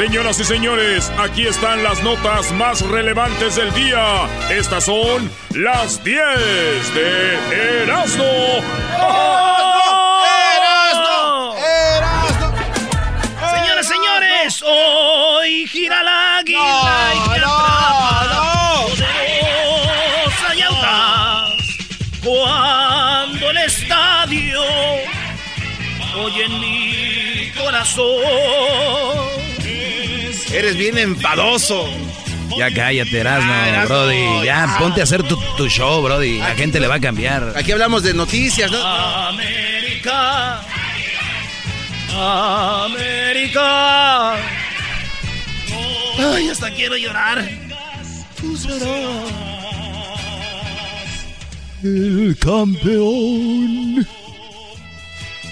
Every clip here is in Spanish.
Señoras y señores, aquí están las notas más relevantes del día. Estas son las 10 de Erasmo. ¡Erasmo! ¡Erasmo! Señoras, señores, hoy gira la águila y que atrapa poderosa y audaz. Cuando el estadio oye en mi corazón Eres bien enfadoso. Ya cállate, Erasmo, ah, Brody. Ya, ponte a hacer tu, show, Brody. La gente le va a cambiar. Aquí hablamos de noticias, ¿no? América. América. Ay, hasta quiero llorar. Tú serás el campeón.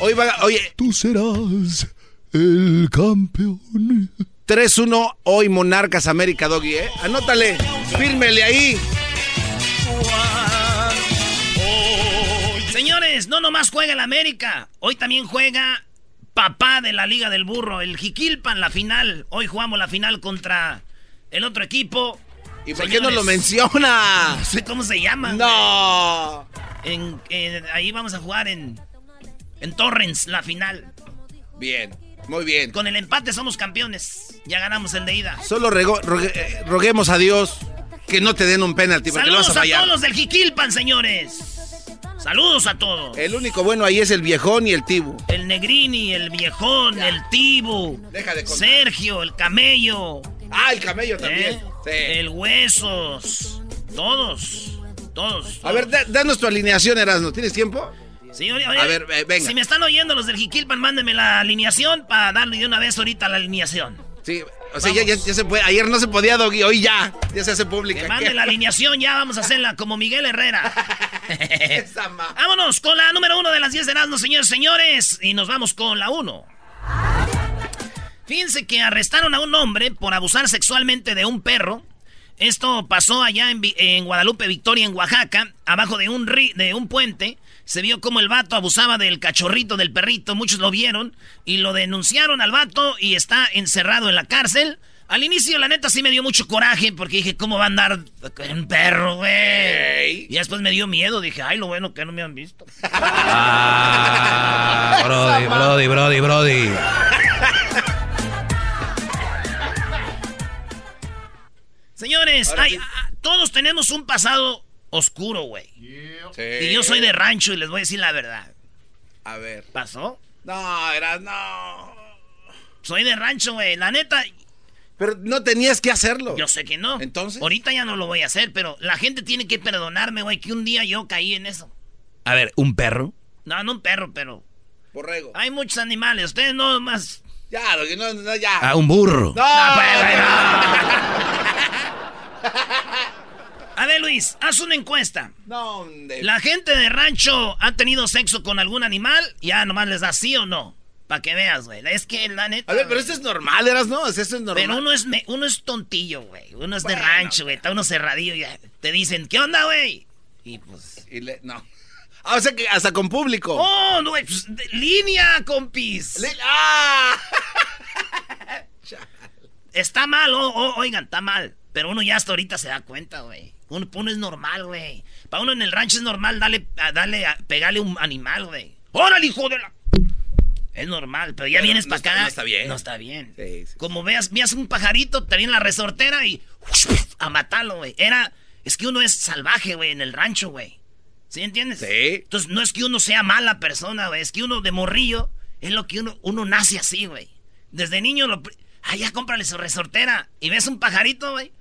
Hoy va, oye. Tú serás el campeón. 3-1 hoy Monarcas América Doggy, ¿eh? Anótale, fírmele ahí. Señores, no nomás juega el América, hoy también juega papá de la Liga del Burro, el Jiquilpan, la final. Hoy jugamos la final contra el otro equipo. ¿Y por qué no lo menciona? No sé cómo se llama. No. ahí vamos a jugar en, en Torrens, la final. Bien. Muy bien. Con el empate somos campeones. Ya ganamos el de ida. Solo eh, roguemos a Dios que no te den un penalti porque lo vas a fallar. a todos los del Jiquilpan, señores. Saludos a todos. El único bueno ahí es el viejón y el tibu. El negrini, el viejón, el tibu. Deja de Sergio, el camello. Ah, el camello también. ¿Eh? El huesos. Todos. Todos. A ver, danos tu alineación, Erasmo. ¿Tienes tiempo? Sí, a ver, eh, venga. Si me están oyendo los del Jiquilpan, mándenme la alineación para darle de una vez ahorita la alineación. Sí, o sea, ya, se puede. Ayer no se podía, Doggy, hoy ya. Ya se hace pública. Que mande la alineación, ya vamos a hacerla como Miguel Herrera. Vámonos con la número uno de las 10 de Erasmus, señores, señores. Y nos vamos con la uno. Fíjense que arrestaron a un hombre por abusar sexualmente de un perro. Esto pasó allá en, en Guadalupe, Victoria, en Oaxaca, abajo de un, de un puente. Se vio como el vato abusaba del cachorrito del perrito, muchos lo vieron y lo denunciaron al vato y está encerrado en la cárcel. Al inicio, la neta, sí me dio mucho coraje porque dije, ¿cómo va a andar un perro, güey? Y después me dio miedo, dije, ay, lo bueno que no me han visto. Ah, brody, brody, brody, brody. Señores, todos tenemos un pasado oscuro, güey. Y yo soy de rancho y les voy a decir la verdad. A ver. ¿Pasó? No, era no. Soy de rancho, güey. La neta. Pero no tenías que hacerlo. Yo sé que no. Entonces. Ahorita ya no lo voy a hacer, pero la gente tiene que perdonarme, güey, que un día yo caí en eso. A ver, ¿un perro? No, no un perro, pero. Borrego. Hay muchos animales. Ustedes no más. Ya, no, no, ya. Ah, un burro. No, no, pues, A ver, Luis, haz una encuesta. ¿Dónde? ¿La gente de rancho ha tenido sexo con algún animal? Ya nomás les da sí o no. Para que veas, güey. Es que la neta. A ver, pero esto es normal, ¿eras no? Eso es normal. Pero uno es, uno es tontillo, güey. Uno es de rancho, güey. Está uno cerradillo y te dicen, ¿qué onda, güey? Y pues. Y le, no. Ah, o sea que hasta con público. Oh, no, güey. Pues, línea, compis. ¡Ah! está mal, oigan, está mal. Pero uno ya hasta ahorita se da cuenta, güey. Uno, es normal, güey. Para uno en el rancho es normal darle, darle, pegarle un animal, güey. ¡Órale, hijo de la! Es normal, pero ya vienes para acá. No está bien. No está bien. Como veas, veas un pajarito, te viene la resortera y a matarlo, güey. Era, es que uno es salvaje, güey, en el rancho, güey. ¿Sí entiendes? Sí. Entonces, no es que uno sea mala persona, güey. Es que uno de morrillo es lo que uno, uno nace así, güey. Desde niño lo... Ah, ya cómprale su resortera. Y ves un pajarito, güey.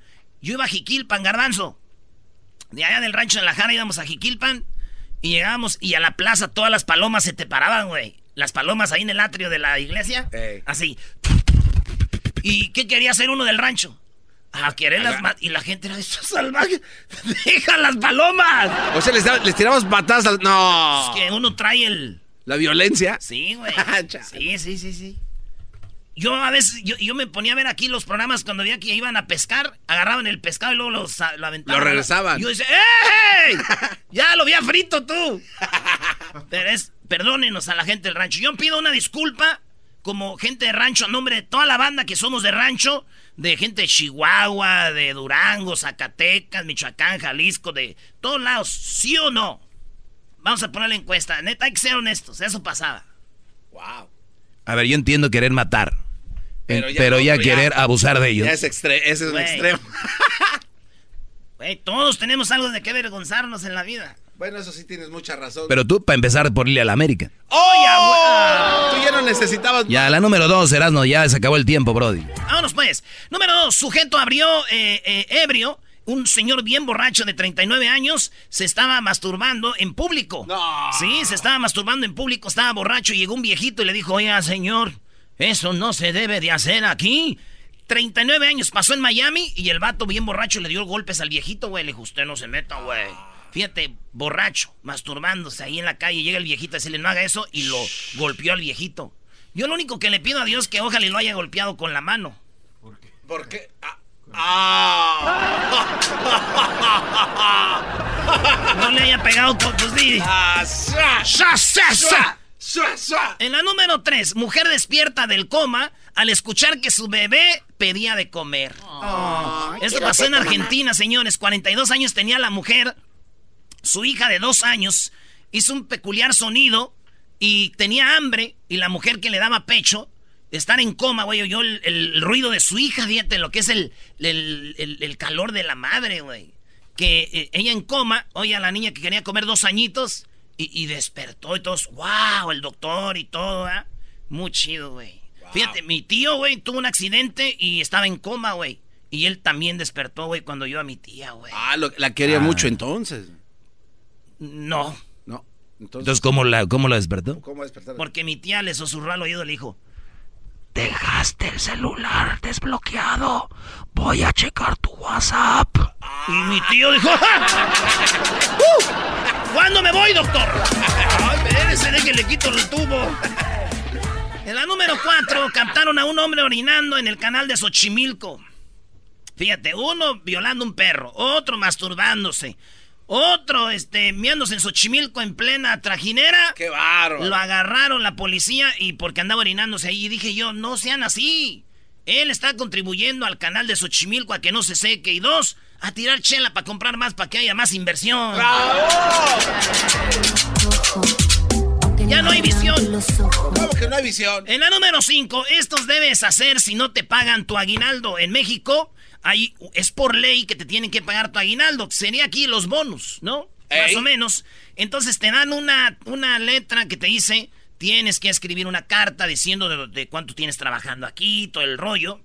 Yo iba a Jiquilpan, garbanzo. De allá del rancho de la Jara íbamos a Jiquilpan. Y llegábamos y a la plaza todas las palomas se te paraban, güey. Las palomas ahí en el atrio de la iglesia. Ey. Así. ¿Y qué quería hacer uno del rancho? A quererlas Aga- matar. Y la gente era eso salvaje. ¡Deja las palomas! O sea, les, da- les tiramos patadas al... No. Es que uno trae el. La violencia. Sí, güey. Chale. sí, sí, sí, sí. Yo a veces, yo, yo me ponía a ver aquí los programas cuando veía que iban a pescar, agarraban el pescado y luego los, lo aventaban. Lo regresaban. Y yo decía, ¡Ey! Ya lo había frito tú. Pero es, perdónenos a la gente del rancho. Yo pido una disculpa como gente de rancho a nombre de toda la banda que somos de rancho, de gente de Chihuahua, de Durango, Zacatecas, Michoacán, Jalisco, de todos lados. ¿Sí o no? Vamos a poner la encuesta. Neta, hay que ser honestos. Eso pasaba. Wow. A ver, yo entiendo querer matar. Pero Pero ya ya, ya- querer abusar de ellos. Ya es extre- ese es un extremo. Güey, todos tenemos algo de qué avergonzarnos en la vida. Bueno, eso sí tienes mucha razón. Pero tú, para empezar por irle a la América. ¡Oh! Tú ya no necesitabas... Ya, la número dos, Erasmo, ya se acabó el tiempo, Brody. Vámonos pues. Número dos, sujeto abrió eh, eh, ebrio. Un señor bien borracho de 39 años se estaba masturbando en público. No. Sí, se estaba masturbando en público, estaba borracho y llegó un viejito y le dijo, oiga, señor, eso no se debe de hacer aquí. 39 años pasó en Miami y el vato bien borracho le dio golpes al viejito, güey. Le dijo, usted no se meta, güey. Fíjate, borracho, masturbándose ahí en la calle. Llega el viejito a decirle, no haga eso, y lo golpeó al viejito. Yo lo único que le pido a Dios es que ojalá y lo haya golpeado con la mano. ¿Por qué? Ah. Ah. No le haya pegado con tus di- Ah, En la número 3, mujer despierta del coma al escuchar que su bebé pedía de comer. Esto pasó en Argentina, señores. 42 años tenía la mujer. Su hija de dos años hizo un peculiar sonido y tenía hambre. Y la mujer que le daba pecho, estar en coma, güey, oyó el, el ruido de su hija, fíjate lo que es el, el- el- el calor de la madre, güey. Que eh, ella en coma, oye a la niña que quería comer dos añitos y, y despertó y todos, wow, el doctor y todo, ¿ah? Muy chido, güey. Fíjate, mi tío, güey, tuvo un accidente y estaba en coma, güey. Y él también despertó, güey, cuando yo a mi tía, güey. Ah, lo- la quería Ah. mucho entonces. No, No. Entonces, Entonces, ¿cómo la, cómo la despertó? ¿cómo despertar? porque mi tía le susurró al oído y le dijo, dejaste el celular desbloqueado, voy a checar tu WhatsApp. Y mi tío dijo, "Ja. ¡Uh! ¿Cuándo me voy, doctor? Ay, espérese, de que le quito el tubo. En la número 4 captaron a un hombre orinando en el canal de Xochimilco. Fíjate, uno violando un perro, otro masturbándose, otro este miándose en Xochimilco en plena trajinera. ¡Qué bárbaro! Lo agarraron la policía y porque andaba orinándose ahí. Y dije yo, no sean así. Él está contribuyendo al canal de Xochimilco a que no se seque. Y dos, a tirar chela para comprar más, para que haya más inversión. Ya no hay visión. ¿Cómo que no hay visión? En la número 5, estos debes hacer si no te pagan tu aguinaldo. En México, hay, es por ley que te tienen que pagar tu aguinaldo. Sería aquí los bonus, ¿no? Más o menos. Entonces te dan una, una letra que te dice, tienes que escribir una carta diciendo de, de cuánto tienes trabajando aquí, todo el rollo.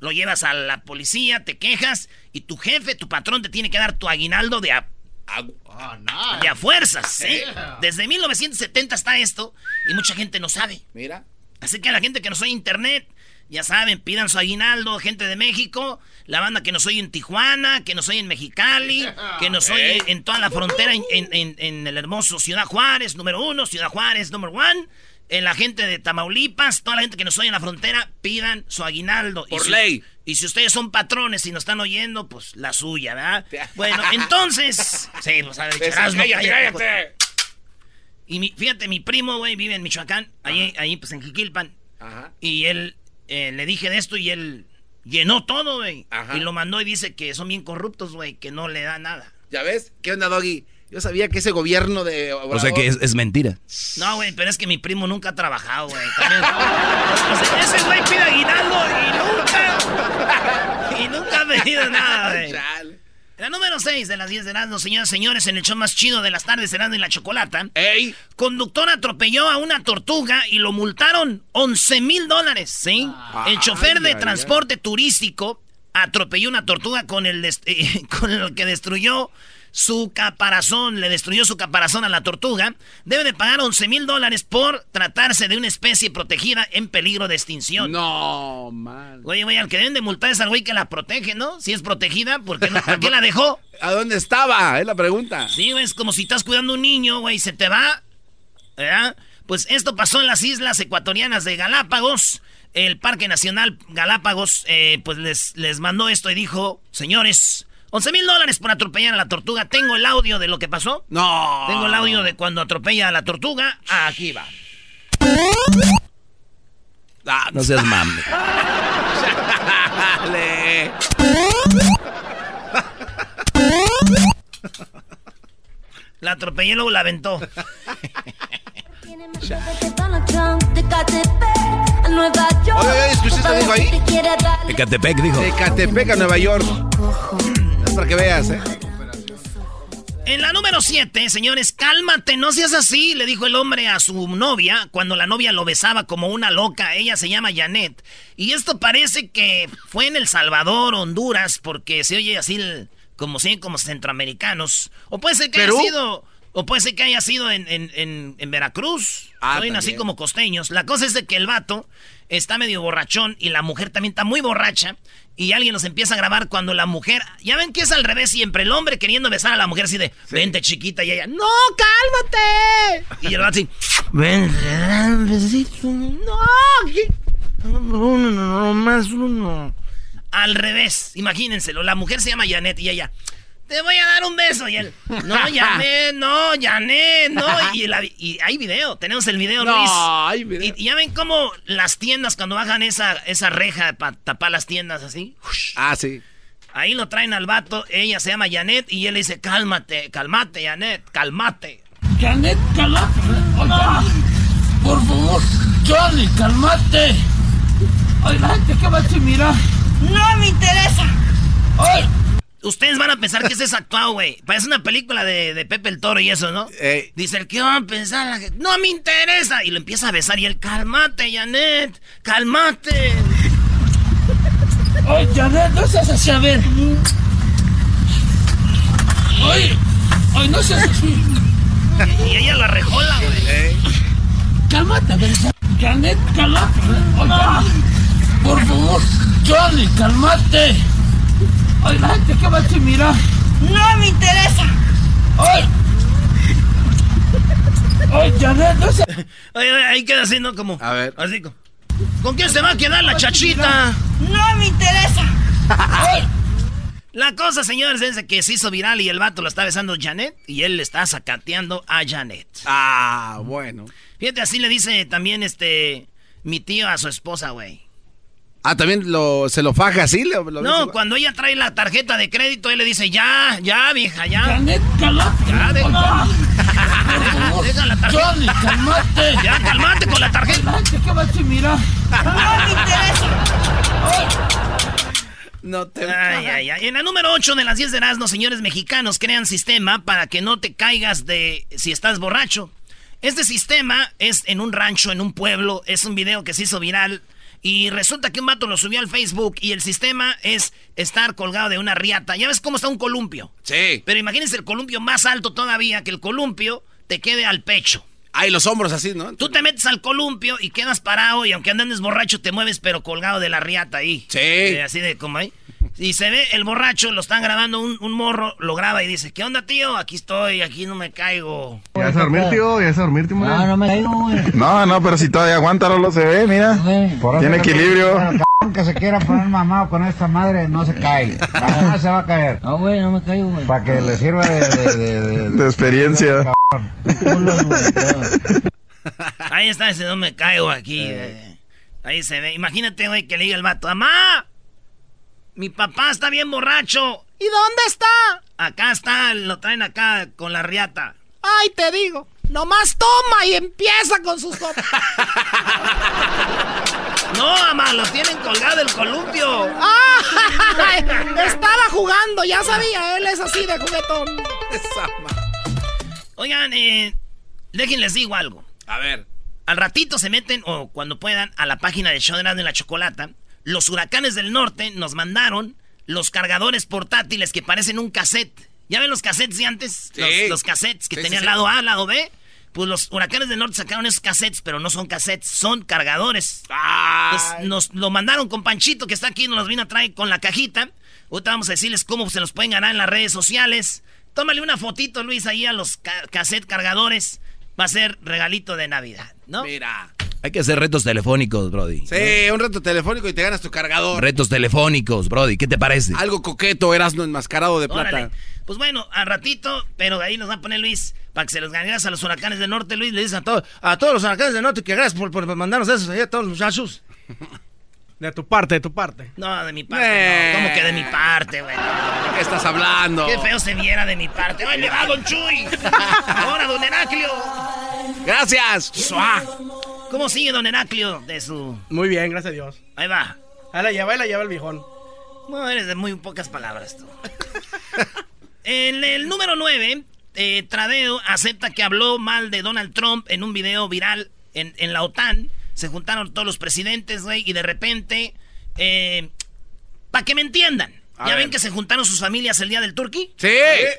Lo llevas a la policía, te quejas y tu jefe, tu patrón te tiene que dar tu aguinaldo de a, de a fuerzas, ¿sí? Desde 1970 está esto y mucha gente no sabe. Mira. Así que a la gente que nos oye en internet, ya saben, pidan su aguinaldo, gente de México, la banda que nos oye en Tijuana, que nos oye en Mexicali, que nos oye en toda la frontera, en, en- en- en el hermoso Ciudad Juárez, número uno, Ciudad Juárez, número one. En la gente de Tamaulipas, toda la gente que nos oye en la frontera, pidan su aguinaldo. Y Por si- ley. Y si ustedes son patrones y nos están oyendo, pues la suya, ¿verdad? Bueno, entonces. Sí, pues a ver, Erasmo, cállate, cállate, cállate. Y mi- fíjate, mi primo, güey, vive en Michoacán, ahí, ahí pues en Jiquilpan. Ajá. Y él, eh, le dije de esto y él llenó todo, güey. Ajá. Y lo mandó y dice que son bien corruptos, güey, que no le da nada. ¿Ya ves? ¿Qué onda, Doggy? Yo sabía que ese gobierno de... O sea que es, es mentira. No, güey, pero es que mi primo nunca ha trabajado, güey. También- O sea, ese güey pide aguinaldo y nunca... Y nunca ha pedido nada, güey. La número 6 de las 10 de Erasmo, señoras y señores, en el show más chido de las tardes, Erasmo y la Chocolata. ¡Ey! Conductor atropelló a una tortuga y lo multaron 11 mil dólares, ¿sí? el chofer de transporte turístico atropelló una tortuga con el, eh, con el que destruyó su caparazón, le destruyó su caparazón a la tortuga, debe de pagar 11 mil dólares por tratarse de una especie protegida en peligro de extinción. No, mal. Oye, güey, al que deben de multar es al güey que la protege, ¿no? Si es protegida, ¿por qué, no, ¿por qué la dejó? ¿A dónde estaba? Es la pregunta. Sí, güey, es como si estás cuidando a un niño, güey, se te va, ¿verdad? Pues esto pasó en las islas ecuatorianas de Galápagos. El Parque Nacional Galápagos, eh, pues les, les mandó esto y dijo, señores, 11 mil dólares por atropellar a la tortuga. ¿Tengo el audio de lo que pasó? No. Tengo el audio de cuando atropella a la tortuga. Aquí va. Ah, no seas mame. la atropelló y luego la aventó. Oye, oye, ¿escuchaste dijo ahí? Ecatepec dijo. Ecatepec a Nueva York. Para que veas, ¿eh? En la número 7, señores, cálmate, no seas así, le dijo el hombre a su novia cuando la novia lo besaba como una loca. Ella se llama Janet. Y esto parece que fue en El Salvador, Honduras, porque se oye así como si como centroamericanos. O puede ser que haya sido. O puede ser que haya sido en, en, en, Veracruz. Ah, así como costeños. La cosa es de que el vato está medio borrachón y la mujer también está muy borracha. Y alguien nos empieza a grabar cuando la mujer. Ya ven que es al revés siempre. El hombre queriendo besar a la mujer así de. Vente chiquita. Y ella. ¡No, cálmate! Y el así. Ven, besito. No. Uno, no, más uno. Al revés. Imagínenselo. La mujer se llama Janet y ella te voy a dar un beso. Y él, no, Janet, no, Janet, no. Y, y, hay video, tenemos el video, no, Luis. Hay video. Y, ya ven cómo las tiendas, cuando bajan esa, esa reja para tapar las tiendas así. Ah, sí. Ahí lo traen al vato, ella se llama Janet y él le dice, cálmate, cálmate, Janet, cálmate. Janet, cálmate. por favor, Johnny, cálmate. Oiga, ¿qué va a mirar? No me interesa. Ay. Ustedes van a pensar que eso es actuado, güey. Parece una película de, Pepe el Toro y eso, ¿no? Dice, el que van a pensar la gente? No me interesa. Y lo empieza a besar y él, cálmate, Janet, cálmate. Ay, Janet, no seas así, a ver. Ay, ay, no seas así. Y, ella la rejola, güey. Cálmate, Janet, cálmate. por favor, Johnny, cálmate. Ay, la gente que va a mira. No me interesa. Ay. Ay, Janet, no sé. Ay, ahí queda así, ¿no? Como. A ver. Así como. ¿Con quién se va a quedar la chachita? No me interesa. Ay. La cosa, señores, es que se hizo viral y el vato lo está besando Janet y él le está sacateando a Janet. Ah, bueno. Fíjate, así le dice también este mi tío a su esposa, güey. Ah, también lo, se lo faja así. Lo, no, cuando ella trae la tarjeta de crédito, él le dice, ya, ya, vieja, ya. Janet, Ya, de... Deja la tarjeta. Johnny, calmate. Ya, calmate con la tarjeta. ¿Qué va a mira? No me interesa. No te... Ay, ay, ay. En la número 8 de las 10 de Erasmo, señores mexicanos crean sistema para que no te caigas de si estás borracho. Este sistema es en un rancho, en un pueblo. Es un video que se hizo viral y resulta que un vato lo subió al Facebook y el sistema es estar colgado de una riata. Ya ves cómo está un columpio. Sí. Pero imagínense el columpio más alto todavía, que el columpio te quede al pecho. Ay, los hombros así, ¿no? Tú te metes al columpio y quedas parado y aunque andes borracho te mueves pero colgado de la riata ahí. Sí. Eh, así de como ahí. Y se ve el borracho, lo están grabando, un, un, morro lo graba y dice, ¿qué onda, tío? Aquí estoy, aquí no me caigo. ¿Ya vas a dormir, tío? ¿Ya a dormir, tío? No, no me caigo, güey. No, no, pero si todavía aguanta, no lo se ve, mira. Tiene equilibrio. El que se quiera poner mamado con esta madre no se cae. No se va a caer. No, güey, no me caigo, güey. Para que le sirva de... De, de, de, de experiencia. Ahí está ese no me caigo aquí. Eh. Ahí se ve. Imagínate, güey, que le diga el vato, ¡Mamá! Mi papá está bien borracho. ¿Y dónde está? Acá está, lo traen acá con la riata. Ay, te digo. Nomás toma y empieza con sus copas. No, mamá, lo tienen colgado del columpio. ¡Ah! Estaba jugando, ya sabía, él es así de juguetón. Oigan, eh, déjenles digo algo. A ver. Al ratito se meten, o cuando puedan, a la página de Show de la Chocolata. Los huracanes del norte nos mandaron los cargadores portátiles que parecen un cassette. ¿Ya ven los cassettes de antes? Sí. Los, los cassettes que Sí, tenían sí. lado A, lado B. Pues los huracanes del norte sacaron esos cassettes, pero no son cassettes, son cargadores. Entonces, nos lo mandaron con Panchito, que está aquí, nos los vino a traer con la cajita. Ahorita vamos a decirles cómo se los pueden ganar en las redes sociales. Tómale una fotito, Luis, ahí a los ca- cassette cargadores. Va a ser regalito de Navidad, ¿no? Mira. Hay que hacer retos telefónicos, Brody. Sí, un reto telefónico y te ganas tu cargador. Retos telefónicos, Brody. ¿Qué te parece? Algo coqueto, Erasmo enmascarado de Órale. plata. Pues bueno, al ratito, pero de ahí nos va a poner Luis para que se los ganes a los huracanes del norte. Luis le dice a, todos a todos los huracanes del norte que gracias por, por mandarnos esos ahí a todos los muchachos. De tu parte, de tu parte. No, de mi parte, Eh. no. ¿Cómo que de mi parte, güey? ¿De qué estás hablando? Qué feo se viera de mi parte. ¡Ay, me va, don Chuy! ¡Ahora, don Heraclio! Gracias. ¡Suá! ¿Cómo sigue don Heraclio de su...? Muy bien, gracias a Dios. Ahí va. Ahí la lleva, ahí la lleva el viejón. No, eres de muy pocas palabras tú. en el número 9, eh, Tradeo acepta que habló mal de Donald Trump en un video viral en, en la OTAN. Se juntaron todos los presidentes, güey, y de repente... Para que me entiendan. A ¿Ya ver. ven que se juntaron sus familias el día del turqui? Sí.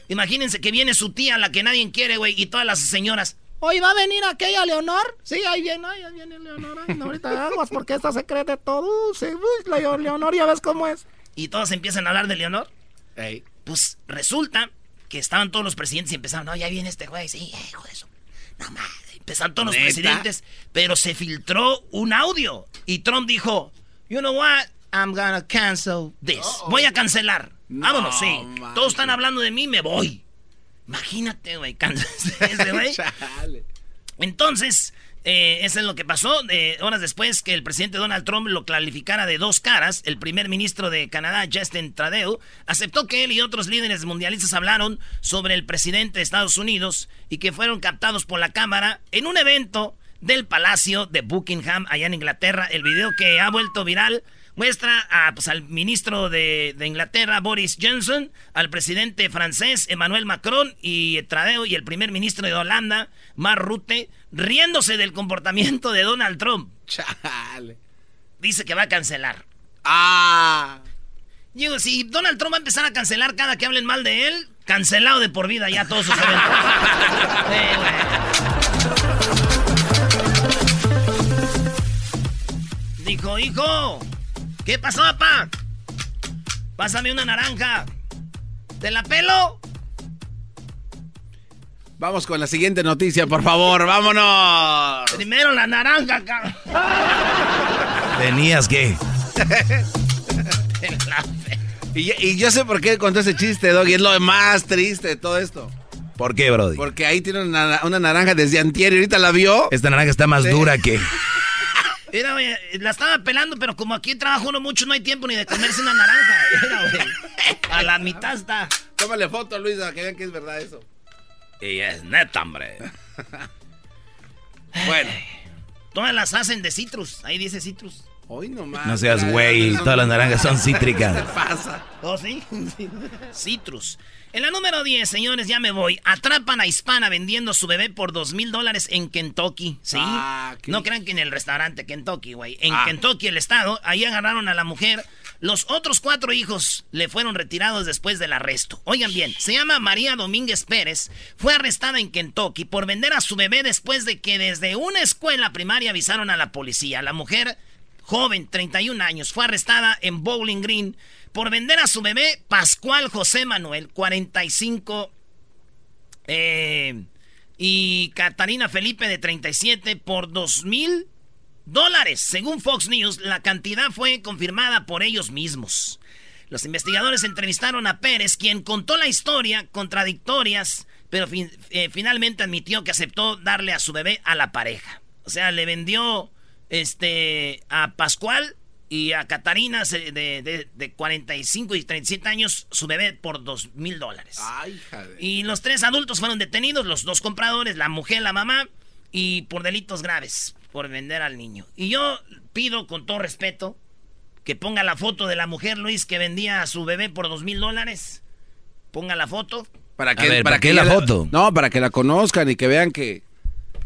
Imagínense que viene su tía, la que nadie quiere, güey, y todas las señoras. Hoy va a venir aquella Leonor. Sí, ahí viene, ahí viene Leonor. Ay, no, ahorita aguas porque esta se cree de todo. Sí, uy, Leonor ya ves cómo es. Y todos empiezan a hablar de Leonor. Ey. Pues resulta que estaban todos los presidentes y empezaron, no, ya viene este güey, sí, hijo de eso. No mames. Empezaron todos los ¿Neta? presidentes, pero se filtró un audio. Y Trump dijo, you know what, I'm gonna cancel this. Voy a cancelar. Vámonos, sí. manches. Todos están hablando de mí, me voy. Imagínate, güey, ese güey. Entonces, eh, eso es lo que pasó. Eh, horas después que el presidente Donald Trump lo clarificara de dos caras, el primer ministro de Canadá, Justin Trudeau, aceptó que él y otros líderes mundialistas hablaron sobre el presidente de Estados Unidos y que fueron captados por la cámara en un evento del Palacio de Buckingham allá en Inglaterra. El video que ha vuelto viral muestra a, pues, al ministro de, de Inglaterra, Boris Johnson, al presidente francés, Emmanuel Macron, y Tradeo, y el primer ministro de Holanda, Mark Rutte, riéndose del comportamiento de Donald Trump. Chale. Dice que va a cancelar. Ah. Digo, si Donald Trump va a empezar a cancelar cada que hablen mal de él, cancelado de por vida ya todos sus eventos. Eh. Dijo, hijo, ¿qué pasó, papá? Pásame una naranja. ¿Te la pelo? Vamos con la siguiente noticia, por favor. Vámonos. Primero la naranja, cabrón. Tenías que. Y, y yo sé por qué contó ese chiste, Doggy. Es lo más triste de todo esto. ¿Por qué, Brody? Porque ahí tiene una, una naranja desde antier y ahorita la vio. Esta naranja está más Sí. dura que. Mira, güey, la estaba pelando, pero como aquí trabajo uno mucho, no hay tiempo ni de comerse una naranja. Mira, güey. A la mitad está. Tómale foto, Luis, para que vean que es verdad eso. Y es neta, hombre. Bueno. Todas las hacen de citrus. Ahí dice citrus. Hoy nomás. No seas güey, todas las naranjas son cítricas. ¿Qué pasa? ¿Oh, sí? Citrus. En la número 10, señores, ya me voy. Atrapan a hispana vendiendo su bebé por dos mil dólares en Kentucky. ¿Sí? Ah. No crean que en el restaurante Kentucky, güey. En Ah. Kentucky, el estado, ahí agarraron a la mujer. Los otros cuatro hijos le fueron retirados después del arresto. Oigan bien, se llama María Domínguez Pérez. Fue arrestada en Kentucky por vender a su bebé después de que desde una escuela primaria avisaron a la policía. La mujer joven, 31 años, fue arrestada en Bowling Green por vender a su bebé Pascual José Manuel, 45, eh, y Catarina Felipe de 37 por 2 mil dólares. Según Fox News, la cantidad fue confirmada por ellos mismos. Los investigadores entrevistaron a Pérez, quien contó la historia contradictorias, pero eh, finalmente admitió que aceptó darle a su bebé a la pareja. O sea, le vendió este a Pascual y a Catarina se- de, de- de 45 y 37 años su bebé por 2 mil dólares. Ay, hija de... Y los tres adultos fueron detenidos, los dos compradores, la mujer, la mamá. y por delitos graves, por vender al niño. Y yo pido con todo respeto que ponga la foto de la mujer, Luis, que vendía a su bebé por dos mil dólares. Ponga la foto. ¿Para ver, ¿para qué la foto? No, para que la conozcan y que vean que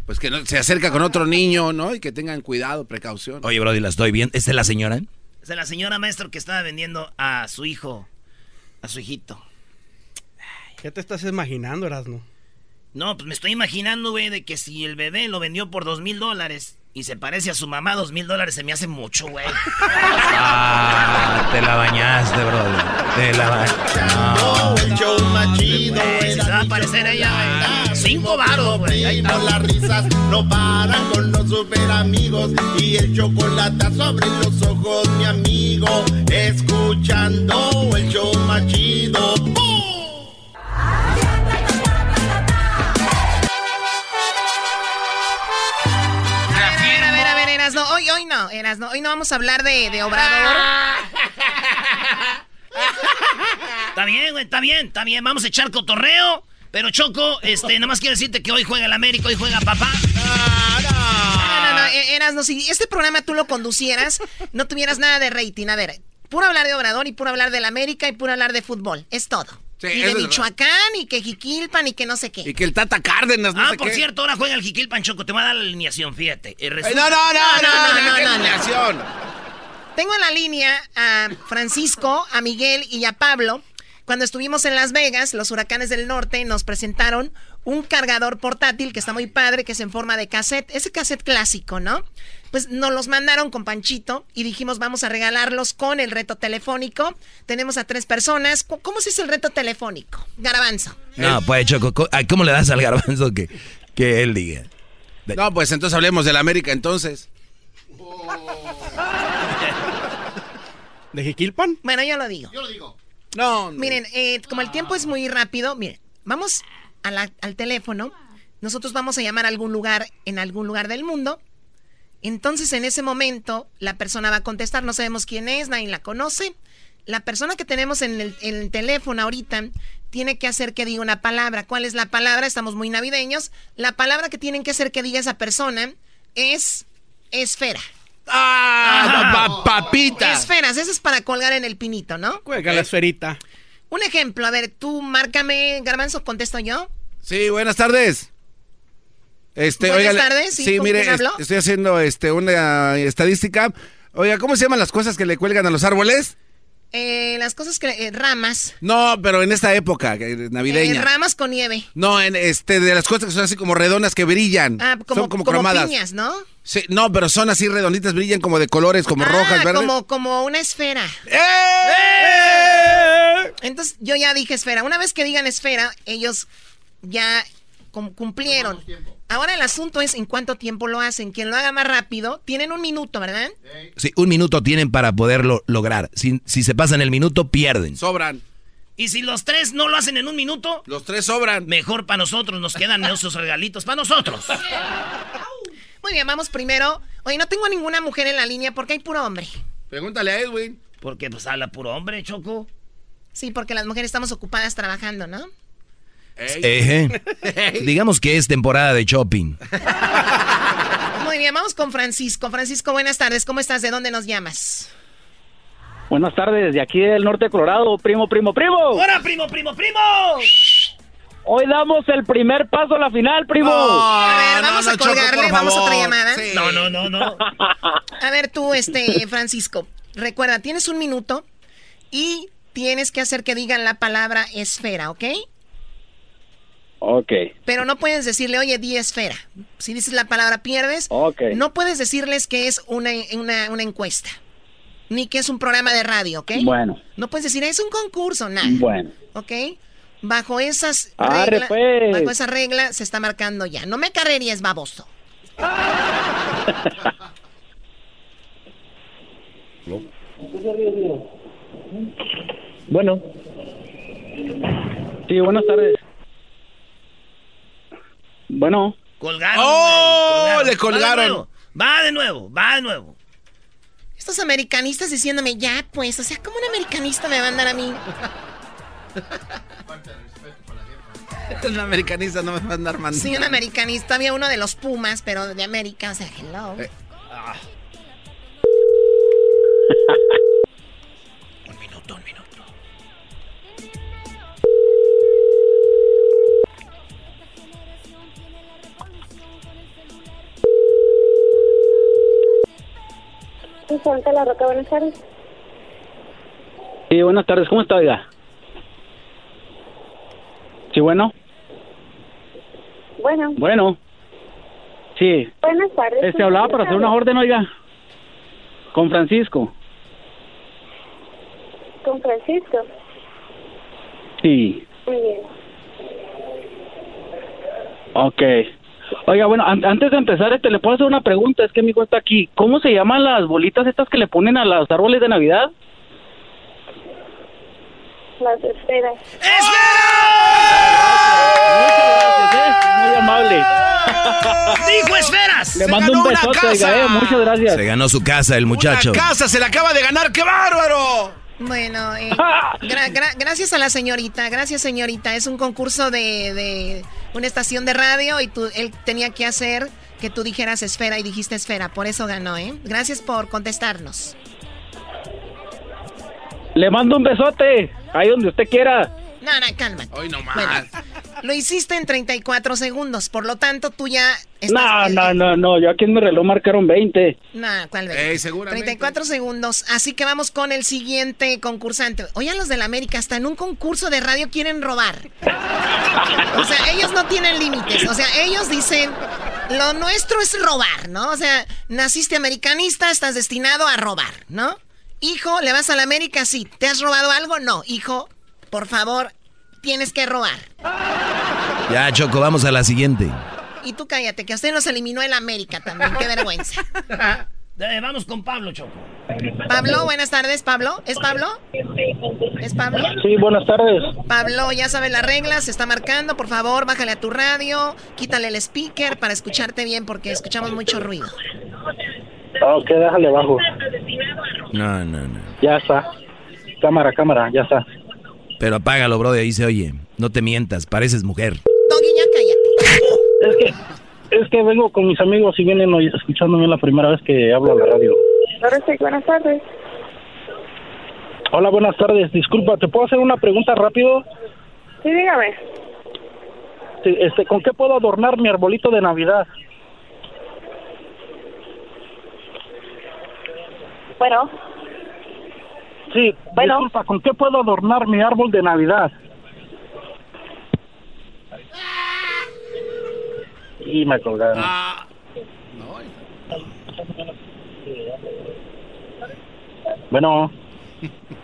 pues que no, se acerca con otro niño, ¿no? Y que tengan cuidado, precaución. Oye, Brody, la estoy viendo. ¿Esta es la señora? Es de la señora maestro que estaba vendiendo a su hijo, a su hijito. ¿Qué te estás imaginando, Erasmo? No, pues me estoy imaginando, güey, de que si el bebé lo vendió por dos mil dólares y se parece a su mamá, dos mil dólares se me hace mucho, güey. Ah, te la bañaste, Brody. Te la bañaste. El show más chido se va a parecer ella, güey. Cinco varos, güey. Ahí está. Las risas no paran con los super amigos y el chocolate sobre los ojos, mi amigo. Escuchando el show más chido. ¡Bum! Hoy no. Hoy no vamos a hablar de, de Obrador. Está bien, güey, está bien, está bien. Vamos a echar cotorreo. Pero Choco, este, nada más quiero decirte que hoy juega el América, hoy juega papá. No, no, no, eh, Erasno, si este programa tú lo conducieras, no tuvieras nada de rating. A ver, puro hablar de Obrador y puro hablar del América y puro hablar de fútbol. Es todo. Sí, y de Michoacán y que Jiquilpan y que no sé qué. Y que el Tata Cárdenas, no ah, sé por qué. cierto, ahora juega el Jiquilpan Choco. Te voy a dar la alineación, fíjate. Eh, resulta- no, no, no, no, no, no, no, no. alineación. Tengo en la línea a Francisco, a Miguel y a Pablo. Cuando estuvimos en Las Vegas, los huracanes del norte nos presentaron un cargador portátil que está muy padre, que es en forma de cassette. Ese cassette clásico, ¿no? Pues nos los mandaron con Panchito y dijimos vamos a regalarlos con el reto telefónico. Tenemos a tres personas. ¿Cómo se hizo el reto telefónico? Garabanzo. No, pues, Choco, ¿cómo le das al garbanzo que, que él diga? No, pues entonces hablemos del América entonces. ¿De Jiquilpan? Bueno, yo lo digo. Yo lo digo. No, no. Miren, eh, como el tiempo es muy rápido, miren, vamos a la- al teléfono. Nosotros vamos a llamar a algún lugar en algún lugar del mundo. Entonces, en ese momento, la persona va a contestar. No sabemos quién es, nadie la conoce. La persona que tenemos en el, en el teléfono ahorita tiene que hacer que diga una palabra. ¿Cuál es la palabra? Estamos muy navideños. La palabra que tienen que hacer que diga esa persona es esfera. ¡Ah! pa- papita! Esferas, eso es para colgar en el pinito, ¿no? Juega la esferita. Un ejemplo, a ver, tú márcame, Garbanzo, contesto yo. Sí, buenas tardes. Este, Buenas oiga, tardes, sí, sí, ¿con mire, estoy haciendo este una estadística. Oiga, ¿cómo se llaman las cosas que le cuelgan a los árboles? Eh, las cosas que... eh, ramas. No, pero en esta época que- navideña. Eh, ramas con nieve. no, en este de las cosas que son así como redondas que brillan. Ah, como, son como, como cromadas. piñas, ¿no? Sí, no, pero son así redonditas, brillan como de colores, como rojas, ah, verdes. como, como una esfera. ¡Eh! Entonces, yo ya dije esfera. Una vez que digan esfera, ellos ya cum- cumplieron. Ahora el asunto es en cuánto tiempo lo hacen. Quien lo haga más rápido, tienen un minuto, ¿verdad? Sí, un minuto tienen para poderlo lograr. Si, si se pasan el minuto, pierden. Sobran. Y si los tres no lo hacen en un minuto, Los tres sobran. mejor para nosotros. Nos quedan esos regalitos para nosotros. Muy bien, vamos primero. Oye, no tengo ninguna mujer en la línea porque hay puro hombre. Pregúntale a Edwin. Porque pues habla puro hombre, Choco. Sí, porque las mujeres estamos ocupadas trabajando, ¿no? Ejé. Digamos que es temporada de shopping. Muy bien, vamos con Francisco. Francisco, buenas tardes. ¿Cómo estás? ¿De dónde nos llamas? Buenas tardes, de aquí del norte de Colorado, primo, primo, primo. ¡Hola, primo, primo, primo! Hoy damos el primer paso a la final, primo. A ver, no, vamos no, a colgarle, vamos a otra llamada. Sí. No, no, no, no. A ver, tú, este, Francisco, recuerda, tienes un minuto y tienes que hacer que digan la palabra esfera, ¿ok? Ok, Pero no puedes decirle, oye, di esfera. Si dices la palabra pierdes, ok. no puedes decirles que es una, una, una encuesta, ni que es un programa de radio, ¿ok? Bueno, No puedes decir, es un concurso, nada. bueno. ¿Ok? Bajo esas reglas, pues. bajo esa regla se está marcando ya. No me carrerías, baboso. Bueno. Sí, buenas tardes. Bueno, Colgaron. ¡Oh! Le colgaron. Va de nuevo, va de nuevo. Va de nuevo. Estos americanistas diciéndome, ya, pues, o sea, ¿cómo un americanista me va a andar a mí? Un americanista no me va a andar mandando. Sí, un americanista. Había uno de los Pumas, pero de América. O sea, hello. Eh. un La Roca, buenas tardes. Sí, buenas tardes. ¿Cómo está, oiga? Sí, bueno. Bueno, Bueno. Sí. buenas tardes. Este hablaba para hacer una orden, oiga. Con Francisco. Con Francisco. Sí. Muy bien. Ok. Oiga, bueno, an- antes de empezar, este, le puedo hacer una pregunta. Es que mi hijo está aquí. ¿Cómo se llaman las bolitas estas que le ponen a los árboles de Navidad? Las esferas. Muy amable. ¡Dijo esferas! Le mando un besote, oiga, eh, muchas gracias. Se ganó su casa el muchacho. casa se la acaba de ganar, ¡qué bárbaro! Bueno, eh, gra- gra- gracias a la señorita, gracias señorita. Es un concurso de, de una estación de radio y tú, él tenía que hacer que tú dijeras esfera y dijiste esfera. Por eso ganó, ¿eh? Gracias por contestarnos. Le mando un besote. Ahí donde usted quiera. No, no, calma. Hoy no más. Bueno, lo hiciste en 34 segundos, por lo tanto tú ya No, estás... no, no, no. Yo aquí en mi reloj marcaron 20. No, ¿cuál vez? Ey, seguramente. 34 segundos. Así que vamos con el siguiente concursante. Oigan, los de la América, hasta en un concurso de radio quieren robar. O sea, ellos no tienen límites. O sea, ellos dicen, lo nuestro es robar, ¿no? O sea, naciste americanista, estás destinado a robar, ¿no? Hijo, ¿le vas a la América? Sí. ¿Te has robado algo? No. Hijo, por favor, tienes que robar. Ya, Choco, vamos a la siguiente. Y tú cállate, que a usted nos eliminó el América también. Qué vergüenza. Eh, vamos con Pablo, Choco. Pablo, buenas tardes, Pablo. ¿Es Pablo? ¿Es Pablo? Sí, buenas tardes. Pablo, ya sabes las reglas, se está marcando, por favor, bájale a tu radio, quítale el speaker para escucharte bien porque escuchamos mucho ruido. Ok, déjale abajo. No, no, no. Ya está. Cámara, cámara, ya está. Pero apágalo, bro, de ahí se oye. No te mientas, pareces mujer. Doggy, ya cállate. Es que, es que vengo con mis amigos y vienen hoy escuchándome la primera vez que hablo a la radio. Ahora sí, buenas tardes. Hola, buenas tardes. Disculpa, ¿te puedo hacer una pregunta rápido? Sí, dígame. Sí, Este, ¿Con qué puedo adornar mi arbolito de Navidad? Bueno, Sí, Bueno. disculpa, ¿con qué puedo adornar mi árbol de Navidad? Y me colgaron. Ah, Bueno,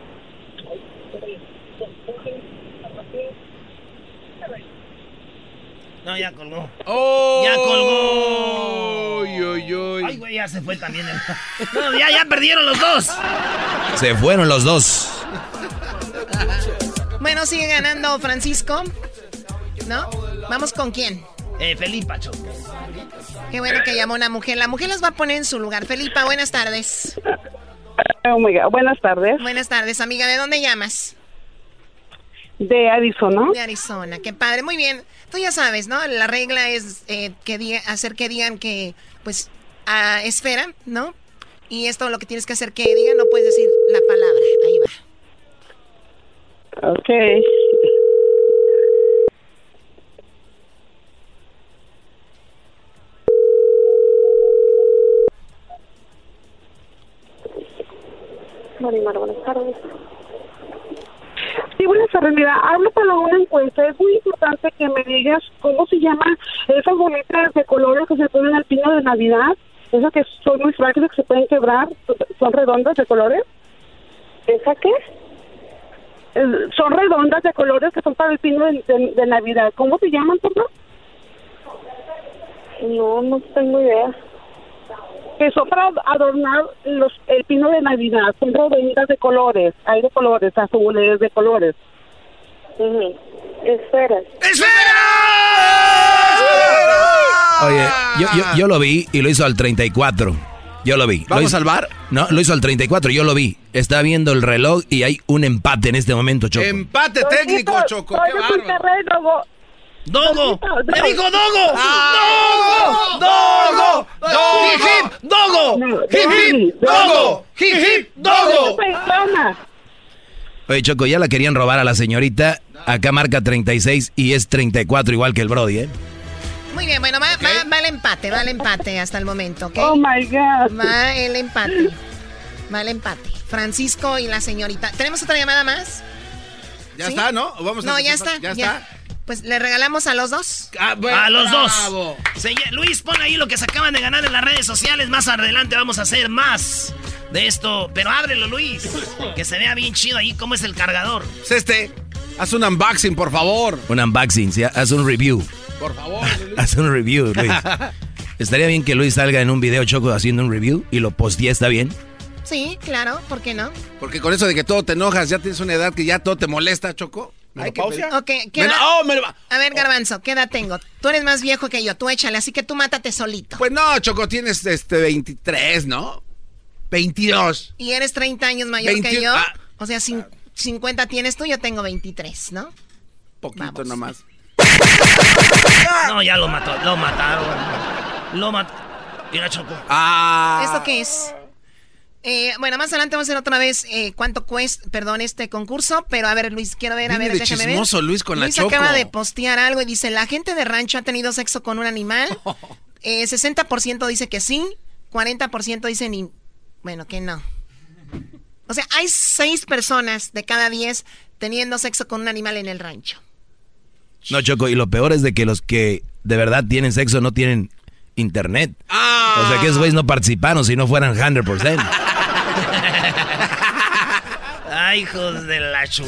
No, ya colgó. ¡Oh! Ya colgó. Uy, uy, uy. Ay, güey, ya se fue también. el- No, ya, ya perdieron los dos. Se fueron los dos. Bueno, sigue ganando Francisco, ¿no? Vamos con quién. Eh, Felipa, Choco. Qué bueno que llamó una mujer. La mujer las va a poner en su lugar. Felipa, buenas tardes. oh my God. buenas tardes. Buenas tardes, amiga. ¿De dónde llamas? De Arizona. De Arizona. Qué padre. Muy bien. Tú ya sabes, ¿no? La regla es eh, que diga- hacer que digan que, pues, a esfera, ¿no? Y esto lo que tienes que hacer que digan, no puedes decir la palabra. Ahí va. Ok. Marimar, buenas tardes. Tardes. Mira, hablo para una encuesta. Es muy importante que me digas cómo se llaman esas bolitas de colores que se ponen al pino de Navidad. Esas que son muy frágiles, que se pueden quebrar. Son redondas de colores. ¿Esa qué? Eh, Son redondas de colores que son para el pino de, de- de Navidad. ¿Cómo se llaman, perdón? No, no tengo idea. Que son para adornar los, el pino de Navidad. Son redondas de colores. Hay de colores, azules, de colores. Esferas. Oye, yo, yo, yo lo vi y lo hizo al 34. Yo lo vi. ¿Vamos lo hizo, al bar? No, lo hizo al 34, yo lo vi. Está viendo el reloj y hay un empate en este momento, Choco. Empate técnico, Choco, qué ¡Dogo! ¡Me dijo Dogo! Ah. ¡Dogo! ¡Dogo! ¡Hip, hip! ¡Dogo! ¡Hip, hip! ¡Dogo! ¡Hip, hip! ¡Dogo! Oye, Choco, ya la querían robar a la señorita. Acá marca 36 y es 34 igual que el Brody, ¿eh? Muy bien, bueno, va, va- va el empate, va el empate hasta el momento, ¿ok? Oh my God. Va el empate. Va el empate. Francisco y la señorita. ¿Tenemos otra llamada más? Ya ¿Sí? está, ¿no? ¿O Vamos a no, ya está. Ya está. Pues le regalamos a los dos. A los dos. Luis, pon ahí lo que se acaban de ganar en las redes sociales. Más adelante vamos a hacer más de esto. Pero ábrelo, Luis. Que se vea bien chido ahí cómo es el cargador. Es este. Haz un unboxing, por favor. Un unboxing, ¿sí? haz un review. Por favor. Haz un review, Luis. Estaría bien que Luis salga en un video Choco haciendo un review y lo postee, ¿está bien? Sí, claro, ¿por qué no? Porque con eso de que todo te enojas, ya tienes una edad que ya todo te molesta, Choco. Hay que pedir- Ok, ¿qué Me lo- edad- oh, me lo va- A ver, Garbanzo, ¿qué edad tengo? Tú eres más viejo que yo, tú échale, así que tú mátate solito. Pues no, Choco, tienes este 23, ¿no? 22. Y eres 30 años mayor que 21, yo. ah. O sea, cin- 50 tienes tú, yo tengo 23, ¿no? Poquito nomás. No, ya lo mató. Lo mataron. Lo mató. Mira, Choco. Ah. ¿Esto qué es? Eh, bueno, más adelante vamos a hacer otra vez eh, cuánto cuesta, perdón, este concurso. Pero a ver, Luis, quiero ver, a Viene ver, de déjame chismoso, ver. Luis, con la Luis Choco. acaba de postear algo y dice, la gente de rancho ha tenido sexo con un animal. Eh, 60% dice que sí, 40% dice ni... Bueno, que no. O sea, hay seis personas de cada 10 teniendo sexo con un animal en el rancho. No, Choco, y lo peor es de que los que de verdad tienen sexo no tienen internet. Ah. O sea que esos güeyes no participaron si no fueran 100%. Ay, hijos de la chu.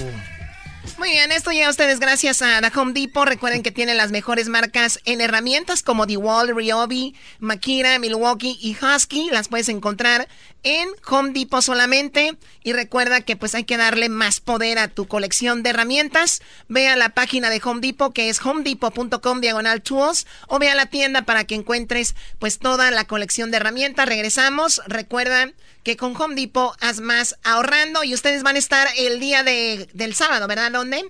Muy bien, esto llega a ustedes gracias a The Home Depot. Recuerden que tiene las mejores marcas en herramientas como DeWalt, Ryobi, Makira, Milwaukee y Husky. Las puedes encontrar en Home Depot solamente. Y recuerda que pues hay que darle más poder a tu colección de herramientas. Ve a la página de Home Depot que es homedepot.com diagonal tools o ve a la tienda para que encuentres pues toda la colección de herramientas. Regresamos. Recuerda que con Home Depot haz más ahorrando y ustedes van a estar el día de, del sábado, ¿verdad? ¿Dónde?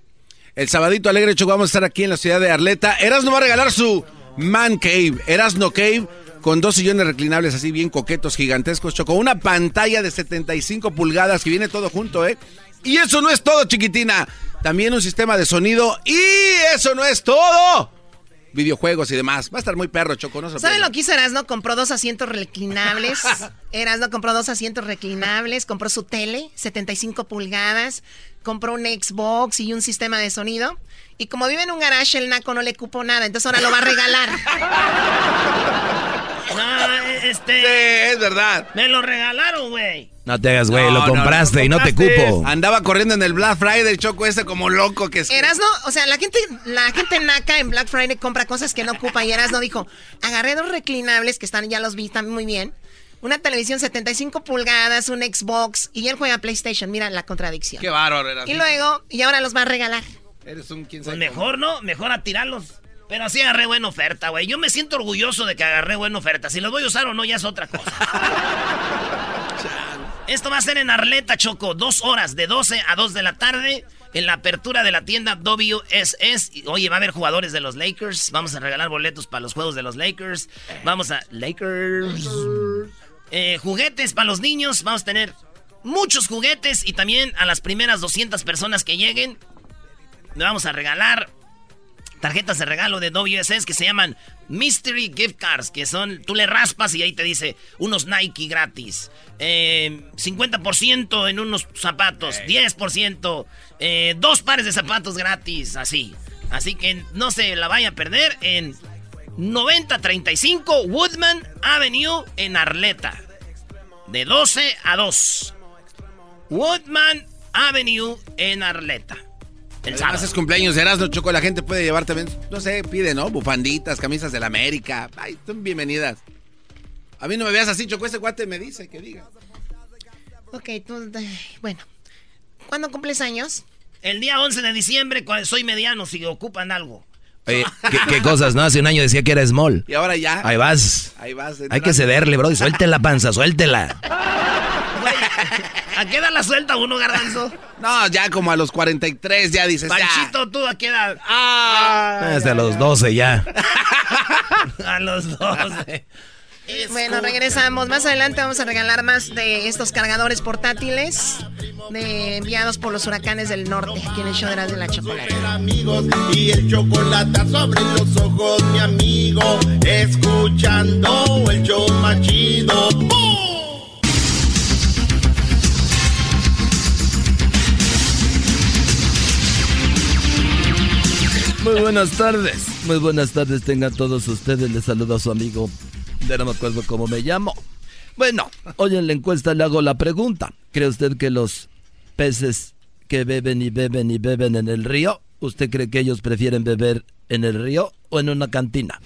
El sabadito alegre, Choco, vamos a estar aquí en la ciudad de Arleta. Erasno va a regalar su Man Cave. Erasno Cave con dos sillones reclinables así bien coquetos, gigantescos, Choco. Una pantalla de 75 pulgadas que viene todo junto, ¿eh? Y eso no es todo, chiquitina. También un sistema de sonido. Y eso no es todo. Videojuegos y demás. Va a estar muy perro, Choco. No se ¿Saben pierdan. lo que hizo Erasno? Compró dos asientos reclinables. Erasno compró dos asientos reclinables, compró su tele, 75 pulgadas, compró un Xbox y un sistema de sonido. Y como vive en un garage, el naco no le cupo nada, entonces ahora lo va a regalar. No, este. es verdad. Me lo regalaron, güey. No te hagas, güey, No, lo no, no, compraste y no te cupo. Andaba corriendo en el Black Friday, Choco, ese como loco que es. Erasno, o sea, la gente, la gente naca en Black Friday compra cosas que no ocupa y Erasno dijo, agarré dos reclinables que están, ya los vi, están muy bien. Una televisión 75 pulgadas, un Xbox y él juega PlayStation. Mira la contradicción. Qué bárbaro, Erasno. Y luego, y ahora los va a regalar. Eres un quién Pues mejor, ¿no? Mejor a tirarlos. Pero así agarré buena oferta, güey. Yo me siento orgulloso de que agarré buena oferta. Si los voy a usar o no, ya es otra cosa. Esto va a ser en Arleta, Choco. Dos horas, de 12 a 2 de la tarde. En la apertura de la tienda WSS. Oye, va a haber jugadores de los Lakers. Vamos a regalar boletos para los juegos de los Lakers. Vamos a... Lakers. Eh, juguetes para los niños. Vamos a tener muchos juguetes. Y también a las primeras 200 personas que lleguen. Le vamos a regalar tarjetas de regalo de WSS que se llaman Mystery Gift Cards, que son, tú le raspas y ahí te dice unos Nike gratis, eh, 50% en unos zapatos, 10%, eh, dos pares de zapatos gratis, así. Así que no se la vaya a perder en 9035 Woodman Avenue en Arleta, de 12 a 2. Woodman Avenue en Arleta. El Además sábado. es cumpleaños de Erasmo Choco, la gente puede llevar también, no sé, pide, ¿no? Bufanditas, camisas de la América. Ay, son bienvenidas. A mí no me veas así, Choco, ese guate me dice que diga. Ok, tú, bueno. ¿Cuándo cumples años? El día 11 de diciembre, cuando soy mediano, si ocupan algo. Oye, ¿qué, qué cosas, ¿no? Hace un año decía que era small. Y ahora ya. Ahí vas. Ahí vas. Hay que cederle, bro. Suelte la panza, suéltela. ¿A qué edad la suelta uno, garbanzo? No, ya como a los 43 ya dices, ya. Panchito, ¿tú a qué edad? Ah, Desde los 12 ya. a los 12. Bueno, regresamos. Más adelante vamos a regalar más de estos cargadores portátiles de, enviados por los huracanes del norte, aquí en el show de las de la chocolate. amigos y el chocolate sobre los ojos, mi amigo, escuchando el show más chido. ¡Bum! Muy buenas tardes, muy buenas tardes tengan todos ustedes. Les saluda a su amigo, ya no me acuerdo cómo me llamo. Bueno, hoy en la encuesta le hago la pregunta. ¿Cree usted que los peces que beben y beben y beben en el río, usted cree que ellos prefieren beber en el río o en una cantina?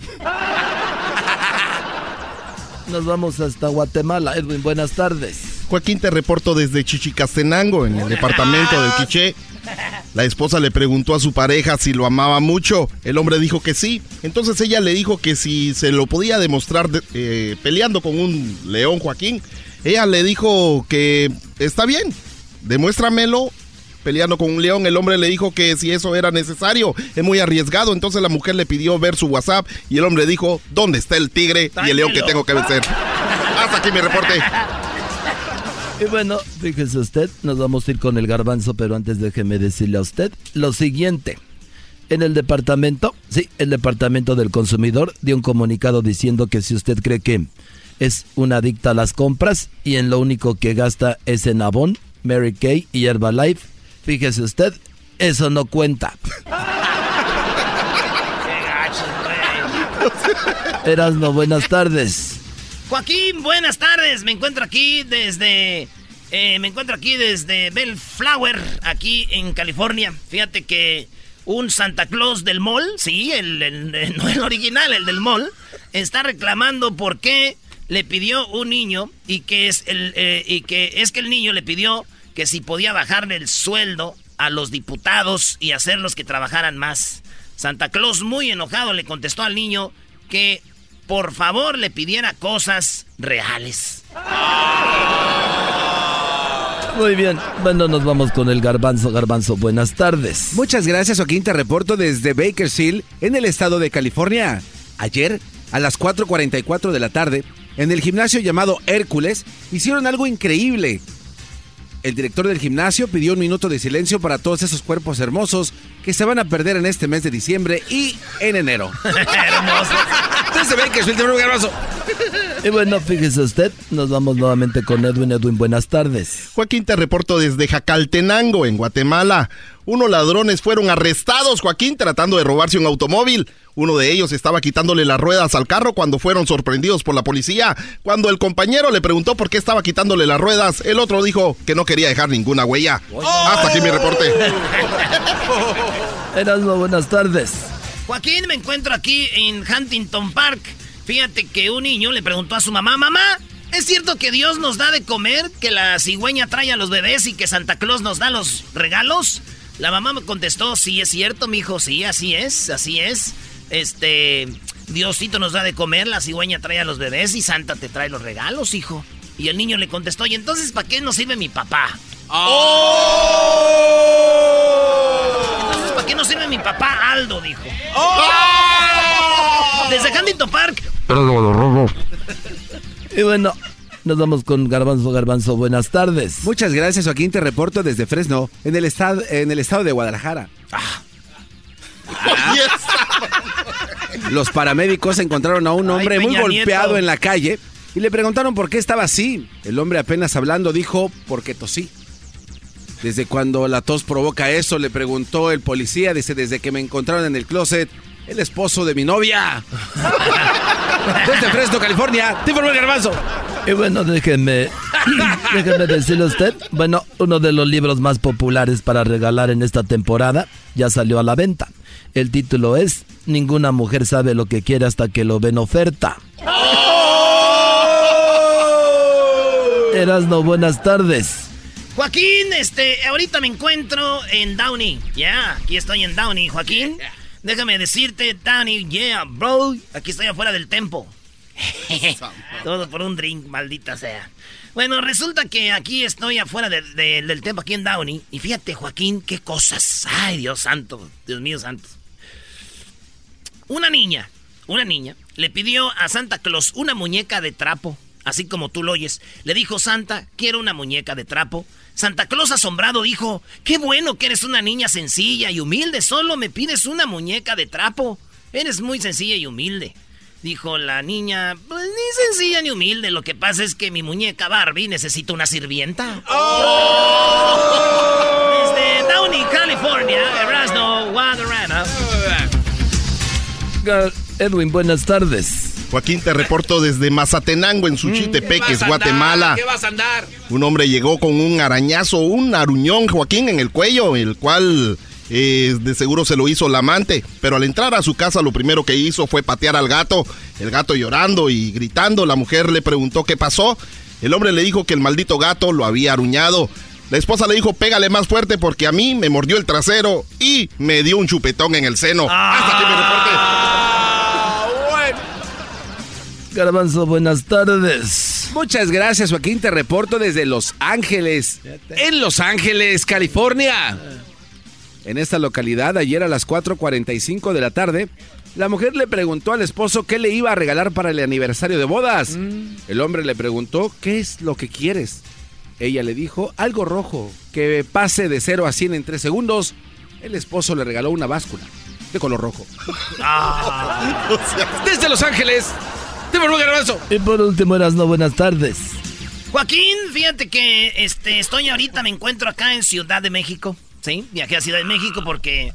Nos vamos hasta Guatemala. Edwin, buenas tardes. Joaquín, te reporto desde Chichicastenango, en el departamento del Quiché. La esposa le preguntó a su pareja si lo amaba mucho. El hombre dijo que sí. Entonces ella le dijo que si se lo podía demostrar de- eh, peleando con un león, Joaquín. Ella le dijo que está bien, demuéstramelo peleando con un león. El hombre le dijo que si eso era necesario, es muy arriesgado. Entonces la mujer le pidió ver su WhatsApp y el hombre dijo, ¿dónde está el tigre y el león que tengo que vencer? Hasta aquí mi reporte. Y bueno, fíjese usted, nos vamos a ir con el garbanzo, pero antes déjeme decirle a usted lo siguiente. En el departamento, sí, el departamento del consumidor dio un comunicado diciendo que si usted cree que es una adicta a las compras y en lo único que gasta es en Avon, Mary Kay y Herbalife, fíjese usted, eso no cuenta. Erasno, buenas tardes. Joaquín, buenas tardes. Me encuentro aquí desde. eh, me encuentro aquí desde Bellflower, aquí en California. Fíjate que un Santa Claus del mall, sí, el, el- el- no el original, el del mall, está reclamando por qué le pidió un niño y que es el eh, y que es que el niño le pidió que si podía bajarle el sueldo a los diputados y hacerlos que trabajaran más. Santa Claus muy enojado le contestó al niño que por favor le pidiera cosas reales. Muy bien, bueno, nos vamos con el garbanzo, garbanzo, buenas tardes. Muchas gracias, Joaquín. Te reporto desde Bakersfield, en el estado de California. Ayer, a las 4.44 de la tarde, en el gimnasio llamado Hércules, hicieron algo increíble. El director del gimnasio pidió un minuto de silencio para todos esos cuerpos hermosos que se van a perder en este mes de diciembre y en enero. Hermoso. Desde Bakersfield, te un abrazo. Y bueno, fíjese usted, nos vamos nuevamente con Edwin. Edwin, buenas tardes. Joaquín, te reporto desde Jacaltenango, en Guatemala. Unos ladrones fueron arrestados, Joaquín, tratando de robarse un automóvil. Uno de ellos estaba quitándole las ruedas al carro cuando fueron sorprendidos por la policía. Cuando el compañero le preguntó por qué estaba quitándole las ruedas, el otro dijo que no quería dejar ninguna huella. Hasta aquí mi reporte. Erasmo, buenas tardes. Joaquín, me encuentro aquí en Huntington Park. Fíjate que un niño le preguntó a su mamá, mamá, ¿es cierto que Dios nos da de comer, que la cigüeña trae a los bebés y que Santa Claus nos da los regalos? La mamá me contestó, sí, es cierto, mi hijo, sí, así es, así es. Este, Diosito nos da de comer, la cigüeña trae a los bebés y Santa te trae los regalos, hijo. Y el niño le contestó, ¿y entonces para qué nos sirve mi papá? Entonces, ¿para qué nos sirve mi papá Aldo? Dijo. Desde Huntington Park. Y bueno, nos vamos con Garbanzo, Garbanzo, buenas tardes. Muchas gracias, Joaquín. Te reporto desde Fresno, en el, estado, en el estado de Guadalajara. Ah. Los paramédicos encontraron a un hombre Ay, muy golpeado Nieto. en la calle y le preguntaron por qué estaba así. El hombre apenas hablando dijo, porque tosí. Desde cuando la tos provoca eso, le preguntó el policía, dice, desde que me encontraron en el closet, el esposo de mi novia. Desde Fresno, California, te informó el garbanzo. Y bueno, déjenme, déjenme decirle a usted, bueno, uno de los libros más populares para regalar en esta temporada ya salió a la venta. El título es Ninguna mujer sabe lo que quiere hasta que lo ve en oferta. Erasno, buenas tardes. Joaquín, este, ahorita me encuentro en Downey. Ya, aquí estoy en Downey, Joaquín. Déjame decirte, Downey, yeah, bro. Aquí estoy afuera del tempo. Todo por un drink, maldita sea. Bueno, resulta que aquí estoy afuera de- de- del templo, aquí en Downey. Y fíjate, Joaquín, qué cosas. Ay, Dios santo, Dios mío santo. Una niña, una niña, le pidió a Santa Claus una muñeca de trapo, así como tú lo oyes. Le dijo Santa, quiero una muñeca de trapo. Santa Claus asombrado dijo, qué bueno que eres una niña sencilla y humilde, solo me pides una muñeca de trapo. Eres muy sencilla y humilde. Dijo la niña, pues ni sencilla ni humilde, lo que pasa es que mi muñeca Barbie necesita una sirvienta. Desde Downey, California, Erasmo Guadarrama. Edwin, buenas tardes. Joaquín, te reporto desde Mazatenango, en Suchitepeques, Guatemala. ¿Qué vas a andar? Un hombre llegó con un arañazo, un aruñón, Joaquín, en el cuello, el cual eh, de seguro se lo hizo la amante. Pero al entrar a su casa, lo primero que hizo fue patear al gato. El gato llorando y gritando. La mujer le preguntó qué pasó. El hombre le dijo que el maldito gato lo había aruñado. La esposa le dijo, pégale más fuerte porque a mí me mordió el trasero y me dio un chupetón en el seno. Hasta aquí mi reporte. Garbanzo, buenas tardes. Muchas gracias, Joaquín. Te reporto desde Los Ángeles. En Los Ángeles, California. En esta localidad, ayer a las 4.45 de la tarde, la mujer le preguntó al esposo qué le iba a regalar para el aniversario de bodas. El hombre le preguntó, ¿qué es lo que quieres? Ella le dijo, algo rojo, que pase de 0 a 100 en 3 segundos. El esposo le regaló una báscula de color rojo. Desde Los Ángeles, te vuelvo Garbanzo. Y por último, no buenas tardes. Joaquín, fíjate que este, estoy ahorita, me encuentro acá en Ciudad de México. Sí, viajé a Ciudad de México porque...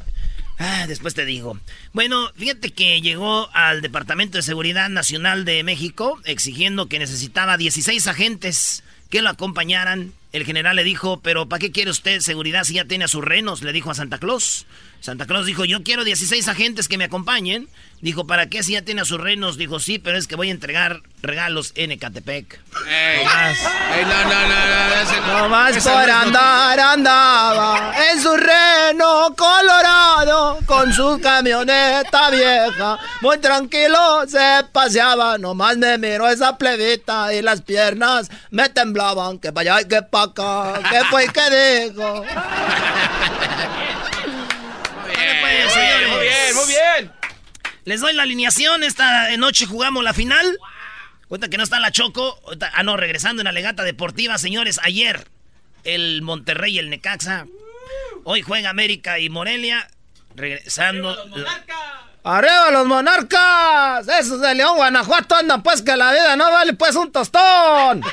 Ah, después te digo. Bueno, fíjate que llegó al Departamento de Seguridad Nacional de México exigiendo que necesitaba 16 agentes que lo acompañaran. El general le dijo, pero ¿para qué quiere usted seguridad si ya tiene a sus renos? Le dijo a Santa Claus. Santa Claus dijo, yo quiero 16 agentes que me acompañen. Dijo, ¿para qué si ya tiene a sus renos? Dijo, sí, pero es que voy a entregar regalos en Ecatepec. Ey, ey, no, no, no, no, no. No más por no andar andaba en su reno colorado con su camioneta vieja. Muy tranquilo se paseaba, nomás me miró esa plebita y las piernas me temblaban. Que para allá y que para acá, ¿qué fue que dijo? señores. Muy bien, muy bien. Les doy la alineación. Esta noche jugamos la final. Cuenta que no está la Choco. Ah, no, regresando en la legata deportiva, señores. Ayer el Monterrey y el Necaxa. Hoy juega América y Morelia. Regresando. ¡Arriba los monarcas! Esos de León, Guanajuato andan pues que la vida no vale pues un tostón.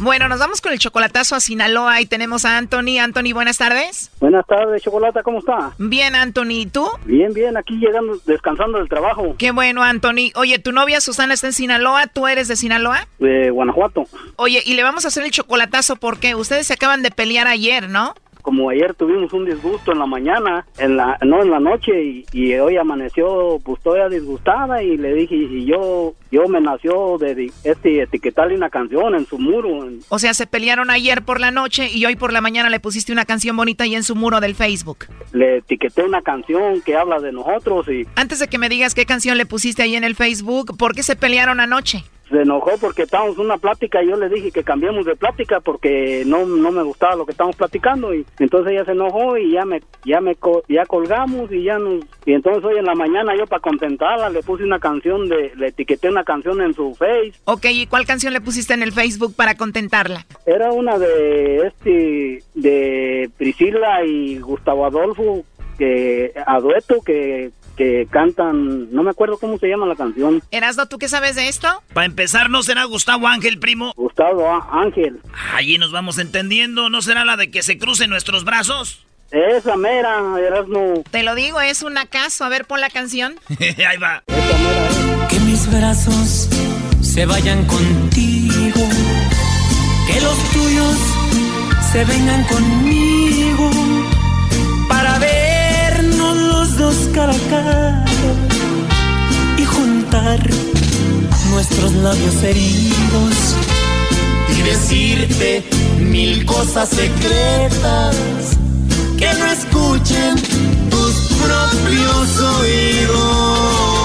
Bueno, nos vamos con el chocolatazo a Sinaloa y tenemos a Anthony. Anthony, buenas tardes. Buenas tardes, Chocolata, ¿cómo está? Bien, Anthony, ¿y tú? Bien, bien, aquí llegando, descansando del trabajo Qué bueno, Anthony. Oye, tu novia Susana está en Sinaloa, ¿tú eres de Sinaloa? de Guanajuato. Oye, y le vamos a hacer el chocolatazo porque ustedes se acaban de pelear ayer, ¿no? Como ayer tuvimos un disgusto en la mañana, en la no en la noche y, y hoy amaneció pues toda disgustada y le dije y yo yo me nació de este etiquetarle una canción en su muro. O sea, se pelearon ayer por la noche y hoy por la mañana le pusiste una canción bonita ahí en su muro del Facebook. le etiqueté una canción que habla de nosotros y Antes de que me digas qué canción le pusiste ahí en el Facebook, ¿por qué se pelearon anoche? Se enojó porque estábamos en una plática y yo le dije que cambiemos de plática porque no, no me gustaba lo que estábamos platicando y entonces ella se enojó y ya me ya me ya colgamos y ya nos y entonces hoy en la mañana yo para contentarla le puse una canción de le etiqueté una canción en su face Ok, ¿y cuál canción le pusiste en el Facebook para contentarla? era una de este de Priscila y Gustavo Adolfo que a dueto que que cantan no me acuerdo cómo se llama la canción Erasno, ¿tú qué sabes de esto? Para empezar, ¿no será Gustavo Ángel, primo? Gustavo Ángel Allí nos vamos entendiendo. ¿No será la de que se crucen nuestros brazos? Esa mera, Erasmo. Te lo digo, es un acaso. A ver, pon la canción. Ahí va. Que mis brazos se vayan contigo. Que los tuyos se vengan conmigo. Cara a cara. Y juntar nuestros labios heridos. Y decirte mil cosas secretas que no escuchen tus propios oídos.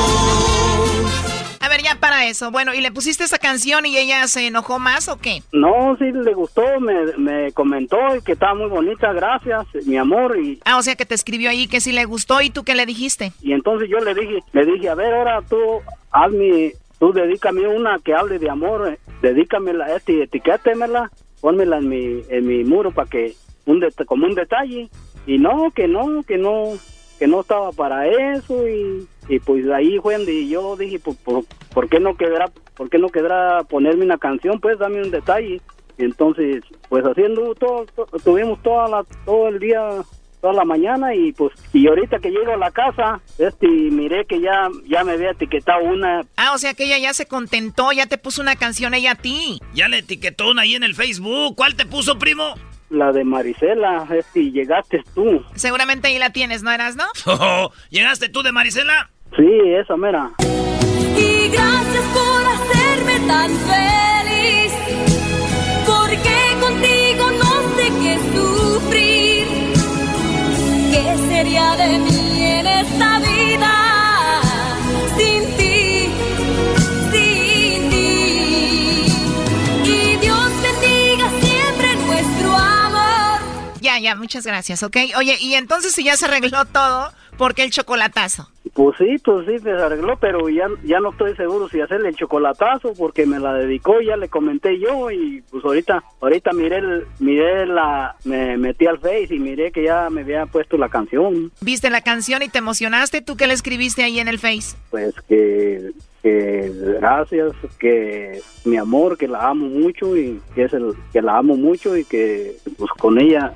A ver, ya para eso. Bueno, ¿y le pusiste esa canción y ella se enojó más o qué? No, sí le gustó, me, me comentó que estaba muy bonita, gracias, mi amor. Y, Ah, o sea que te escribió ahí que sí le gustó y tú qué le dijiste. y entonces yo le dije, le dije, a ver, ahora tú hazme, tú dedícame una que hable de amor, eh, dedícamela, este, etiquétemela, pónmela en mi, en mi muro para que, un det- como un detalle. Y no, que no, que no, que no estaba para eso y, y pues ahí fue donde yo dije, pues, por, ¿por qué no quedará, por qué no quedará ponerme una canción? Pues dame un detalle. Entonces, pues haciendo todo, to- tuvimos toda la, todo el día, toda la mañana y pues, y ahorita que llego a la casa, este, miré que ya, ya me había etiquetado una, Ah, o sea que ella ya se contentó, ya te puso una canción ella a ti. Ya le etiquetó una ahí en el Facebook. ¿Cuál te puso, primo? la de Marisela, este, y llegaste tú. Seguramente ahí la tienes, ¿no eras, no? ¿Llegaste tú de Marisela? Sí, esa mera. Y gracias por hacerme tan feliz, porque contigo no sé qué sufrir. ¿Qué sería de mí en esta vida sin ti, sin ti? Y Dios bendiga siempre nuestro amor. Ya, ya, muchas gracias, ¿ok? Oye, y entonces si ya se arregló todo, ¿por qué el chocolatazo? Pues sí, pues sí, se arregló, pero ya, ya no estoy seguro si hacerle el chocolatazo porque me la dedicó, ya le comenté yo y pues ahorita, ahorita miré, el, miré la, me metí al Face y miré que ya me había puesto la canción, ¿Viste la canción y te emocionaste? ¿Tú qué le escribiste ahí en el Face? pues que, que gracias, que mi amor, que la amo mucho y que es el, que la amo mucho y que pues con ella,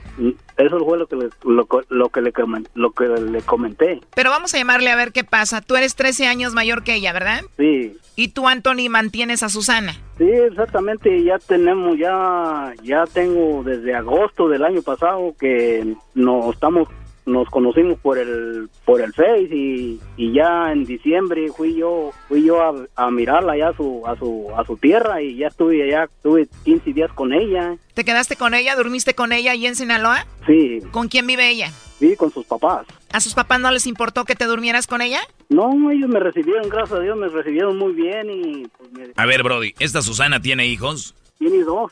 eso fue lo que le, lo, lo que le, lo que le comenté, Pero vamos a llamarle a ver qué pasa. Tú eres 13 años mayor que ella, ¿verdad? sí. Y tú, Anthony, mantienes a Susana. Sí, exactamente, ya tenemos, ya, ya tengo desde agosto del año pasado que nos estamos, nos conocimos por el, por el Face y, y ya en diciembre fui yo, fui yo a, a mirarla ya a su, a su, a su tierra y ya estuve allá, estuve 15 días con ella, ¿Te quedaste con ella? ¿Durmiste con ella ahí en Sinaloa? sí, ¿Con quién vive ella? sí, con sus papás. ¿A sus papás no les importó que te durmieras con ella? No, ellos me recibieron, gracias a Dios, me recibieron muy bien y pues me A ver, Brody, ¿esta Susana tiene hijos? tiene dos.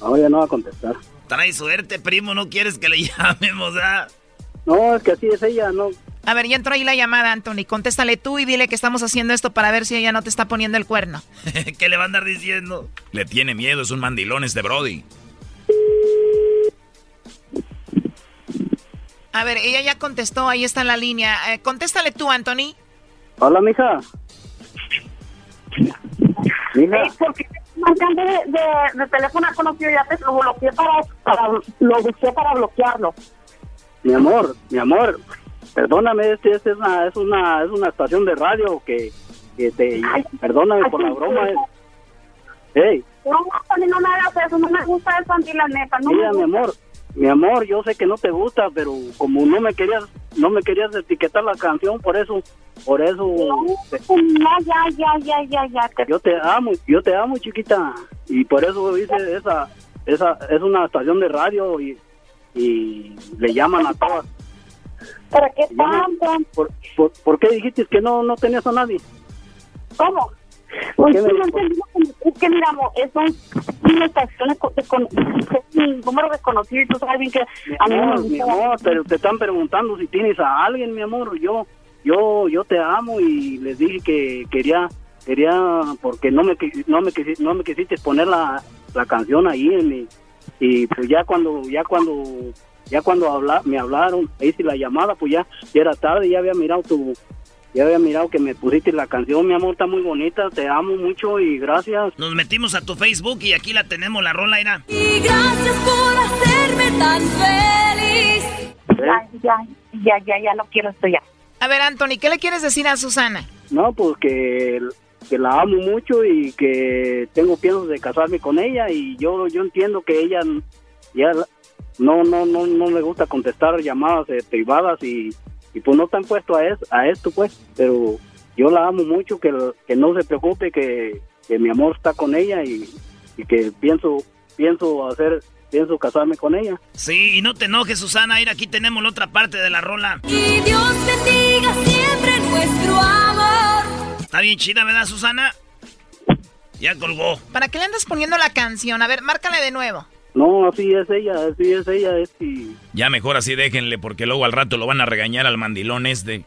No, ya no va a contestar. Trae suerte, primo, no quieres que le llamemos, ¿ah? No, es que así es ella, no. A ver, ya entró ahí la llamada, Anthony. Contéstale tú y dile que estamos haciendo esto para ver si ella no te está poniendo el cuerno. ¿Qué le va a andar diciendo? Le tiene miedo, es un mandilón este Brody. A ver, ella ya contestó, ahí está en la línea. Eh, contéstale tú, Anthony. Hola, mija. Mija. Sí, porque marcando de, de, de teléfono conocido ya te lo bloqueé para, para lo busqué para bloquearlo. Mi amor, mi amor, perdóname, este, este es una, es una, es una estación de radio que, que te, perdóname por la broma. es- Hey, No, no me hagas eso, no me gusta eso, Andy, la neta. No mira, me mi amor, mi amor, yo sé que no te gusta, pero como no me querías, no me querías etiquetar la canción, por eso, por eso No, ya, ya, ya, ya, ya. te- yo te amo, yo te amo, chiquita, y por eso hice esa, esa, es una estación de radio y, y le llaman a todas. ¿Para qué tanto? ¿Por, por, por qué dijiste que no, no tenías a nadie? ¿Cómo? ¿Por Pues sí, no es que mira, amor, es un, una estación de, co- de con- un número desconocido y tú sabes bien que a mí no me mi amor, pero te están preguntando si tienes a alguien, mi amor. Yo, yo, yo te amo y les dije que quería, quería, porque no me, no me, quisi- no me quisiste poner la, la canción ahí en mi, y pues ya cuando, ya cuando, ya cuando habla, me hablaron, hice la llamada, pues ya, ya era tarde, ya había mirado tu, ya había mirado que me pusiste la canción, mi amor, está muy bonita, te amo mucho y gracias. Nos metimos a tu Facebook y aquí la tenemos, la rola era. Y gracias por hacerme tan feliz. Ya, ya, ya, ya, ya no quiero esto ya. A ver, Anthony, ¿qué le quieres decir a Susana? No, pues que, que la amo mucho y que tengo piensos de casarme con ella y yo yo entiendo que ella ya no no no no le gusta contestar llamadas eh, privadas y, y pues no están puesto a, es- a esto pues, pero yo la amo mucho, que, que no se preocupe que, que mi amor está con ella y, y que pienso pienso hacer pienso casarme con ella. Sí, y no te enojes, Susana. Mira, aquí tenemos la otra parte de la rola. Y Dios bendiga siempre nuestro amor. Está bien chida, ¿verdad, Susana? Ya colgó. ¿Para qué le andas poniendo la canción? A ver, márcale de nuevo. No, así es ella, así es ella, es y Ya mejor así déjenle, porque luego al rato lo van a regañar al mandilón este.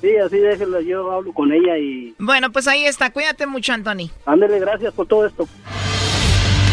sí, así déjela, yo hablo con ella y Bueno, pues ahí está. Cuídate mucho, Anthony. ándele gracias por todo esto.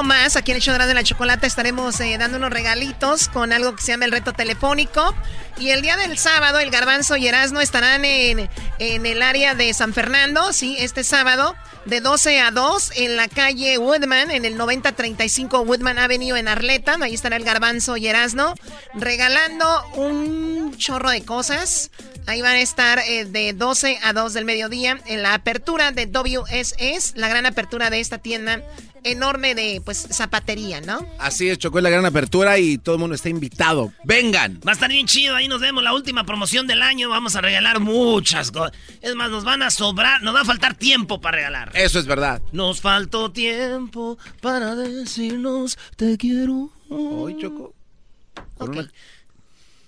más, aquí en el show de la chocolate estaremos eh, dando unos regalitos con algo que se llama el reto telefónico. Y el día del sábado, el Garbanzo y Erasmo estarán en, en el área de San Fernando, sí, este sábado, de 12 a 2, en la calle Woodman, en el 9035 Woodman Avenue en Arleta. Ahí estará el Garbanzo y Erasmo regalando un chorro de cosas. Ahí van a estar eh, de 12 a 2 del mediodía en la apertura de WSS, la gran apertura de esta tienda enorme de pues zapatería, ¿no? Así es, chocó la gran apertura y todo el mundo está invitado. ¡Vengan! Va a estar bien chido, ahí nos vemos la última promoción del año. Vamos a regalar muchas cosas. Es más, nos van a sobrar, nos va a faltar tiempo para regalar. Eso es verdad. Nos faltó tiempo para decirnos te quiero. Hoy, Choco.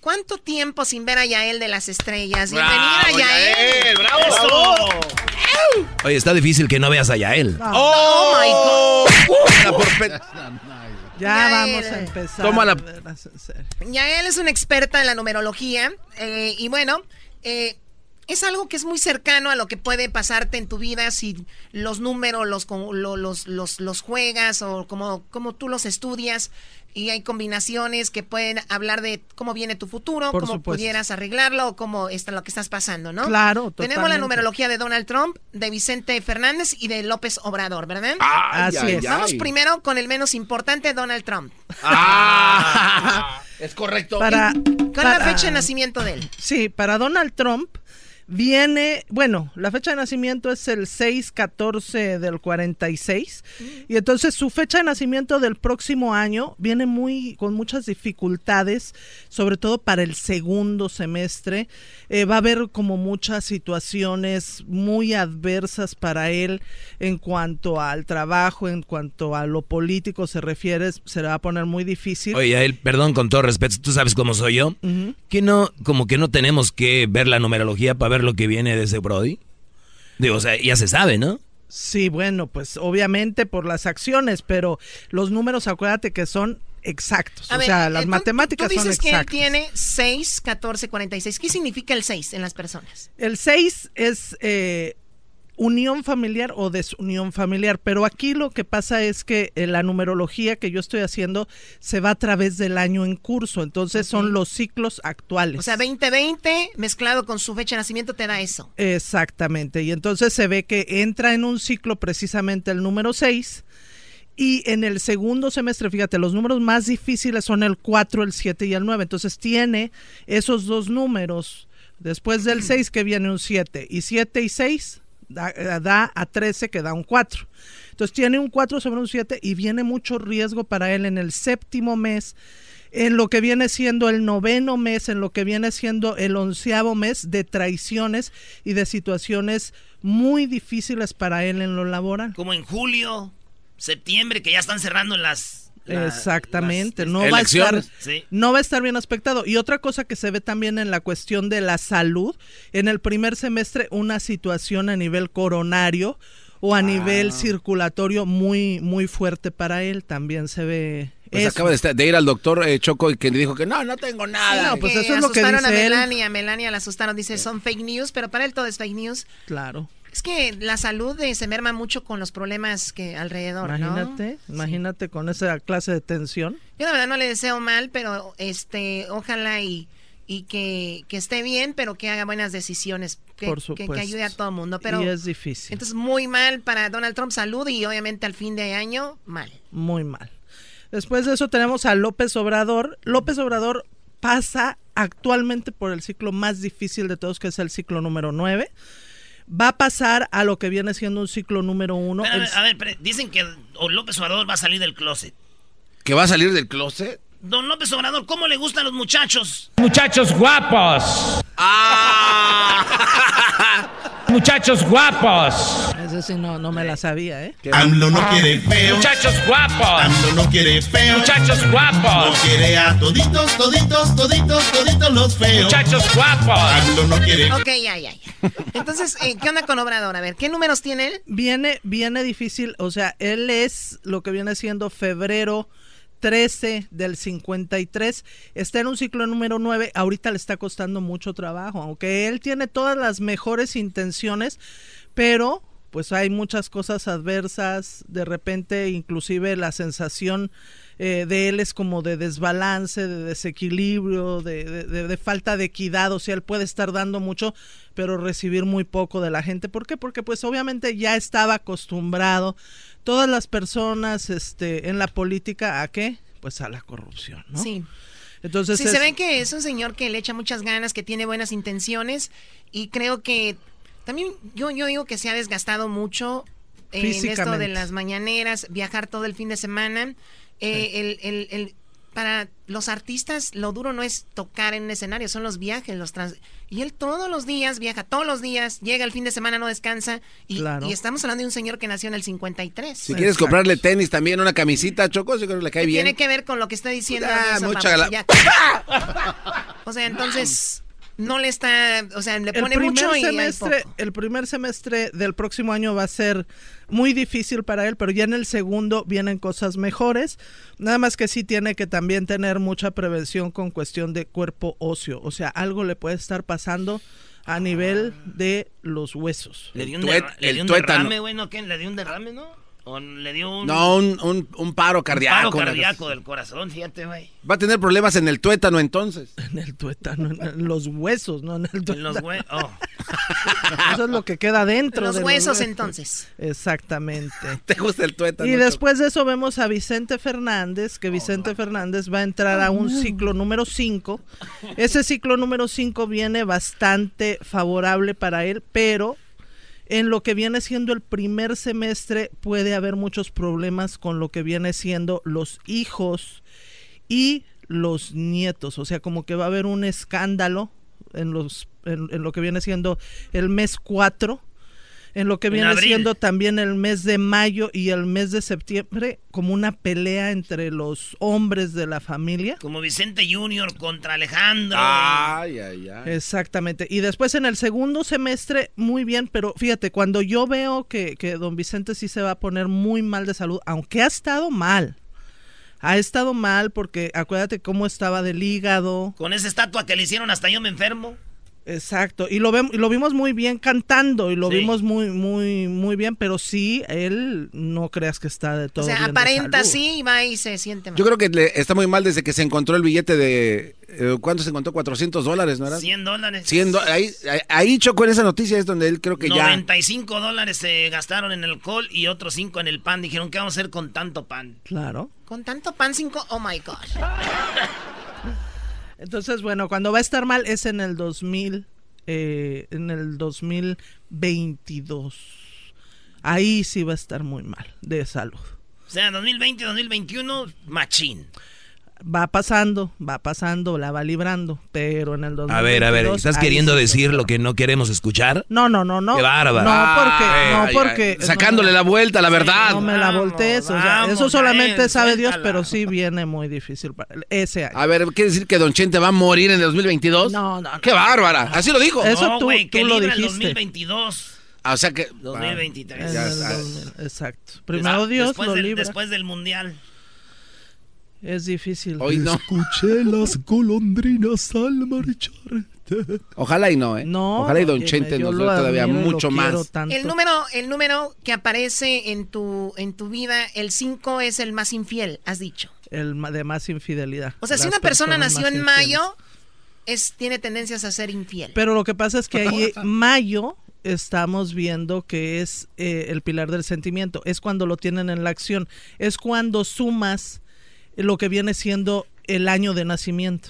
¿Cuánto tiempo sin ver a Yael de las estrellas? Bravo, Bienvenida, Yael. Yael, bravo. Eso. Oye, está difícil que no veas a Yael. Oh, my God. Ya Yael. vamos a empezar. Tómala. a verlas en serio. Yael es una experta en la numerología eh, y bueno, eh, es algo que es muy cercano a lo que puede pasarte en tu vida si los números los, los, los, los juegas o como, como tú los estudias y hay combinaciones que pueden hablar de cómo viene tu futuro, Por cómo supuesto. pudieras arreglarlo o cómo está lo que estás pasando, ¿no? Claro, Tenemos la totalmente. numerología de Donald Trump, de Vicente Fernández y de López Obrador, ¿verdad? Así ay, es. Vamos ay. primero con el menos importante, Donald Trump. es correcto. Para, ¿Cuál es la fecha de nacimiento de él? Sí, para Donald Trump viene, bueno, la fecha de nacimiento es el 6-14 del 46 y entonces su fecha de nacimiento del próximo año viene muy con muchas dificultades, sobre todo para el segundo semestre. Eh, va a haber como muchas situaciones muy adversas para él en cuanto al trabajo, en cuanto a lo político se refiere, se le va a poner muy difícil. Oye, Yael, perdón con todo respeto, tú sabes cómo soy yo. Que no, como que no tenemos que ver la numerología para ver lo que viene de ese Brody. Digo, o sea, ya se sabe, ¿no? Sí, bueno, pues obviamente por las acciones, pero los números, acuérdate que son exactos. A o ver, sea, eh, las tú- matemáticas tú son dices que él exactas. tiene 6, 14, 46. ¿Qué significa el 6 en las personas? El 6 es, eh, unión familiar o desunión familiar. Pero aquí lo que pasa es que eh, la numerología que yo estoy haciendo se va a través del año en curso. Entonces son los ciclos actuales. O sea, 2020 mezclado con su fecha de nacimiento te da eso. Exactamente. Y entonces se ve que entra en un ciclo precisamente el número 6. Y en el segundo semestre, fíjate, los números más difíciles son el 4, el 7 y el 9. Entonces tiene esos dos números. Después del 6 que viene un 7. Y 7 y 6 da, eh, da a 13 que da un 4. Entonces tiene un 4 sobre un 7 y viene mucho riesgo para él en el séptimo mes, en lo que viene siendo el noveno mes, en lo que viene siendo el onceavo mes de traiciones y de situaciones muy difíciles para él en lo laboral. Como en julio, septiembre, que ya están cerrando las... la- Exactamente, las- no va, a estar. Sí. no va a estar bien aspectado. Y otra cosa que se ve también en la cuestión de la salud, en el primer semestre una situación a nivel coronario o a nivel circulatorio muy muy fuerte para él, también se ve Pues acaba de, estar- de ir al doctor eh, Choco y que le dijo que no, no tengo nada. no, pues Que eso es lo que asustaron a dice él. Melania, Melania la asustaron, dice son fake news, pero para él todo es fake news. Claro. Es que la salud eh, se merma mucho con los problemas que alrededor, ¿no? Imagínate, imagínate con esa clase de tensión. Yo la verdad no le deseo mal, pero este, ojalá y, y que, que esté bien, pero que haga buenas decisiones, que, Por que- que ayude a todo el mundo. Pero y es difícil, entonces muy mal para Donald Trump salud y obviamente al fin de año mal. muy mal. Después de eso tenemos a López Obrador. López Obrador pasa actualmente por el ciclo más difícil de todos, que es el ciclo número 9. Va a pasar a lo que viene siendo un ciclo número 1. Pero, a ver, a ver, pero dicen que o López Obrador va a salir del closet. ¿Que va a salir del closet? Don López Obrador, ¿cómo le gustan los muchachos? Muchachos guapos. Muchachos guapos. Ese sí no, no me la sabía, ¿eh? AMLO no quiere feo. Muchachos guapos. AMLO no quiere feo. Muchachos guapos. No quiere a toditos, toditos, toditos, toditos los feos. Muchachos guapos. AMLO no quiere. Ok, ya, ya, ya. Entonces, eh, ¿qué onda con Obrador? A ver, ¿qué números tiene él? Viene, viene difícil, o sea, él es lo que viene siendo febrero 13 del 53, está en un ciclo número 9, ahorita le está costando mucho trabajo, aunque él tiene todas las mejores intenciones, pero pues hay muchas cosas adversas, de repente inclusive la sensación eh, de él es como de desbalance, de desequilibrio, de, de- falta de equidad, o sea, él puede estar dando mucho, pero recibir muy poco de la gente. ¿Por qué? Porque pues obviamente ya estaba acostumbrado todas las personas este, en la política a qué? Pues a la corrupción, ¿no? Sí. Entonces sí, es- se ve que es un señor que le echa muchas ganas, que tiene buenas intenciones y creo que también yo, yo digo que se ha desgastado mucho en esto de las mañaneras, viajar todo el fin de semana. Eh, el, el- el- para los artistas lo duro no es tocar en un escenario, son los viajes, los trans... Y él todos los días viaja, todos los días, llega el fin de semana, no descansa. Y, Claro. y estamos hablando de un señor que nació en el 53. Si quieres comprarle tenis también, una camisita, Choco, yo creo que le cae bien. Tiene que ver con lo que está diciendo. Ah, mucha ya. O sea, entonces no le está, o sea, le el pone mucho y hay semestre, poco. el primer semestre del próximo año va a ser muy difícil para él, pero ya en el segundo vienen cosas mejores. Nada más que sí tiene que también tener mucha prevención con cuestión de cuerpo óseo, o sea, algo le puede estar pasando a nivel de los huesos. Le dio un, tuet- derra- le dio un derrame, güey, ¿no? ¿Qué? ¿Le dio un derrame, no? ¿O le dio un... No, un, un, un paro cardíaco. paro una cardíaco del corazón, fíjate, güey. Va a tener problemas en el tuétano entonces. En el tuétano, en los huesos, no en el tuétano. En los hue- oh. Eso es lo que queda dentro Los de huesos, entonces. Exactamente. ¿Te gusta el tuétano? Y después de eso vemos a Vicente Fernández, que Vicente Fernández va a entrar a un ciclo número 5. Ese ciclo número 5 viene bastante favorable para él, pero en lo que viene siendo el primer semestre puede haber muchos problemas con lo que viene siendo los hijos y los nietos. O sea, como que va a haber un escándalo en, los, en, lo que viene siendo el mes 4. En lo que En viene abril. siendo también el mes de mayo y el mes de septiembre, como una pelea entre los hombres de la familia. Como Vicente Junior contra Alejandro. Ay, ay, ay. Exactamente. Y después en el segundo semestre, muy bien, pero fíjate, cuando yo veo que, que don Vicente sí se va a poner muy mal de salud, aunque ha estado mal. Ha estado mal porque acuérdate cómo estaba del hígado. Con esa estatua que le hicieron hasta yo me enfermo. Exacto, y lo, vemos, y lo vimos muy bien cantando y lo Sí. vimos muy, muy, muy bien, pero sí, él no creas que está de O todo sea, bien aparenta sí y va y se siente mal. Yo creo que le- está muy mal desde que se encontró el billete de... eh, ¿Cuánto se encontró? 400 dólares, ¿no era? 100 dólares. 100 do- ahí, ahí, chocó en esa noticia, es donde él creo que ya... 95 dólares se gastaron en el alcohol y otros 5 en el pan. Dijeron, ¿qué vamos a hacer con tanto pan? Claro. Con tanto pan cinco, oh my God. Entonces, bueno, cuando va a estar mal es en el 2000, eh, en el 2022. Ahí sí va a estar muy mal de salud. O sea, 2020, 2021, machín. Va pasando, va pasando, la va librando, pero en el 2022... A ver, a ver, ¿estás queriendo decir lo que no queremos escuchar? No, no, no, no. Qué bárbaro. No, porque, Ay, no, ay, porque... ay, sacándole la vuelta, la verdad. No me la voltees, o sea, vamos, eso solamente sabe Dios, pero sí viene muy difícil para ese año. A ver, ¿quiere decir que Don Chente va a morir en el 2022? No, no, no. ¡Qué bárbara! Así lo dijo. Eso no, tú- que tú lo libra el dijiste. 2022. Ah, o sea que... 2023. En Ya el está. 2000, exacto. Primero Dios después lo del, libra. Después del mundial. Es difícil. Hoy no. Escuché las golondrinas al marcharte. Ojalá y no, ¿eh? No, Ojalá y Don Chente nos lo dé todavía admiro y lo mucho quiero más. tanto. El número, el número que aparece en tu, en tu vida, el 5 es el más infiel, has dicho. El de más infidelidad. O sea, si una persona nació en mayo, es, tiene tendencias a ser infiel. Pero lo que pasa es que ahí, mayo, estamos viendo que es eh, el pilar del sentimiento. Es cuando lo tienen en la acción. Es cuando sumas lo que viene siendo el año de nacimiento.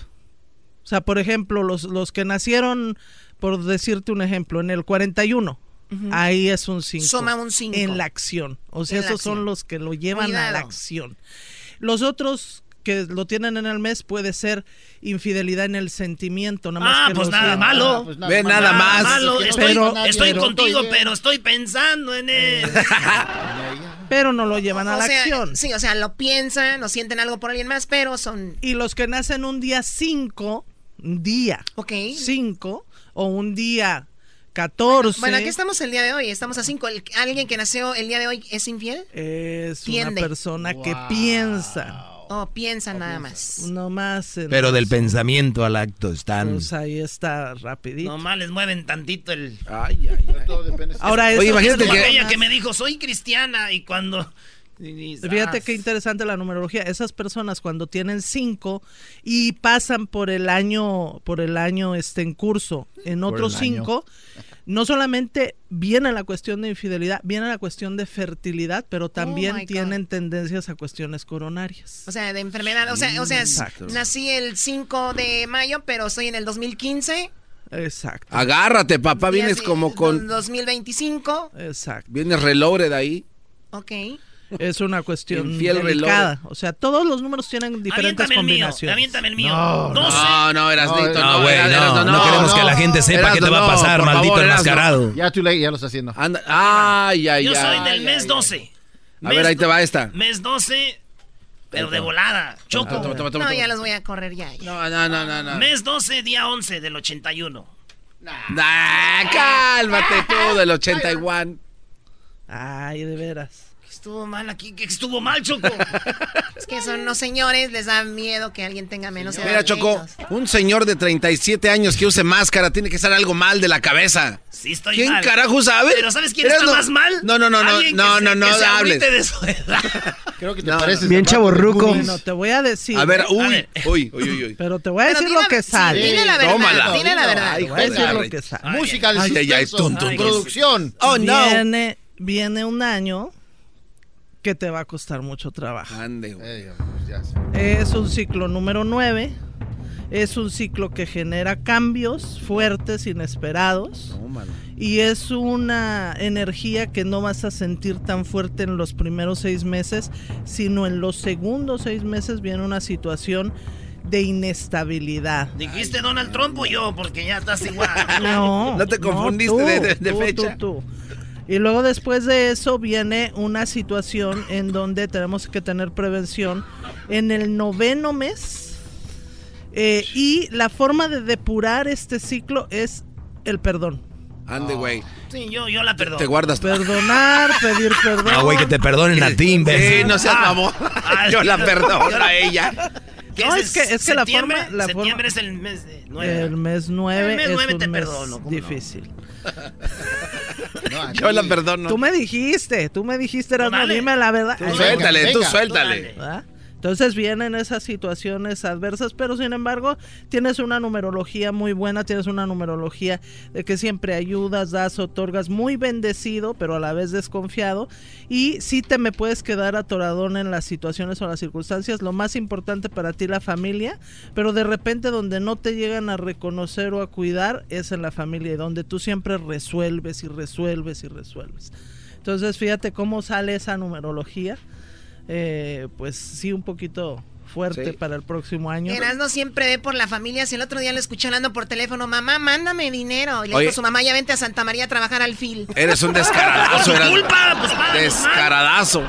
O sea, por ejemplo, los, los que nacieron, por decirte un ejemplo, en el 41, Ujú. ahí es un 5. Suma un cinco. En la acción. O sea, En esos son los que lo llevan a la acción. Los otros que lo tienen en el mes puede ser infidelidad en el sentimiento. Nada más Ah, que pues lo nada malo. Ve nada más. malo. Pero- Estoy, pero- estoy pero- contigo, pero estoy pensando en él. Pero no lo llevan a O la sea, acción. Sí, o sea, lo piensan, o sienten algo por alguien más, pero son... Y los que nacen un día 5, día Ok. 5 o un día 14 Bueno, aquí estamos el día de hoy, estamos a 5. ¿Alguien que nació el día de hoy es infiel? es Tiende. una persona que piensa. O piensa nada más. No más. en Pero del pensamiento al acto están... Pues ahí está rapidito. Nomás les mueven tantito el... Ay, ay, ay. Ahora Oye, eso- imagínate Es como que- aquella que me dijo, soy cristiana, y cuando... Fíjate ah, qué interesante la numerología. Esas personas cuando tienen cinco y pasan por el año, por el año este en curso, en otros año. cinco, no solamente viene la cuestión de infidelidad, viene la cuestión de fertilidad, pero también Oh tienen tendencias a cuestiones coronarias. O sea, de enfermedad. O sea, o sea s- Exacto. nací el 5 de mayo, pero estoy en el 2015. Exacto. Agárrate, papá, vienes así, como con... 2025. Exacto. Vienes reloaded ahí. Ok. Es una cuestión Infiel delicada. O sea, todos los números tienen diferentes Aviéntame el mío, combinaciones. aviéntame el mío. No, 12. no, no, Erasnito, No, no, No, güey, Eras- no, Erasno, no, queremos que la gente sepa qué te va a pasar, maldito enmascarado. Ya tú ya lo está haciendo. Anda, ay, ay, Yo ay. soy del mes 12. A ver, ahí te va esta. Mes 12, pero de volada. Choco. Toma, toma, toma, No, ya los voy a correr ya. ya. No, no, no, no, no. Mes 12, día 11 del 81. Nah, cálmate tú del 81. Ay, de veras. Estuvo mal aquí, que estuvo mal, Choco. Es que son unos señores, les da miedo que alguien tenga menos edad Mira, Choco, ellos. un señor de 37 años que use máscara tiene que estar algo mal de la cabeza. Sí, estoy ¿Quién mal. carajo sabe? Pero ¿sabes quién está no- más mal? No, no, no, no, no, no, no, se hables. de su edad. Creo que te No, pareces Bien a. Bunny. Bueno, te voy a decir. A ver, uy, ver. uy, uy, uy, uy. Pero te voy a Pero decir lo que sale. sí, dile la verdad, Tómala. dile la verdad. Ay, Te voy a decir lo que sale. Música de Ay, ay. Producción. Oh, no. Viene, viene un año que te va a costar mucho trabajo. Ande, güey. Pues. Es un ciclo número 9. Es un ciclo que genera cambios fuertes, inesperados. Tómala. Y es una energía que no vas a sentir tan fuerte en los primeros seis meses, sino en los segundos seis meses viene una situación de inestabilidad. ¿Dijiste Donald Trump o yo? Porque ya estás igual. No, No te confundiste tú, de- de- de tú, fecha. tú, tú. Y luego después de eso viene una situación en donde tenemos que tener prevención en el noveno mes. Eh, y la forma de depurar este ciclo es el perdón. Ande, güey. Sí, yo, yo la perdono. Te guardas. Perdonar, pedir perdón. Ah, güey, que te perdonen a ti, Sí, imbécil. no seas Ah. Ah, Yo la perdono yo- a ella. ¿Qué No, es es que, es que la forma... La septiembre forma- es el mes de nueve. El mes 9 El mes es nueve un te mes perdono, ¿cómo no? difícil. Yo la perdono. Tú me dijiste, tú me dijiste, Erasmo, dime la verdad. Tú suéltale, tú suéltale. ¿verdad? Entonces vienen esas situaciones adversas, pero sin embargo tienes una numerología muy buena, tienes una numerología de que siempre ayudas, das, otorgas, muy bendecido, pero a la vez desconfiado. Y sí te me puedes quedar atoradón en las situaciones o las circunstancias, lo más importante para ti la familia, pero de repente donde no te llegan a reconocer o a cuidar es en la familia, y donde tú siempre resuelves y resuelves y resuelves. Entonces fíjate cómo sale esa numerología eh, pues sí, un poquito fuerte Sí. para el próximo año. Erasmo siempre ve por la familia. Si el otro día lo escuché hablando por teléfono, mamá, mándame dinero. Y le Oye. dijo a su mamá, ya vente a Santa María a trabajar al fil. Eres un descaradazo, eras. tu culpa, pues páganos, Descaradazo.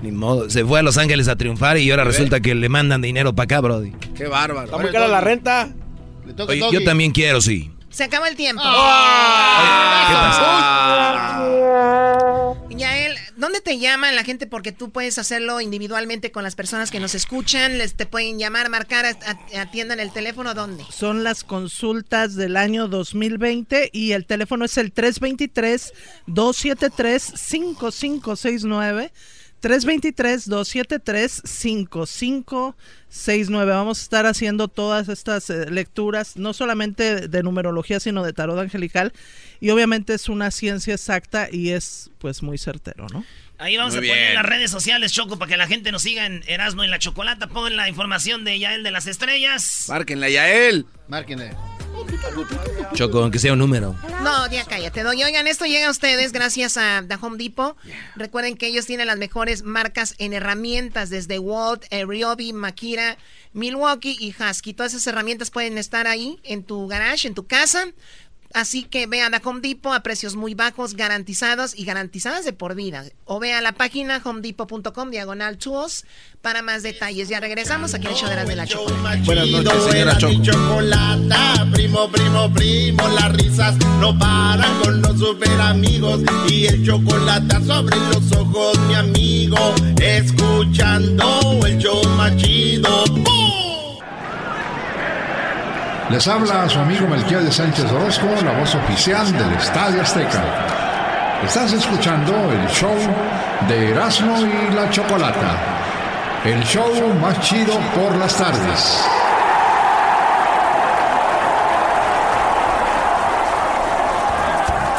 Ni modo, se fue a Los Ángeles a triunfar y ahora resulta que le mandan dinero para acá, Brody. Qué bárbaro. Está muy cara la renta. Oye, yo también quiero, sí. Se acabó el tiempo. Yael, ¿dónde te llaman la gente? Porque tú puedes hacerlo individualmente con las personas que nos escuchan. Les te pueden llamar, marcar, atiendan el teléfono. ¿Dónde? Son las consultas del año 2020 y el teléfono es el 323-273-5569. 323-273-5569. Vamos a estar haciendo todas estas eh, lecturas, no solamente de numerología, sino de tarot angelical. Y obviamente es una ciencia exacta y es pues muy certero, ¿no? Ahí vamos Muy a poner bien. las redes sociales, Choco, para que la gente nos siga en Erasmo y la Chocolata. Pongan la información de Yael de las Estrellas. Márquenla, Yael. Márquenle. Choco, aunque sea un número. No, ya cállate, doy. Oigan, esto llega a ustedes gracias a The Home Depot. Recuerden que ellos tienen las mejores marcas en herramientas, desde Walt, eh, Ryobi, Makira, Milwaukee y Husky. Todas esas herramientas pueden estar ahí en tu garage, en tu casa. Así que ve a Home Depot a precios muy bajos, garantizados y garantizadas de por vida. O ve a la página homedepot.com, diagonal tools, para más detalles. Ya regresamos aquí en el show de las de la Chocolata. Buenas noches, señora Choco. chocolata, primo, primo, primo, las risas no paran con los super amigos y el chocolate sobre los ojos, mi amigo, escuchando el show más chido. ¡Bum! Les habla su amigo Melquiades Sánchez Orozco, la voz oficial del Estadio Azteca. Estás escuchando el show de Erasmo y la Chocolata. El show más chido por las tardes.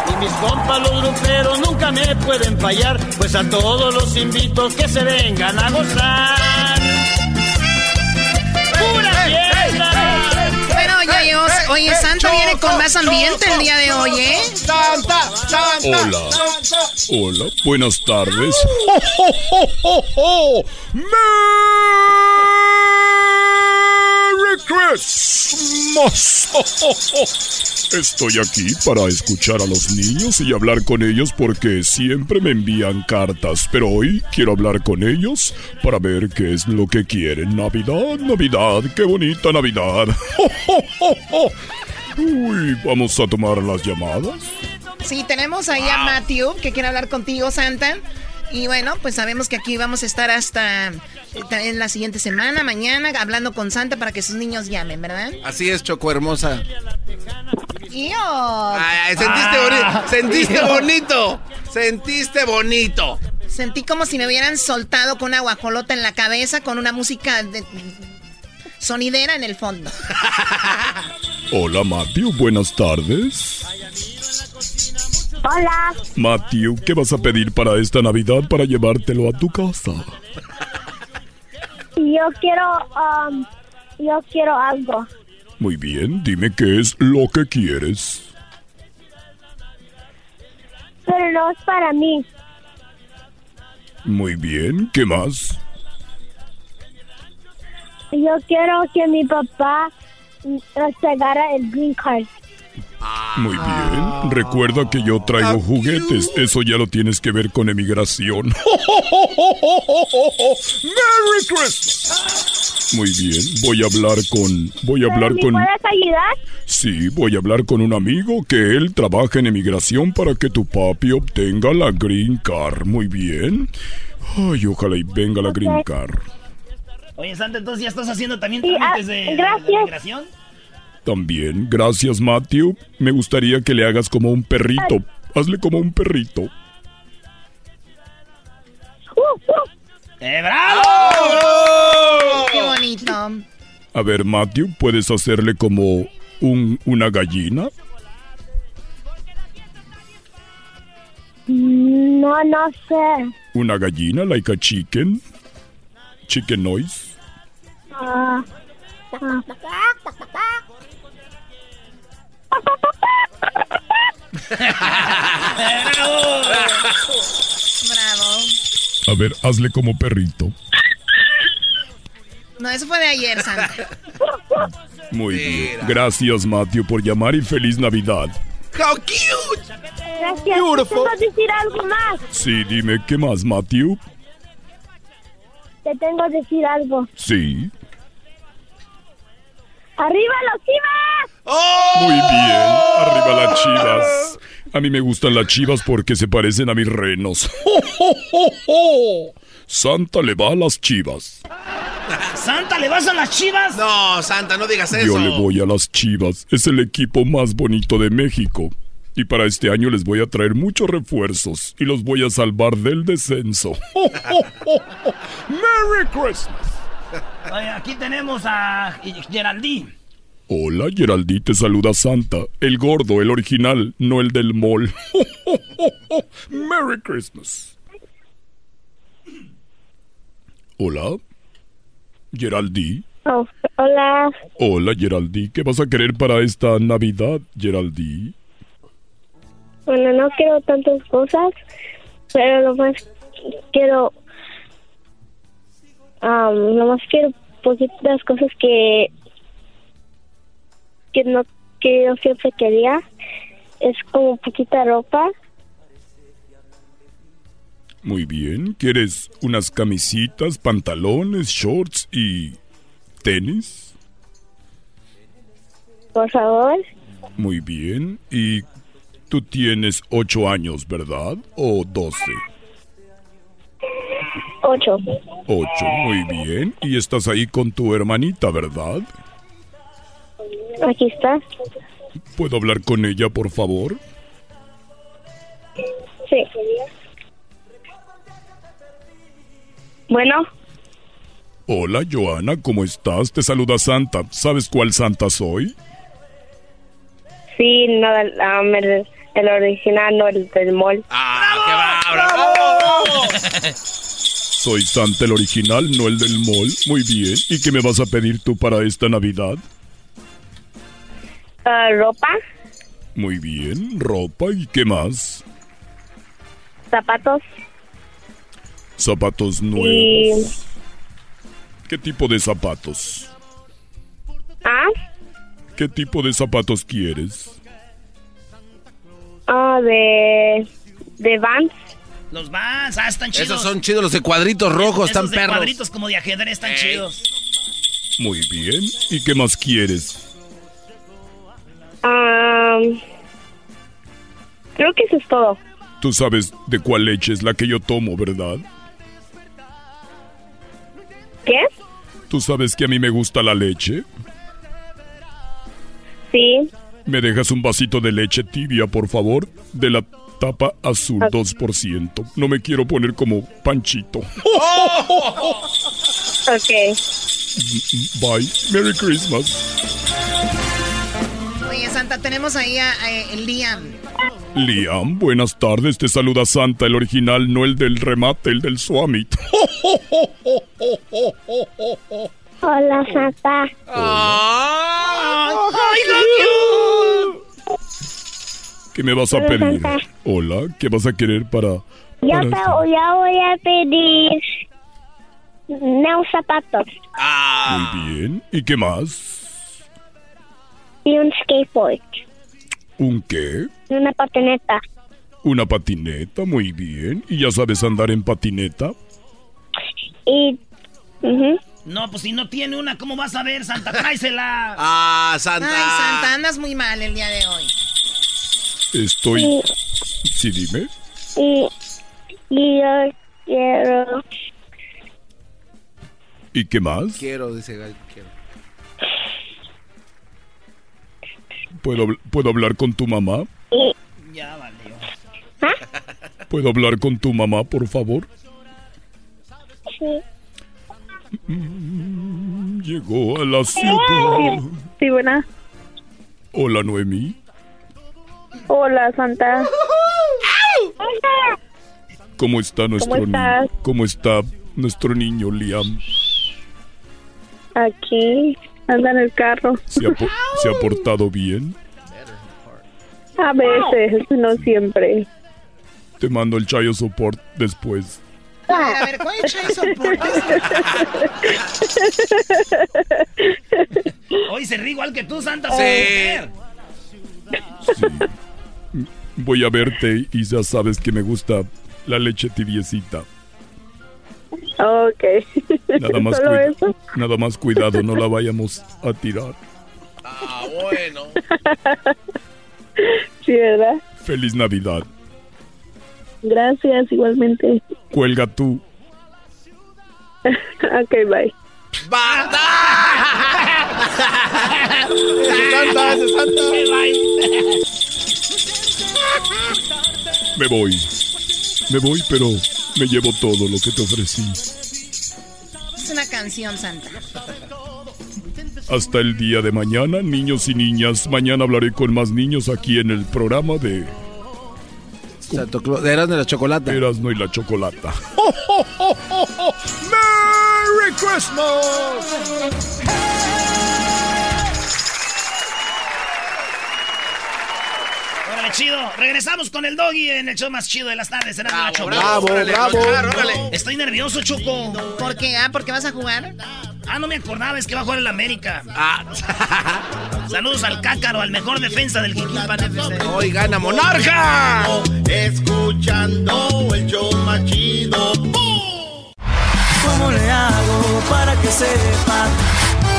Y mis compas los gruperos nunca me pueden fallar, pues a todos los invito que se vengan a gozar. ¡Pura viene con más ambiente el día de hoy, ¿eh? Santa, Santa, Hola. Hola, buenas tardes. ¡Oh, oh, oh! ¡Merry Christmas! ¡Oh, oh, oh! Estoy aquí para escuchar a los niños y hablar con ellos porque siempre me envían cartas, pero hoy quiero hablar con ellos para ver qué es lo que quieren. Navidad, Navidad, qué bonita Navidad. ¡Oh, oh, oh, oh! Uy, vamos a tomar las llamadas. Sí, tenemos ahí a Matthew que quiere hablar contigo, Santa. Y bueno, pues sabemos que aquí vamos a estar hasta eh, en la siguiente semana, mañana, hablando con Santa para que sus niños llamen, ¿verdad? Así es, Choco hermosa. Yo. Ay, sentiste, Ah, boni- sentiste yo. bonito. Sentiste bonito. Sentí como si me hubieran soltado con una guajolota en la cabeza con una música de- sonidera en el fondo. Hola Matthew, buenas tardes. Hola, Matthew, ¿qué vas a pedir para esta Navidad para llevártelo a tu casa? yo quiero, um, yo quiero algo. Muy bien, dime qué es lo que quieres. Pero no es para mí. Muy bien, ¿qué más? Yo quiero que mi papá se agarre el green card. Muy bien, recuerda que yo traigo juguetes, eso ya lo tienes que ver con emigración. ¡Merry Christmas! Muy bien, voy a hablar con... Voy a hablar ¿Me con... puedes ayudar? Sí, voy a hablar con un amigo que él trabaja en emigración para que tu papi obtenga la green card. Muy bien. Ay, ojalá y venga la green card. Oye, Santa, entonces ya estás haciendo también Sí, trámites ah, de, gracias. de migración. También, gracias Matthew. Me gustaría que le hagas como un perrito. Hazle como un perrito. ¡Eh, bravo! Qué bonito. A ver, Matthew, ¿puedes hacerle como un, una gallina? No, no sé. ¿Una gallina, like a chicken? Chicken noise. Bravo. A ver, hazle como perrito. No, eso fue de ayer, Santa. Muy bien. Gracias, Matthew, por llamar y feliz Navidad. How cute. Gracias. Beautiful. Decir algo más. Sí, dime, ¿qué más, Matthew? Te tengo que decir algo. Sí. ¡Arriba los chivas! Muy bien. Arriba las chivas. A mí me gustan las chivas porque se parecen a mis renos. Santa le va a las chivas. ¿Santa, le vas a las chivas? No, Santa, no digas eso. Yo le voy a las chivas. Es el equipo más bonito de México. Y para este año les voy a traer muchos refuerzos y los voy a salvar del descenso. ¡Merry Christmas! Oye, aquí tenemos a Geraldine. Hola, Geraldine, te saluda Santa. El gordo, el original, no el del mall. ¡Merry Christmas! Hola. Geraldine. Oh, hola. Hola, Geraldine. ¿Qué vas a querer para esta Navidad, Geraldine? Bueno, no quiero tantas cosas, pero lo más quiero. Um, lo más quiero poquitas cosas que. que no. que yo siempre quería. Es como poquita ropa. Muy bien. ¿Quieres unas camisitas, pantalones, shorts y tenis? Por favor. Muy bien. ¿Y tú tienes ocho años, verdad? ¿O doce? Ocho. Ocho, muy bien. Y estás ahí con tu hermanita, ¿verdad? Aquí está. ¿Puedo hablar con ella, por favor? Sí. Bueno, Hola, Joana, ¿cómo estás? Te saluda Santa. ¿Sabes cuál Santa soy? sí, no, el, um, el, el original, no el del mall. Soy Santa el original, no el del mall. Muy bien. ¿Y qué me vas a pedir tú para esta Navidad? Ah, ropa, Muy bien. Ropa y qué más? zapatos Zapatos y... nuevos. ¿Qué tipo de zapatos? Ah, ¿Qué tipo de zapatos quieres? ah, de... de Vans. Los Vans, ah, están chidos. Esos son chidos, los de cuadritos rojos, Esos están de perros. cuadritos como de ajedrez están chidos. Muy bien. ¿Y qué más quieres? Creo que eso es todo. Tú sabes de cuál leche es la que yo tomo, ¿verdad? ¿Qué? ¿Tú sabes que a mí me gusta la leche? Sí. ¿Me dejas un vasito de leche tibia, por favor? De la tapa azul 2%. No me quiero poner como panchito. Ok. Bye. Merry Christmas. Oye, Santa, tenemos ahí a, Liam. Liam, buenas tardes. Te saluda Santa, el original, no el del remate, el del Swamit. Hola, Santa. ¿Qué me vas a Hola, pedir? Santa. Hola, ¿qué vas a querer para... Ya, para te, esta- ya voy a pedir unos zapatos Muy bien. ¿Y qué más? y un skateboard ¿Un qué? y una patineta. Una patineta, muy bien. ¿Y ya sabes andar en patineta? Y... No, pues si no tiene una, ¿cómo vas a ver, Santa? Tráesela. Ah, Santa. Ay, Santa, andas muy mal el día de hoy. Estoy... Sí, dime. Y, y yo quiero... ¿Y qué más? Quiero, dice Gal, quiero. ¿Puedo, ¿Puedo hablar con tu mamá? Ya valió. ¿Puedo hablar con tu mamá, por favor? Sí. Mm, Llegó a la ciudad. Sí, buena. Hola, Noemí. Hola, Santa. ¿Cómo está nuestro ¿Cómo estás? niño? ¿Cómo está nuestro niño Liam? Aquí, anda en el carro. ¿Se ha, po- se ha portado bien? A veces, no siempre. Te mando el chayo support después. A ver, ¿cuál es el soporte? Hoy se ríe igual que tú, Santa. Sí. Mujer. Voy a verte y ya sabes que me gusta la leche tibiecita. Ok. Nada más, ¿Solo cuida- eso? nada más cuidado, no la vayamos a tirar. Ah, bueno. Sí, ¿verdad? Feliz Navidad. Gracias, igualmente. Cuelga tú. ok, bye. Santa, ese Santa. Me voy. Me voy, pero me llevo todo lo que te ofrecí. Es una canción, Santa. Hasta el día de mañana, niños y niñas. Mañana hablaré con más niños aquí en el programa de Santo Claus, de Erasmo y la Chocolata. Erasmo y la Chocolata. ¡Merry Christmas! Órale, chido. Regresamos con el doggy en el show más chido de las tardes. Será la Choco. bravo, Órale, bravo. órale, órale. Estoy nervioso, Choco. ¿Por qué? Ah, ¿por qué vas a jugar? Ah, no me acordaba, es que va a jugar el América. Saludos al Cácaro, al mejor defensa del Jiquilpan FC. Hoy gana Monarca. Escuchando el show más chido. ¿Cómo le hago para que sepa?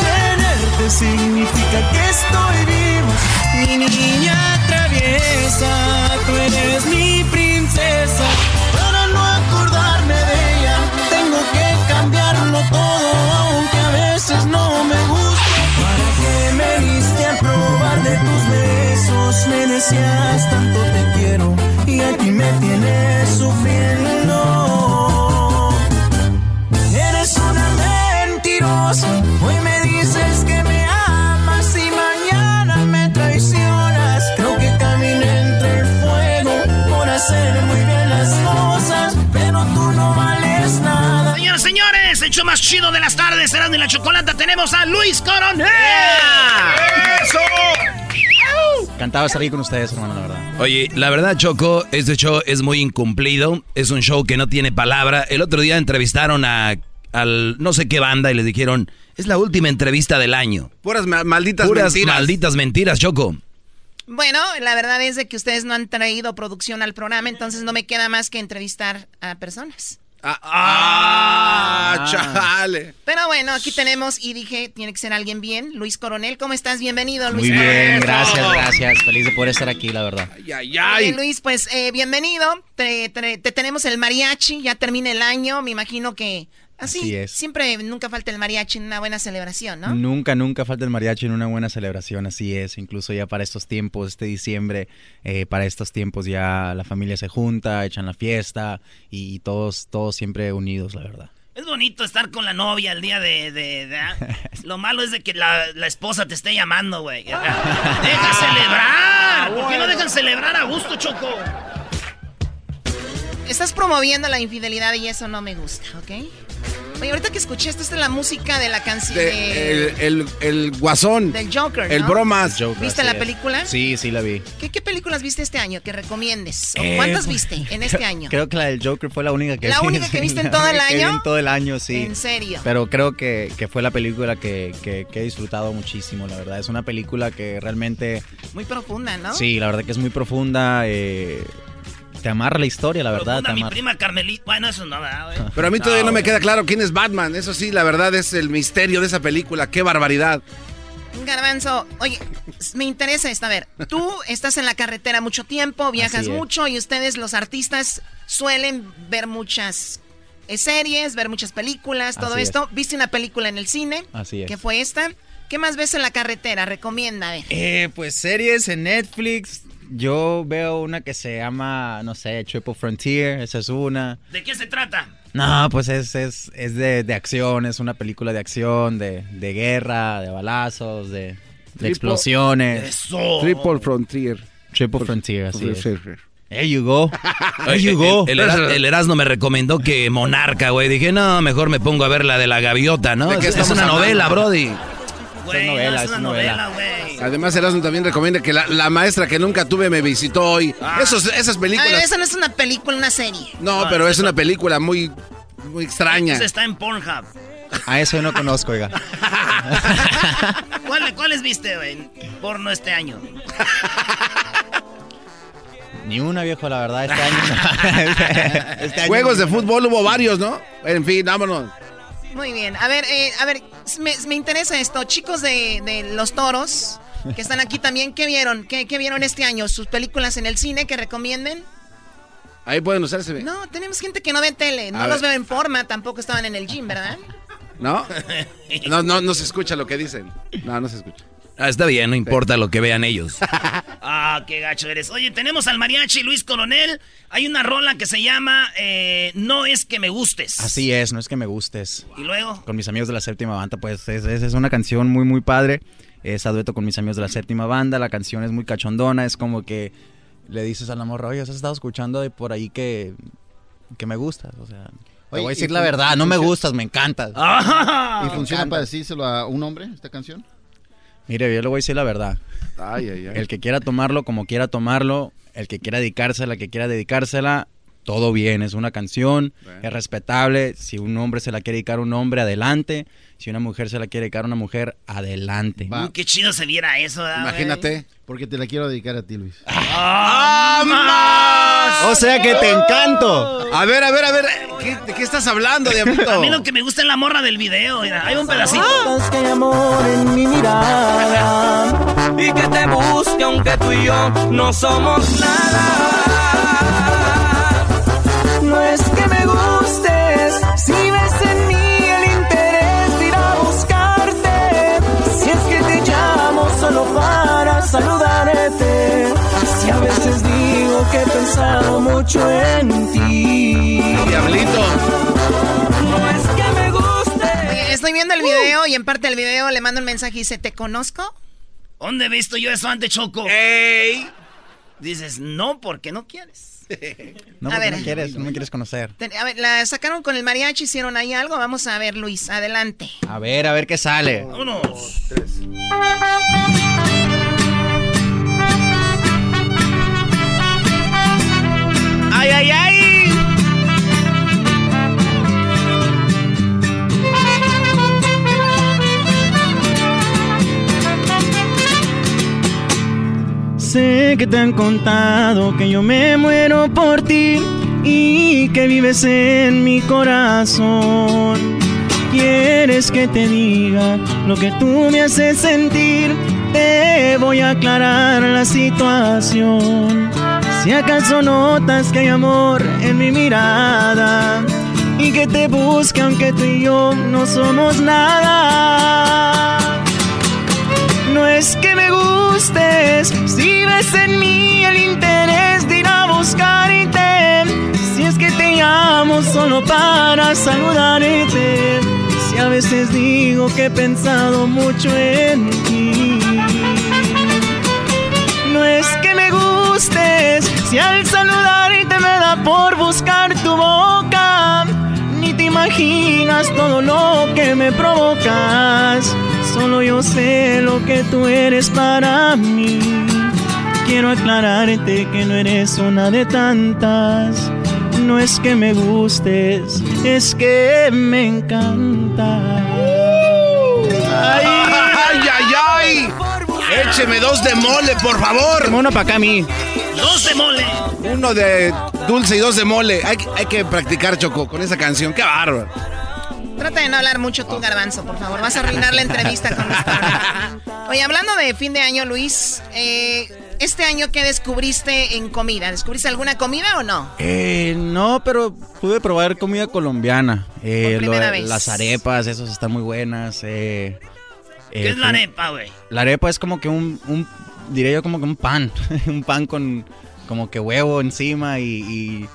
Tenerte significa que estoy vivo. Mi niña traviesa, tú eres mi princesa. El show más chido de las tardes, será de la chocolata. Tenemos a Luis Coronel. ¡Eso! Encantado de estar aquí con ustedes, hermano, la verdad. Oye, la verdad, Choco, este show es muy incumplido. Es un show que no tiene palabra. El otro día entrevistaron a al no sé qué banda y les dijeron, es la última entrevista del año. Puras ma- malditas Puras mentiras. malditas mentiras, Choco. Bueno, la verdad es de que ustedes no han traído producción al programa, entonces no me queda más que entrevistar a personas. Ah, chale. Pero bueno, aquí tenemos y dije, tiene que ser alguien bien. Luis Coronel, ¿cómo estás? Bienvenido, Luis. Muy bien, Coronel. gracias, gracias. Feliz de poder estar aquí, la verdad. Ay, Oye, Luis, pues eh, bienvenido. Te, te- te tenemos el mariachi, ya termina el año, me imagino que así, Así es. siempre nunca falta el mariachi en una buena celebración, ¿no? Nunca, nunca falta el mariachi en una buena celebración, así es. Incluso ya para estos tiempos, este diciembre, eh, para estos tiempos ya la familia se junta, echan la fiesta y todos, todos siempre unidos, la verdad. Es bonito estar con la novia el día de... de- de- ah. Lo malo es de que la, la esposa te esté llamando, güey. ¡Deja celebrar! ¿Por qué no dejan celebrar a gusto, Choco? Estás promoviendo la infidelidad y eso no me gusta, ¿ok? Oye, ahorita que escuché esto, esta es la música de la canción de, De- el, el, el guasón. del Joker, ¿no? El bromas. ¿Viste la película? Sí, sí la vi. ¿Qué, qué películas viste este año que recomiendes? ¿O Eh, ¿Cuántas viste en este año? Creo que la del Joker fue la única que ¿La vi. única que viste en la todo el año? En todo el año, sí. ¿En serio? Pero creo que, que fue la película que, que- que he disfrutado muchísimo, la verdad. Es una película que realmente... Muy profunda, ¿no? Sí, la verdad que es muy profunda. eh, te amarra la historia, la verdad. Te mi prima Carmelita. Bueno, eso no, ¿verdad, güey? Pero a mí todavía no me queda claro quién es Batman. Eso sí, la verdad es el misterio de esa película. ¡Qué barbaridad! Garbanzo, oye, me interesa esto. A ver, tú estás en la carretera mucho tiempo, viajas mucho y ustedes, los artistas, suelen ver muchas series, ver muchas películas, todo Así esto. ¿Viste una película en el cine? Así es. ¿Qué fue esta? ¿Qué más ves en la carretera? Recomienda, a ver. Eh, pues series en Netflix. Yo veo una que se llama, no sé, Triple Frontier, esa es una. ¿De qué se trata? No, pues es, es, es de, de acción, es una película de acción, de, de guerra, de balazos, de, de Triple- explosiones. Eso. Triple Frontier. Triple Frontier, así es. There you go. There you go. El, el Era- el Erasmo me recomendó que Monarca, güey. Dije, no, mejor me pongo a ver la de la gaviota, ¿no? ¿De qué Es, es una hablando? novela, Brody. Güey, no, novela, es es una novela. novela, güey. Además, Erasmo también recomienda que la, la maestra que nunca tuve me visitó hoy. Esos, esas películas. ver, esa no es una película, una serie. No, pero es una película muy, muy extraña. Ese está en Pornhub. A eso yo no conozco, oiga. ¿Cuál- ¿Cuáles viste, güey? Porno este año. Ni una, viejo, la verdad, este año. Este año Juegos de fútbol hubo varios, ¿no? En fin, vámonos. Muy bien. A ver, eh, a ver, me, me interesa esto. Chicos de, de los toros que están aquí también, ¿qué vieron? ¿Qué, qué vieron este año? ¿Sus películas en el cine que recomienden? Ahí pueden usarse. No, tenemos gente que no ve tele. No A los ver. veo en forma, tampoco estaban en el gym, ¿verdad? ¿No? No, no, no se escucha lo que dicen. No, no se escucha. Ah, está bien, no importa lo que vean ellos. Ah, qué gacho eres. Oye, tenemos al mariachi Luis Coronel. Hay una rola que se llama eh, No es que me gustes. Así es, no es que me gustes. Y luego, Con mis amigos de la séptima banda, pues es, es- es una canción muy, muy padre. Es a dueto con mis amigos de la séptima banda. La canción es muy cachondona. Es como que le dices a la morra, oye, has estado escuchando de por ahí que, que me gustas. O sea, te voy a decir la verdad, no me gustas, me encantas. Ah. ¿Y funciona encanta. para decírselo a un hombre, esta canción? Mire, yo le voy a decir la verdad. Ay, ay, ay. El que quiera tomarlo como quiera tomarlo, el que quiera dedicársela, que quiera dedicársela, todo bien, es una canción, es respetable. Si un hombre se la quiere dedicar a un hombre, adelante. Si una mujer se la quiere dedicar a una mujer, adelante. Uy, qué chido se viera eso, ¿verdad, güey? Imagínate. Porque te la quiero dedicar a ti, Luis. ¡Ah, más! O sea que te encanto. A ver, a ver, a ver. ¿qué- ¿De qué estás hablando, Diablito? A mí lo que me gusta es la morra del video. Mira, hay un pedacito. Que hay amor en mi mirada y que te busque aunque tú y yo no somos nada. No es que me gustes, si ves en mí el interés de ir a buscarte. Si es que te llamo solo para saludarte. Si a veces digo que he pensado mucho en ti. Diablito. No es que me guste. Oye, estoy viendo el video y en parte del video le mando un mensaje y dice, ¿te conozco? ¿Dónde he visto yo eso antes, Choco? ¡Ey! Dices, no, porque no quieres. No, A porque ver. no quieres, no me quieres conocer. A ver, la sacaron con el mariachi, hicieron ahí algo. Vamos a ver, Luis, adelante. A ver, a ver qué sale. Vámonos. Ay, que te han contado que yo me muero por ti y que vives en mi corazón. Quieres que te diga lo que tú me haces sentir. Te voy a aclarar la situación. Si acaso notas que hay amor en mi mirada y que te busque aunque tú y yo no somos nada. No es que me gustes, si ves en mí el interés de ir a buscarte. Si es que te llamo solo para saludarte. Si a veces digo que he pensado mucho en ti. No es que me gustes, si al saludarte me da por buscar tu boca. Ni te imaginas todo lo que me provocas. Solo yo sé lo que tú eres para mí. Quiero aclararte que no eres una de tantas. No es que me gustes, es que me encanta. ¡Ay, ay, ay! Écheme dos de mole, por favor. Uno para acá a mí. Dos de mole. Uno de dulce y dos de mole. Hay, hay que practicar, Choco, con esa canción. ¡Qué bárbaro! Trata de no hablar mucho tú, Garbanzo, por favor. Vas a arruinar la entrevista con Luis Coronel. Oye, hablando de fin de año, Luis, eh, este año, ¿qué descubriste en comida? ¿Descubriste alguna comida o no? Eh, no, pero pude probar comida colombiana. Eh, Por primera lo- vez. Las arepas, esas están muy buenas. eh, eh, ¿Qué es la arepa, güey? La arepa es como que un, un- diría yo como que un pan, un pan con como que huevo encima y... y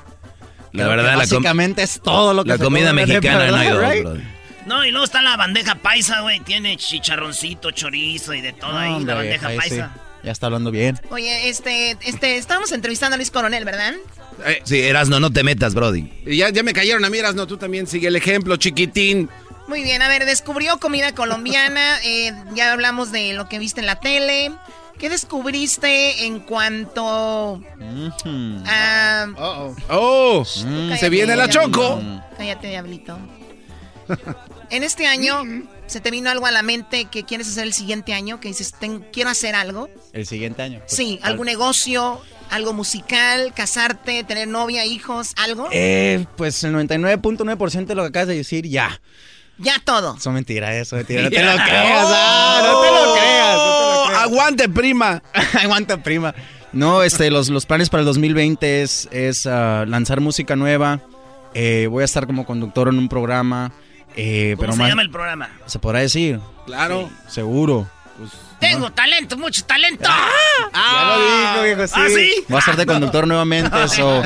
La verdad, la básicamente es todo lo que La se comida mexicana no hay ¿verdad, dos, right? brody. No, y luego está la bandeja paisa, güey. Tiene chicharroncito, chorizo y de todo No, ahí, hombre, la bandeja ahí sí, paisa. Ya está hablando bien. Oye, este, este, estábamos entrevistando a Luis Coronel, ¿verdad? Sí, Erasno, no te metas, Brody. Ya, ya me cayeron a mí, no, tú también sigue el ejemplo, chiquitín. Muy bien, a ver, descubrió comida colombiana, eh, ya hablamos de lo que viste en la tele. ¿Qué descubriste en cuanto a... Oh, Cállate, se viene la diablito. choco. Cállate, diablito. En este año, ¿se te vino algo a la mente que quieres hacer el siguiente año? Que dices, "Ten- quiero hacer algo. El siguiente año. pues, Sí, al- algún negocio, algo musical, casarte, tener novia, hijos, algo. Eh, pues el 99.9% de lo que acabas de decir, ya. Ya todo. Son mentiras, eso, mentira. No te lo creas, ah, no te lo creas. Aguante, prima. Aguanta, prima. No, este, los, los planes para el 2020 es, es ah, lanzar música nueva. Eh, voy a estar como conductor en un programa. eh, ¿Cómo pero se más- llama el programa? ¿Se podrá decir? Claro. Seguro. Pues, Tengo talento, mucho talento. Ya lo dijo, viejo, sí. ¿Ah, sí? Voy a estar de conductor nuevamente, so,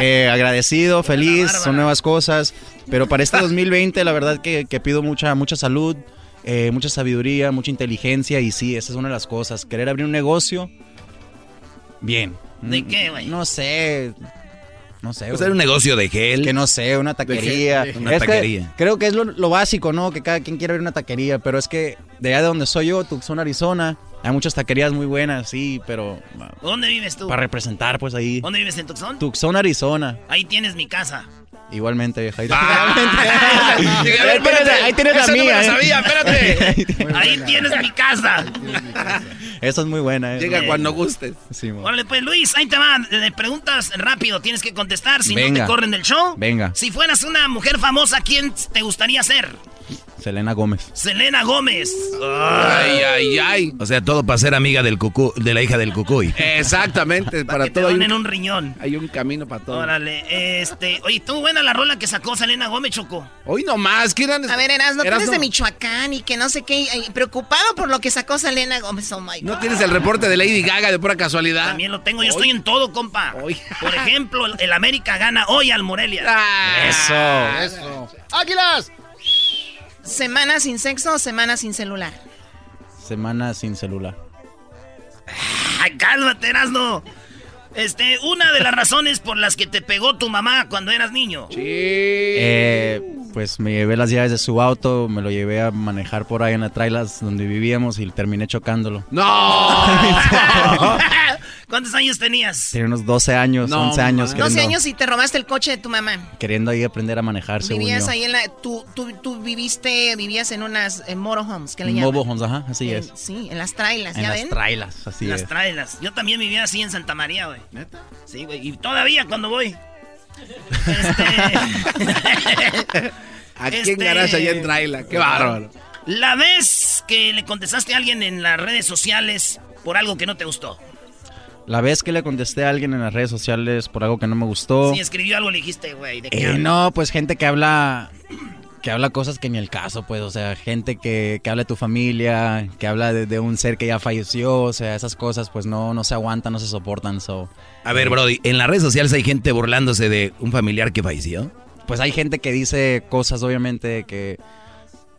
eh, agradecido, feliz, son nuevas cosas. Pero para este 2020, la verdad que, que pido mucha, mucha salud, eh, mucha sabiduría, mucha inteligencia. Y sí, esa es una de las cosas. Querer abrir un negocio, bien. ¿De Mm, qué, güey? No sé. No sé. Pues güey. era un negocio de gel. Que no sé, una taquería. gel, una Es que taquería. creo que es lo, lo básico, ¿no? Que cada quien quiere abrir una taquería, pero es que de allá de donde soy yo, Tucson, Arizona, hay muchas taquerías muy buenas, sí, pero ¿Dónde vives tú? para representar, pues ahí. ¿Dónde vives en Tucson? Tucson, Arizona. Ahí tienes mi casa. Igualmente, vieja. Ahí, Ah. Ahí tienes, ahí tienes la Esa no me mía. ¿eh? sabía, espérate. Ahí tienes mi casa. Esa es muy buena. ¿eh? Llega cuando gustes. Sí. Órale, pues Luis, ahí te va. Le preguntas rápido, tienes que contestar. Si no te corren del show. Venga. Si fueras una mujer famosa, ¿quién te gustaría ser? Selena Gómez. Selena Gómez. Ay, ay, ay. O sea, todo para ser amiga del cucú, de la hija del cucuy. Exactamente, para que te todo hay donen un, un riñón. hay un camino para todo. Órale, este. Oye, tú buena la rola que sacó Selena Gómez, Choco. Hoy nomás, ¿qué eran? A ver, Erasmo, tú eres de Michoacán y que no sé qué, y preocupado por lo que sacó Selena Gómez. Oh my God. ¿No tienes el reporte de Lady Gaga de pura casualidad? También lo tengo, yo estoy en todo, compa. Por ejemplo, el- el América gana hoy al Morelia. Ah. Eso. Eso. ¡Águilas! ¿Semana sin sexo o semana sin celular? Semana sin celular. Ay, cálmate, Erasno. Este, una de las razones por las que te pegó tu mamá cuando eras niño. Eh, pues me llevé las llaves de su auto, me lo llevé a manejar por ahí en la trailas donde vivíamos y terminé chocándolo. ¡No! ¿Cuántos años tenías? Tenía unos 12 años, No, 11 años. 12 queriendo- años y te robaste el coche de tu mamá. Queriendo ahí aprender a manejar, según Vivías yo. ahí en la... Tú, tú, tú viviste, vivías en unas en motorhomes, ¿qué le llaman? Mobile homes, ajá, así En- es. Sí, en las trailas, En ¿ya las ven? trailas, así Las es. trailas. Yo también vivía así en Santa María, güey. ¿Neta? Sí, güey. Y todavía cuando voy. Este... Aquí Este- en Garage, allá en Traila. Qué bárbaro. La vez que le contestaste a alguien en las redes sociales por algo que no te gustó. La vez que le contesté a alguien en las redes sociales por algo que no me gustó. Si escribió algo, le dijiste, güey, ¿de qué Eh, no, pues gente que habla que habla cosas que ni el caso, pues, o sea, gente que, que habla de tu familia, que habla de, de un ser que ya falleció, o sea, esas cosas pues no, no se aguantan, no se soportan, so. A ver, Brody, en las redes sociales hay gente burlándose de un familiar que falleció. Pues hay gente que dice cosas, obviamente, que...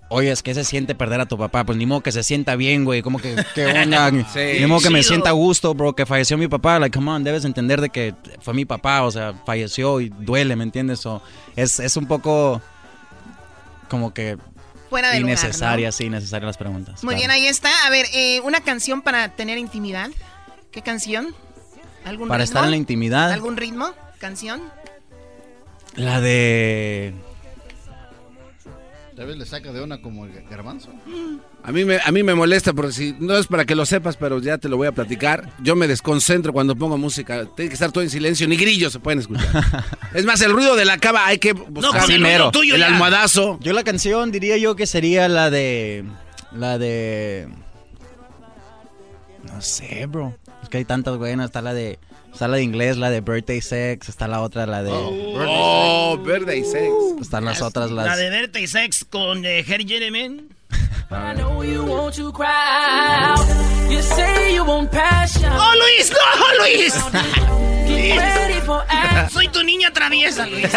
Oye, es que se siente perder a tu papá. Pues ni modo que se sienta bien, güey. Como que, ¿qué onda? Sí. ni modo que me sienta a gusto, bro, que falleció mi papá. Like, come on, debes entender de que fue mi papá. O sea, falleció y duele, ¿me entiendes? Es, es un poco como que Fuera de lugar, innecesaria, sí, innecesaria las preguntas. Muy claro. bien, ahí está. A ver, eh, una canción para tener intimidad. ¿Qué canción? ¿Algún Para ritmo? estar en la intimidad, ¿Algún ritmo? ¿Canción? la de... Tal vez le saca de una como el garbanzo. A mí, me, a mí me molesta porque si no es para que lo sepas, pero ya te lo voy a platicar. Yo me desconcentro cuando pongo música. Tiene que estar todo en silencio, ni grillos se pueden escuchar. es más, el ruido de la cama hay que buscar. con el primero. tuyo el ya. almohadazo. Yo la canción diría yo que sería la de... La de... No sé, bro. Es que hay tantas buenas. Está la de, está la de inglés, la de Birthday Sex. Está la otra, la de. Oh, verde y sex. Están las otras, La las. de Verte y Sex con eh, Harry Jeremen. I know you want to cry out. You say you want passion. ¡Oh, Luis! ¡No, Luis! For action. Soy tu niña traviesa, Luis.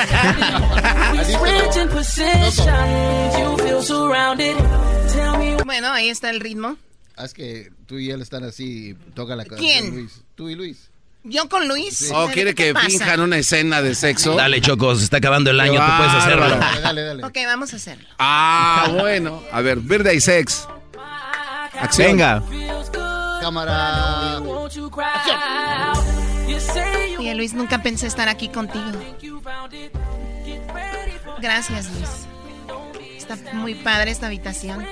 Bueno, ahí está el ritmo. Ah, Es que tú y él están así, toca la canción, ¿Quién? Luis. Tú y Luis. ¿Yo con Luis? Oh, ¿Qué quiere que finjan una escena de sexo. Dale, Choco, se está acabando el año, tú puedes hacerlo. Dale, dale, dale. Ok, vamos a hacerlo. Ah, bueno. A ver, verde y sex. Acción. Venga. Cámara. Oye, Luis, nunca pensé estar aquí contigo. Gracias, Luis. Está muy padre esta habitación.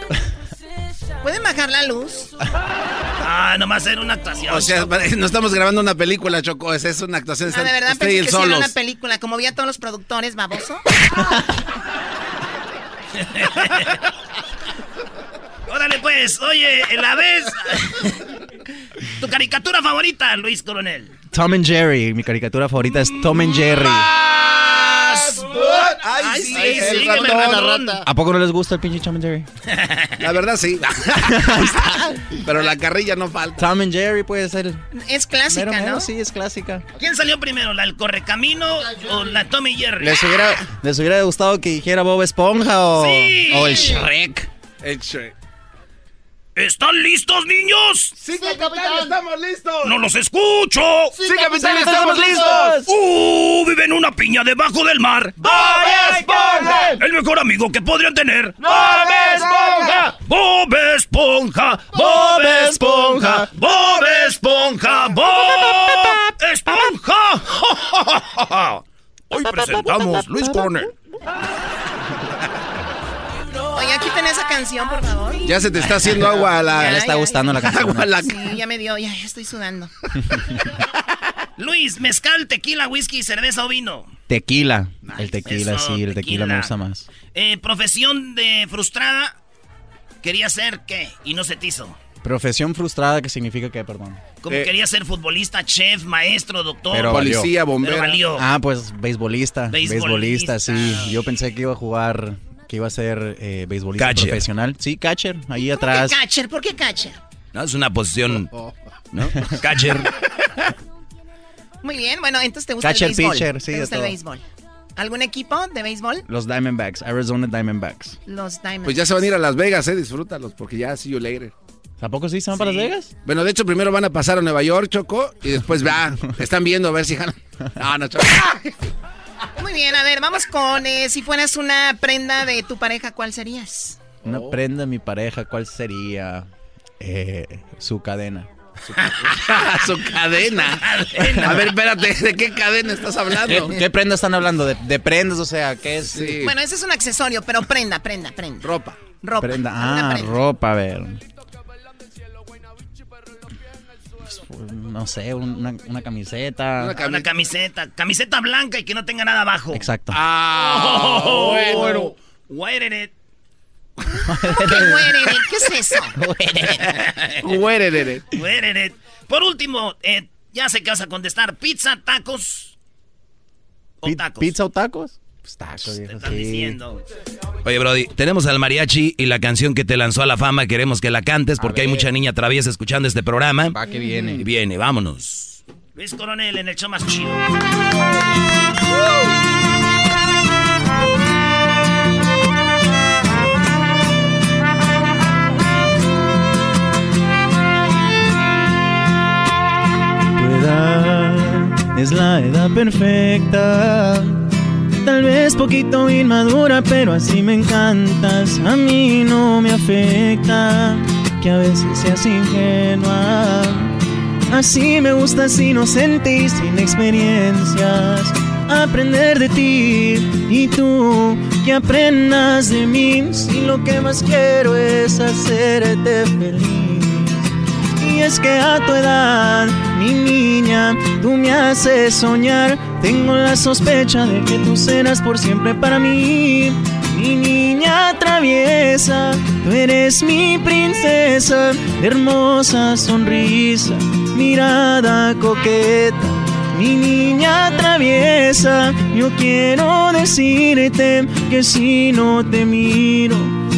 ¿Pueden bajar la luz? Ah, nomás era una actuación. O sea, no estamos grabando una película, Choco. Esa es una actuación. Ah, de verdad Usted pensé que sí era solos. una película. Como vi a todos los productores, baboso. Órale, pues, oye, la vez. tu caricatura favorita, Luis Coronel. Tom and Jerry. Mi caricatura favorita es Tom and Jerry. Ay, sí, el ratón, ratón. ¿A poco no les gusta el pinche Tom and Jerry? La verdad, sí. Pero la carrilla no falta. Tom and Jerry puede ser. Es clásica, Mero, mero, ¿no? Sí, es clásica. ¿Quién salió primero, la del Correcamino o la Tommy Jerry? ¿Les hubiera, les hubiera gustado que dijera Bob Esponja o, Sí. o el Shrek? El Shrek. ¿Están listos, niños? Sí, capitán, estamos listos. ¡No los escucho! Sí, capitán, estamos listos. ¡Uh! Vive en una piña debajo del mar. ¡Bob Esponja! El mejor amigo que podrían tener. ¡Bob Esponja! Bob Esponja, Bob Esponja, Bob Esponja, Bob Esponja. Hoy presentamos Luis Corner. Oye, aquí tenés esa canción, por favor. Ya se te está haciendo agua a la. Ya le está gustando la canción. Agua a la. Sí, ya me dio, ya, ya estoy sudando. Luis, mezcal, tequila, whisky, cerveza o vino. Tequila. El tequila, Eso, sí, el tequila. tequila. me gusta más. Eh, profesión de frustrada. Quería ser qué y no se te hizo. Profesión frustrada, ¿qué significa qué, perdón? Como Eh, quería ser futbolista, chef, maestro, doctor. Pero. Policía, Pero bombero. valió. Ah, pues beisbolista. Beisbolista. Beisbolista, sí. Yo pensé que iba a jugar, que iba a ser eh, beisbolista Catcher. profesional. Sí, catcher, ahí ¿Por qué atrás. catcher? ¿Por qué catcher? No, es una posición, ¿no? Catcher. Muy bien, bueno, entonces te gusta Catcher, el béisbol. pitcher, sí, ¿Te de gusta el béisbol? ¿Algún equipo de béisbol? Los Diamondbacks, Arizona Diamondbacks. Los Diamonds. Pues ya se van a ir a Las Vegas, eh. Disfrútalos, porque ya see you later. ¿Tampoco sí se van para Las Vegas? Bueno, de hecho, primero van a pasar a Nueva York, Choco, y después va. Están viendo a ver si ganan. No, no, Choco. Muy bien, a ver, vamos con eh, si fueras una prenda de tu pareja, ¿cuál serías? Una prenda de mi pareja, ¿cuál sería? Eh, su cadena. Su cadena. A ver, espérate, ¿de qué cadena estás hablando? ¿Qué, qué prenda están hablando? ¿De, de prendas? O sea, ¿qué es? Sí. Bueno, ese es un accesorio, pero prenda, prenda, prenda. Ropa. Ropa. Prenda. Ah, prenda. ropa, a ver. No sé, una, una camiseta. Una Una camiseta, camiseta blanca y que no tenga nada abajo. Exacto. Ah, Oh, bueno. Wait minute. ¿Cómo que muere? ¿Qué es eso? Wait a minute. Por último, eh, ya sé que vas a contestar. Pizza, tacos o tacos. ¿Pizza o tacos? Pues tacos, Te viejo, están sí. diciendo. Oye, Brody, tenemos al mariachi y la canción que te lanzó a la fama. Queremos que la cantes porque hay mucha niña traviesa escuchando este programa. Va que viene. Y viene, vámonos. Luis Coronel en el show más chido. Tu edad es la edad perfecta. Tal vez poquito inmadura, pero así me encantas. A mí no me afecta que a veces seas ingenua. Así me gustas inocente y sin experiencias. Aprender de ti y tú que aprendas de mí. Si lo que más quiero es hacerte feliz. Y es que a tu edad, mi niña, tú me haces soñar. Tengo la sospecha de que tú serás por siempre para mí. mi niña traviesa, tú eres mi princesa, hermosa sonrisa, mirada coqueta. Mi niña traviesa, yo quiero decirte que si no te miro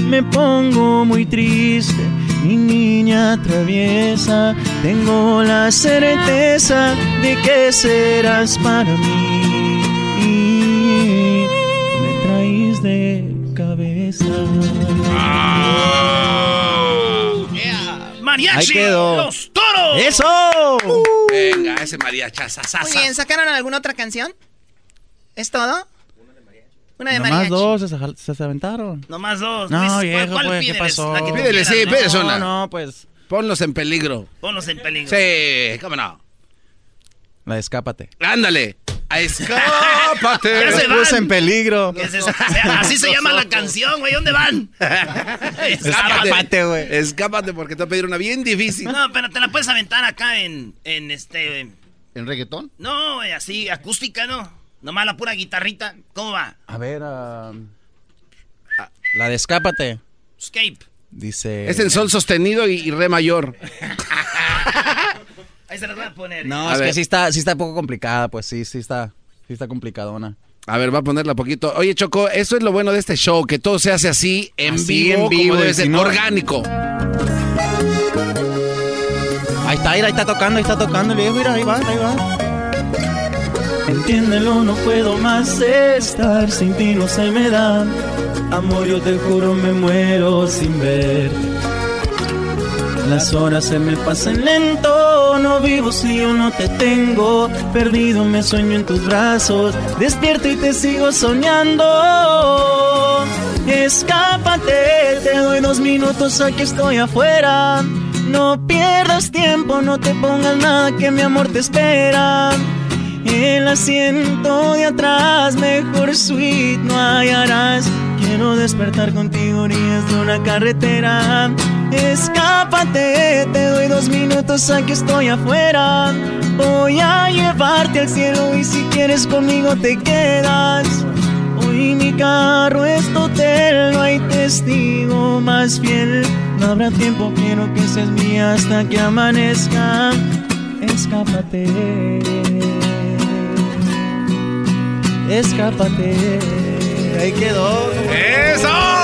me pongo muy triste. Mi niña traviesa, tengo la certeza de que serás para mí. Me traes de cabeza. Mariachi, Ahí quedó. los toros. ¡Eso! Venga, ese mariachaza. Muy bien, ¿sacaron alguna otra canción? ¿Es todo? Una de Nomás mariachi. dos se, se- se aventaron. Nomás dos. No, Luis, ¿cuál- viejo, cuál pues, ¿qué pídeles? pasó? La que tú Pídele, sí, pídele ¿no? una. No, pues. Ponlos en peligro. Ponlos en peligro. Sí, cómo no. La de escápate. Ándale. A escápate. Ya se Los puse van. en peligro. Así se llama la canción, güey. ¿Dónde van? Escápate, güey. Escápate porque te voy a pedir una bien difícil. No, pero te la puedes aventar acá en, en este... ¿En reggaetón? No, güey, así, acústica, ¿no? Nomás la pura guitarrita. ¿Cómo va? A ver, ah, la de escápate. Escape. Dice. Es en sol sostenido y, y re mayor. Ahí se las voy a poner. No, A es ver. que sí está, sí está un poco complicada, pues sí, sí está, sí está complicadona. A ver, va a ponerla poquito. Oye, Choco, eso es lo bueno de este show, que todo se hace así, en Así, vivo, en vivo, como debe si ser, no- orgánico. Ahí está, ahí está tocando, ahí está tocando el viejo, mira, ahí va, ahí va. Entiéndelo, no puedo más estar sin ti, no se me da. Amor, yo te juro, me muero sin ver. Las horas se me pasan lento, no vivo si yo no te tengo. Perdido me sueño en tus brazos, despierto y te sigo soñando. Escápate, te doy dos minutos, aquí estoy afuera. No pierdas tiempo, no te pongas nada que mi amor te espera. El asiento de atrás, mejor suite no hallarás. Quiero despertar contigo, orillas de una carretera. Escápate, te doy dos minutos, aquí estoy afuera. Voy a llevarte al cielo y si quieres conmigo te quedas. Hoy mi carro es tu hotel, no hay testigo más fiel. No habrá tiempo, quiero que seas mía hasta que amanezca. Escápate. Escápate. Ahí quedó. ¡Eso!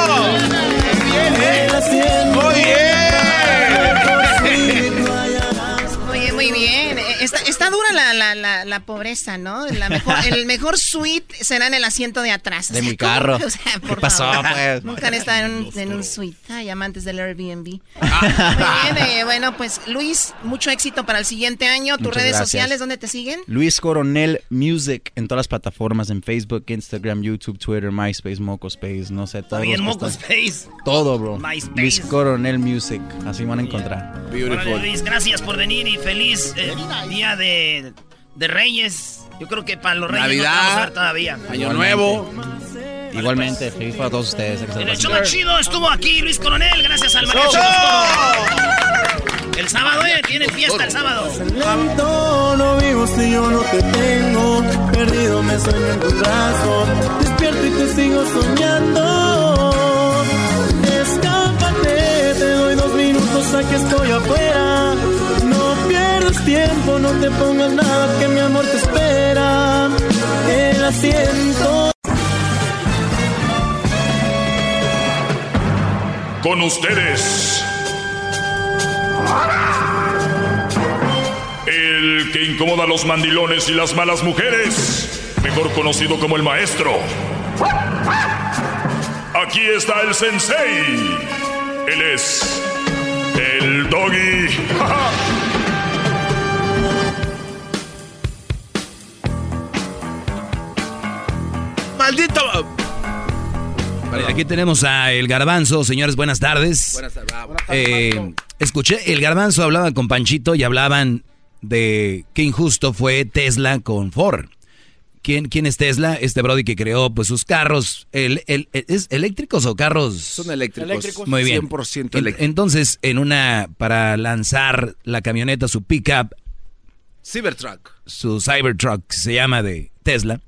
La, la, la, la pobreza, ¿no? La mejor, el mejor suite será en el asiento de atrás. De O sea, mi carro. O sea, ¿Qué por pasó, favor. pues? Nunca han estado en un, en un suite. Ay, amantes del Airbnb. Ah. Muy bien, eh, bueno, pues Luis, mucho éxito para el siguiente año. Tus Muchas redes gracias. sociales, ¿dónde te siguen? Luis Coronel Music en todas las plataformas, en Facebook, Instagram, YouTube, Twitter, MySpace, Mocospace, no sé, todo. También Mocospace. Todo, bro. MySpace. Luis Coronel Music, así van a encontrar. Órale, Luis, gracias por venir y feliz eh, día de, de Reyes. Yo creo que para los Reyes no Navidad, vamos a ver todavía. Año Nuevo. Igualmente, feliz para todos ustedes. que En el show más chido estuvo aquí Luis Coronel, gracias al mariachi. El sábado, eh, tienen fiesta el sábado. Lento, no vivo si yo no te tengo. Perdido me sueño en tus brazos. Despierto y te sigo soñando. Escápate, te doy dos minutos, aquí estoy afuera. Tiempo, no te pongas nada que mi amor te espera. El asiento. Con ustedes. El que incomoda a los mandilones y las malas mujeres. Mejor conocido como el maestro. Aquí está el sensei. Él es. El doggy. ¡Maldito! Vale, aquí tenemos a El Garbanzo. Señores, buenas tardes. Buenas tardes. bravo. Eh, escuché, El Garbanzo hablaba con Panchito y hablaban de qué injusto fue Tesla con Ford. ¿Quién, quién es Tesla? Este Brody que creó pues sus carros, el, el- el- ¿es eléctricos o carros? Son eléctricos. Eléctricos. Muy bien. 100% En- eléctricos. entonces, en una, para lanzar la camioneta, su pickup, Cybertruck. su Cybertruck, se llama de Tesla,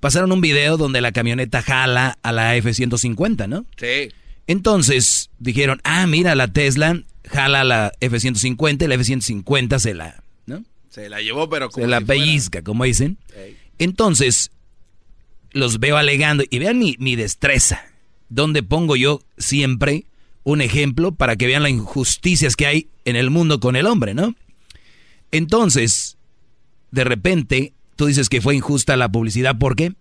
pasaron un video donde la camioneta jala a la F-150, ¿no? Sí. Entonces dijeron, ah, mira, la Tesla jala a la F-150 y la F-150 se la, ¿no? Se la llevó, pero como Se la si fuera- pellizca, como dicen. Entonces, los veo alegando y vean mi, mi destreza, donde pongo yo siempre un ejemplo para que vean las injusticias que hay en el mundo con el hombre, ¿no? Entonces, de repente, tú dices que fue injusta la publicidad, ¿por qué?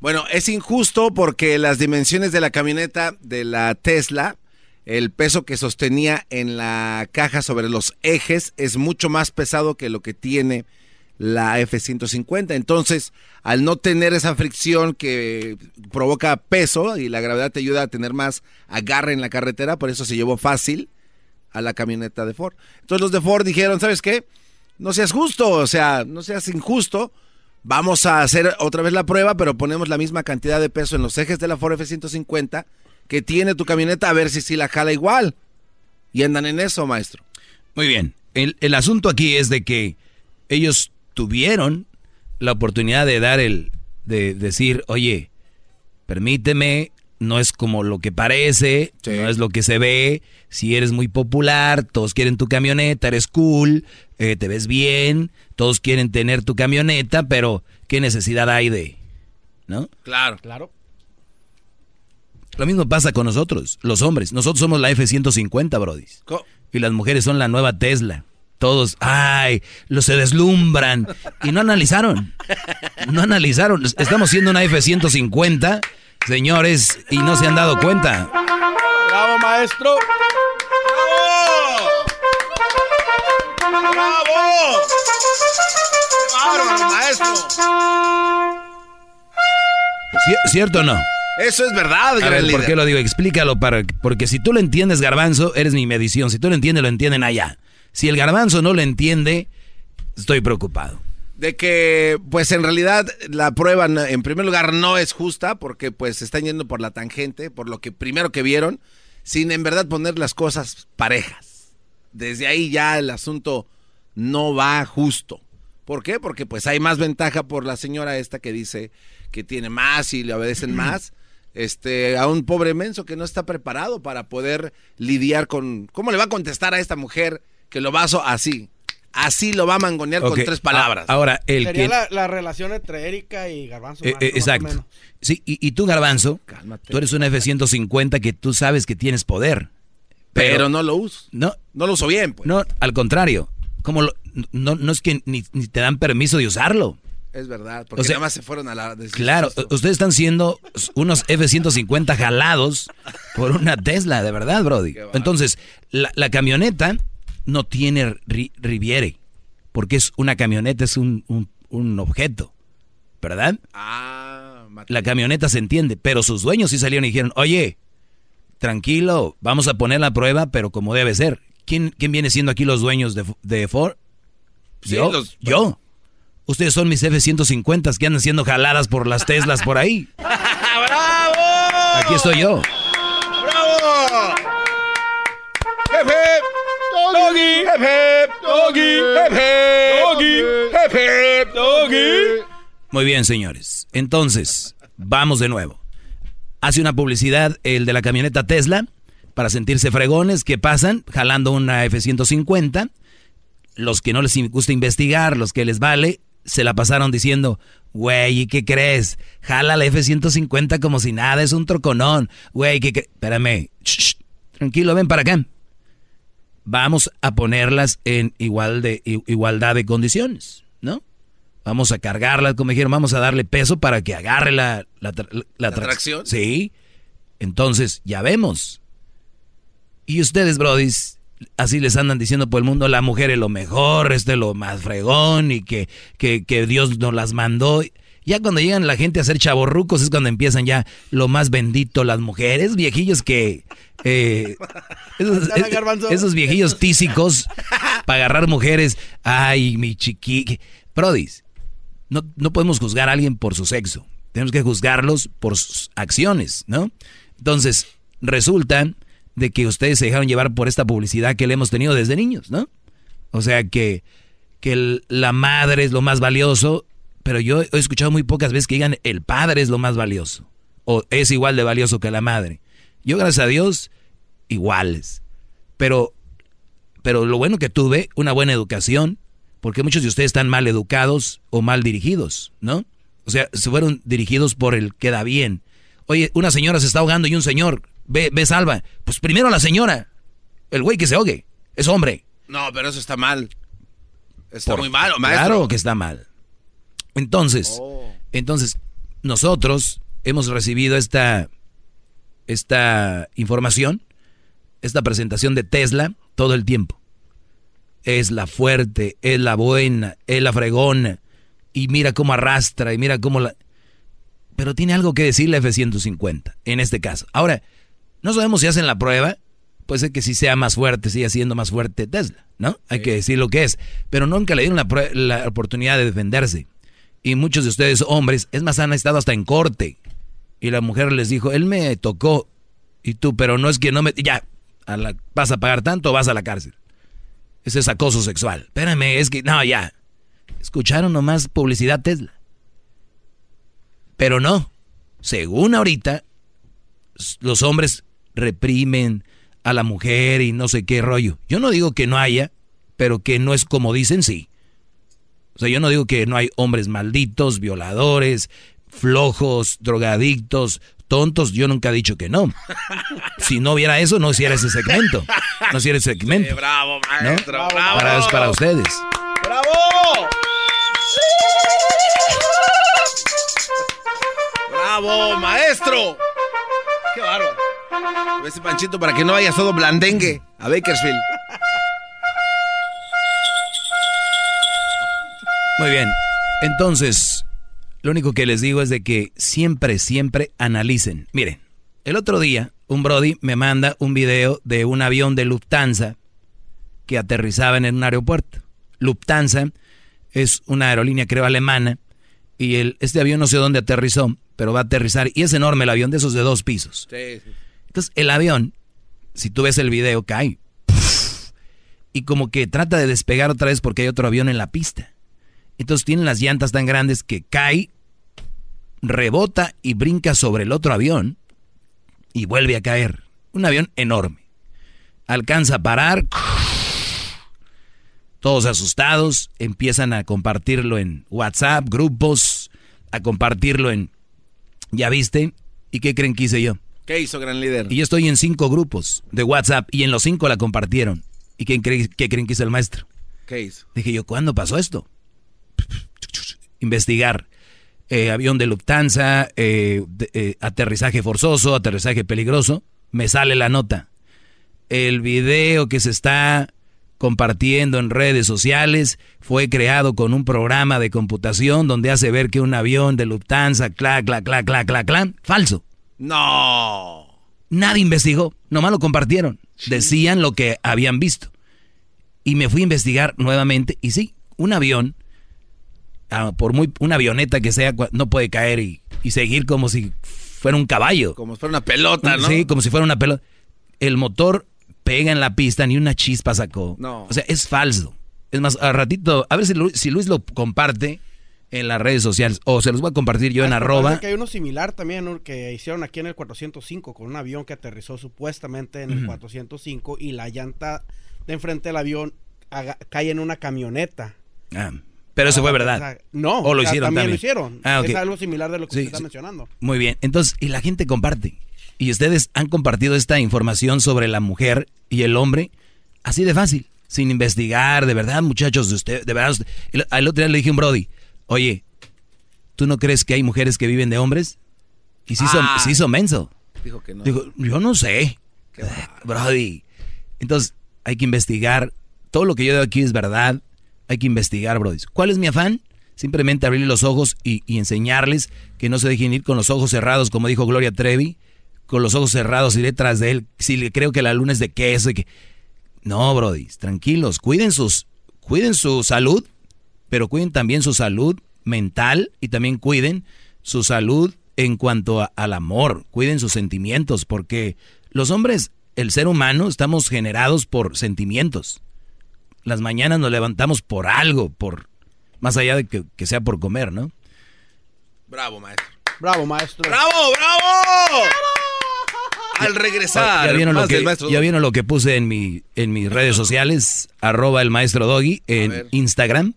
Bueno, es injusto porque las dimensiones de la camioneta de la Tesla, el peso que sostenía en la caja sobre los ejes es mucho más pesado que lo que tiene la F-150. Entonces, al no tener esa fricción que provoca peso y la gravedad te ayuda a tener más agarre en la carretera, por eso se llevó fácil a la camioneta de Ford. Entonces los de Ford dijeron, ¿sabes qué? No seas justo, o sea, no seas injusto. Vamos a hacer otra vez la prueba, pero ponemos la misma cantidad de peso en los ejes de la Ford F-150 que tiene tu camioneta, a ver si sí la jala igual. Y andan en eso, maestro. Muy bien. El, el asunto aquí es de que ellos tuvieron la oportunidad de dar el, de decir, oye, permíteme, no es como lo que parece, no es lo que se ve, si eres muy popular, todos quieren tu camioneta, eres cool, eh, te ves bien, todos quieren tener tu camioneta, pero ¿qué necesidad hay de, no? Claro. Claro. Lo mismo pasa con nosotros, los hombres. Nosotros somos la F-150, Brody. Y las mujeres son la nueva Tesla. Todos, ay, los se deslumbran. Y no analizaron. No analizaron. Estamos siendo una F-150, señores, y no se han dado cuenta. ¡Bravo, maestro! ¡Bravo! ¡Bárbaro, maestro! ¿Cier- ¿Cierto o no? Eso es verdad, A ver, ¿por qué lo digo? Explícalo, para, porque si tú lo entiendes, Garbanzo, eres mi medición. Si tú lo entiendes, lo entienden allá. Si el Garbanzo no lo entiende, estoy preocupado. de que pues en realidad la prueba en primer lugar no es justa porque pues se están yendo por la tangente, por lo que primero que vieron, sin en verdad poner las cosas parejas. Desde ahí ya el asunto no va justo. ¿Por qué? Porque pues hay más ventaja por la señora esta que dice que tiene más y le obedecen más. Este, a un pobre menso que no está preparado para poder lidiar con... ¿Cómo le va a contestar a esta mujer que lo va así? Así lo va a mangonear con tres palabras. a- Ahora, el Sería que... la, la relación entre Erika y Garbanzo. Eh, eh, exacto. Sí, y, y tú, Garbanzo, tú eres un F-150 que tú sabes que tienes poder. Pero no lo uso. No, no lo uso bien. Pues. No, al contrario. Como lo- no, no es que ni, ni te dan permiso de usarlo. Es verdad, porque O sea, nada más se fueron a la... Claro, esto. ustedes están siendo unos F-150 jalados por una Tesla, de verdad, Brody. Entonces, la, la camioneta no tiene ri- riviere, porque es una camioneta, es un, un- un objeto, ¿verdad? Ah, La camioneta se entiende, pero sus dueños sí salieron y dijeron, oye, tranquilo, vamos a poner la prueba, pero como debe ser. ¿Quién, quién viene siendo aquí los dueños de, de Ford? Sí, yo, los- yo. Ustedes son mis F-150 que andan siendo jaladas por las Teslas por ahí. ¡Bravo! Aquí estoy yo. ¡Bravo! ¡Jefe! ¡Doggy! ¡Jefe! ¡Doggy! ¡Jefe! ¡Doggy! ¡Jefe! ¡Doggy! Muy bien, señores. Entonces, vamos de nuevo. Hace una publicidad el de la camioneta Tesla para sentirse fregones que pasan jalando una F-150. Los que no les gusta investigar, los que les vale, se la pasaron diciendo, güey, ¿y qué crees? Jala la F-150 como si nada, es un troconón. Güey, ¿qué crees? Espérame, tranquilo, ven para acá. Vamos a ponerlas en igual de, igualdad de condiciones, ¿no? Vamos a cargarlas, como dijeron, vamos a darle peso para que agarre la, la? Sí. Entonces, ya vemos. Y ustedes, brodis, así les andan diciendo por el mundo, la mujer es lo mejor, este es lo más fregón y que, que, que Dios nos las mandó. Ya cuando llegan la gente a ser chaborrucos es cuando empiezan ya lo más bendito las mujeres, viejillos que... eh, esos, esos viejillos tísicos para agarrar mujeres. Ay, mi chiqui... Brodis, no, no podemos juzgar a alguien por su sexo. Tenemos que juzgarlos por sus acciones, ¿no? Entonces, resulta de que ustedes se dejaron llevar por esta publicidad que le hemos tenido desde niños, ¿no? O sea que, que la madre es lo más valioso, pero yo he escuchado muy pocas veces que digan el padre es lo más valioso o es igual de valioso que la madre. Yo, gracias a Dios, iguales. Pero, pero lo bueno que tuve, una buena educación, porque muchos de ustedes están mal educados o mal dirigidos, ¿no? O sea, se fueron dirigidos por el que da bien. Oye, una señora se está ahogando y un señor, ve, ve salva. Pues primero la señora. El güey que se ahogue. Es hombre. No, pero eso está mal. Está Por- muy malo, maestro. Claro que está mal. Entonces, entonces, nosotros hemos recibido esta, esta información, esta presentación de Tesla todo el tiempo. Es la fuerte, es la buena, es la fregona. Y mira cómo arrastra, y mira cómo la... Pero tiene algo que decir la F-150, en este caso. Ahora, no sabemos si hacen la prueba, puede ser que sí sea más fuerte, siga siendo más fuerte Tesla, ¿no? Hay que decir lo que es. Pero nunca le dieron la, oportunidad de defenderse. Y muchos de ustedes, hombres, es más, han estado hasta en corte. Y la mujer les dijo, él me tocó. Y tú, pero no es que no me... Ya, a la- vas a pagar tanto o vas a la cárcel. Es acoso sexual. Espérame, es que... No, ya. Escucharon nomás publicidad Tesla. Pero no. Según ahorita, los hombres reprimen a la mujer y no sé qué rollo. Yo no digo que no haya, pero que no es como dicen, sí. O sea, yo no digo que no hay hombres malditos, violadores, flojos, drogadictos, tontos. Yo nunca he dicho que no. Si no hubiera eso, no hiciera ese segmento. No hiciera ese segmento. bravo, ¿no? maestro, bravo. Para, es para ustedes. ¡Bravo! ¡Bravo, maestro! ¡Qué bárbaro! Ese panchito para que no vaya todo blandengue a Bakersfield. Muy bien. Entonces, lo único que les digo es de que siempre, siempre analicen. Miren, el otro día un Brody me manda un video de un avión de Lufthansa que aterrizaba en un aeropuerto. Lufthansa es una aerolínea, creo, alemana. Y el, este avión no sé dónde aterrizó, pero va a aterrizar. Y es enorme el avión, de esos de dos pisos. Entonces, el avión, si tú ves el video, cae. Y como que trata de despegar otra vez porque hay otro avión en la pista. Entonces tienen las llantas tan grandes que cae, rebota y brinca sobre el otro avión y vuelve a caer. Un avión enorme. Alcanza a parar. Todos asustados, empiezan a compartirlo en WhatsApp, grupos, a compartirlo en... ¿Ya viste? ¿Y qué creen que hice yo? ¿Qué hizo, gran líder? Y yo estoy en cinco grupos de WhatsApp y en los cinco la compartieron. ¿Y qué, creen- qué creen que hizo el maestro? ¿Qué hizo? Dije yo, ¿cuándo pasó esto? Investigar. Eh, avión de Lufthansa, eh, de- eh, aterrizaje forzoso, aterrizaje peligroso. Me sale la nota. El video que se está compartiendo en redes sociales fue creado con un programa de computación donde hace ver que un avión de Lufthansa, clac, clac, clac, clac, clac, clac, falso. No. Nadie investigó, nomás lo compartieron. Decían lo que habían visto. Y me fui a investigar nuevamente y sí, un avión, ah, por muy una avioneta que sea, no puede caer y, y seguir como si fuera un caballo. Como si fuera una pelota, ¿no? Sí, como si fuera una pelota. El motor pega en la pista, ni una chispa sacó. No. O sea, es falso. Es más, al ratito, a ver si Luis, si Luis lo comparte en las redes sociales o se los voy a compartir yo en Ah, arroba. que hay uno similar también ¿no? que hicieron aquí en el 405 con un avión que aterrizó supuestamente en el Ujú. 405 y la llanta de enfrente del avión cae en una camioneta. Ah, pero eso fue Ah, verdad. no, O lo hicieron también también. lo hicieron. Ah, ok. Es algo similar de lo que Sí, usted está sí. mencionando. Muy bien. Entonces, y la gente comparte. Y ustedes han compartido esta información sobre la mujer y el hombre así de fácil, sin investigar, de verdad, muchachos, de usted, de verdad. al otro día le dije a un Brody, oye, ¿tú no crees que hay mujeres que viven de hombres? Y se hizo, Ah. se hizo menso. Dijo que no. Dijo, yo no sé. Brody. Entonces, hay que investigar. Todo lo que yo digo aquí es verdad. Hay que investigar, Brody. ¿Cuál es mi afán? Simplemente abrirle los ojos y, enseñarles que no se dejen ir con los ojos cerrados, como dijo Gloria Trevi. Con los ojos cerrados iré tras de él. Si le creo que la luna es de queso y que... No, Brody, tranquilos. Cuiden, sus, cuiden su salud, pero cuiden también su salud mental y también cuiden su salud en cuanto al amor. Cuiden sus sentimientos, porque los hombres, el ser humano, estamos generados por sentimientos. Las mañanas nos levantamos por algo, por más allá de que, que sea por comer, ¿no? Bravo, maestro. Bravo, maestro. ¡Bravo, bravo! Al regresar. ¿Ya vieron, lo que, maestro ya vieron lo que puse en, mi, en mis redes sociales? Arroba el maestro Doggy en Instagram.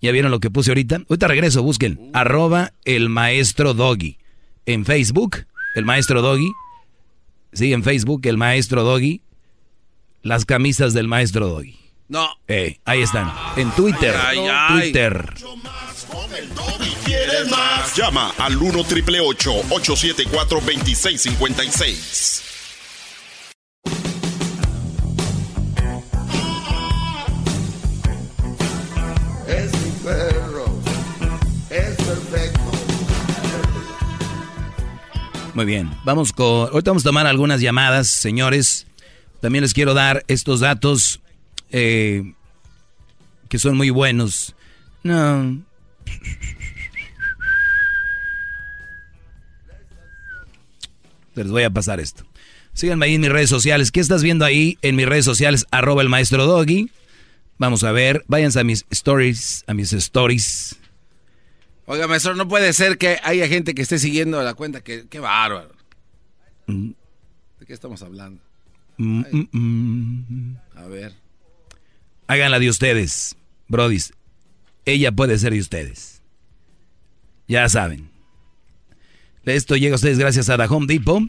¿Ya vieron lo que puse ahorita? Ahorita regreso, busquen. Arroba el maestro Doggy. En Facebook, el maestro Doggy. Sí, en Facebook, el maestro Doggy. Las camisas del maestro Doggy. No. Eh, ahí están. En Twitter. Ay, ay. Twitter. ¿Quieres más? Llama al 1 triple 874 2656. Es mi perro. Es perfecto. Muy bien, vamos con... Ahorita vamos a tomar algunas llamadas, señores. También les quiero dar estos datos eh, que son muy buenos. No. Les voy a pasar esto. Síganme ahí en mis redes sociales. ¿Qué estás viendo ahí en mis redes sociales? Arroba el maestro Doggy. Vamos a ver. Váyanse a mis stories, a mis stories. Oiga, maestro, no puede ser que haya gente que esté siguiendo la cuenta. Que, qué bárbaro. Mm, ¿De qué estamos hablando? mm, mm. A ver. Háganla de ustedes, brodis. Ella puede ser de ustedes. Ya saben. Esto llega a ustedes gracias a la Home Depot.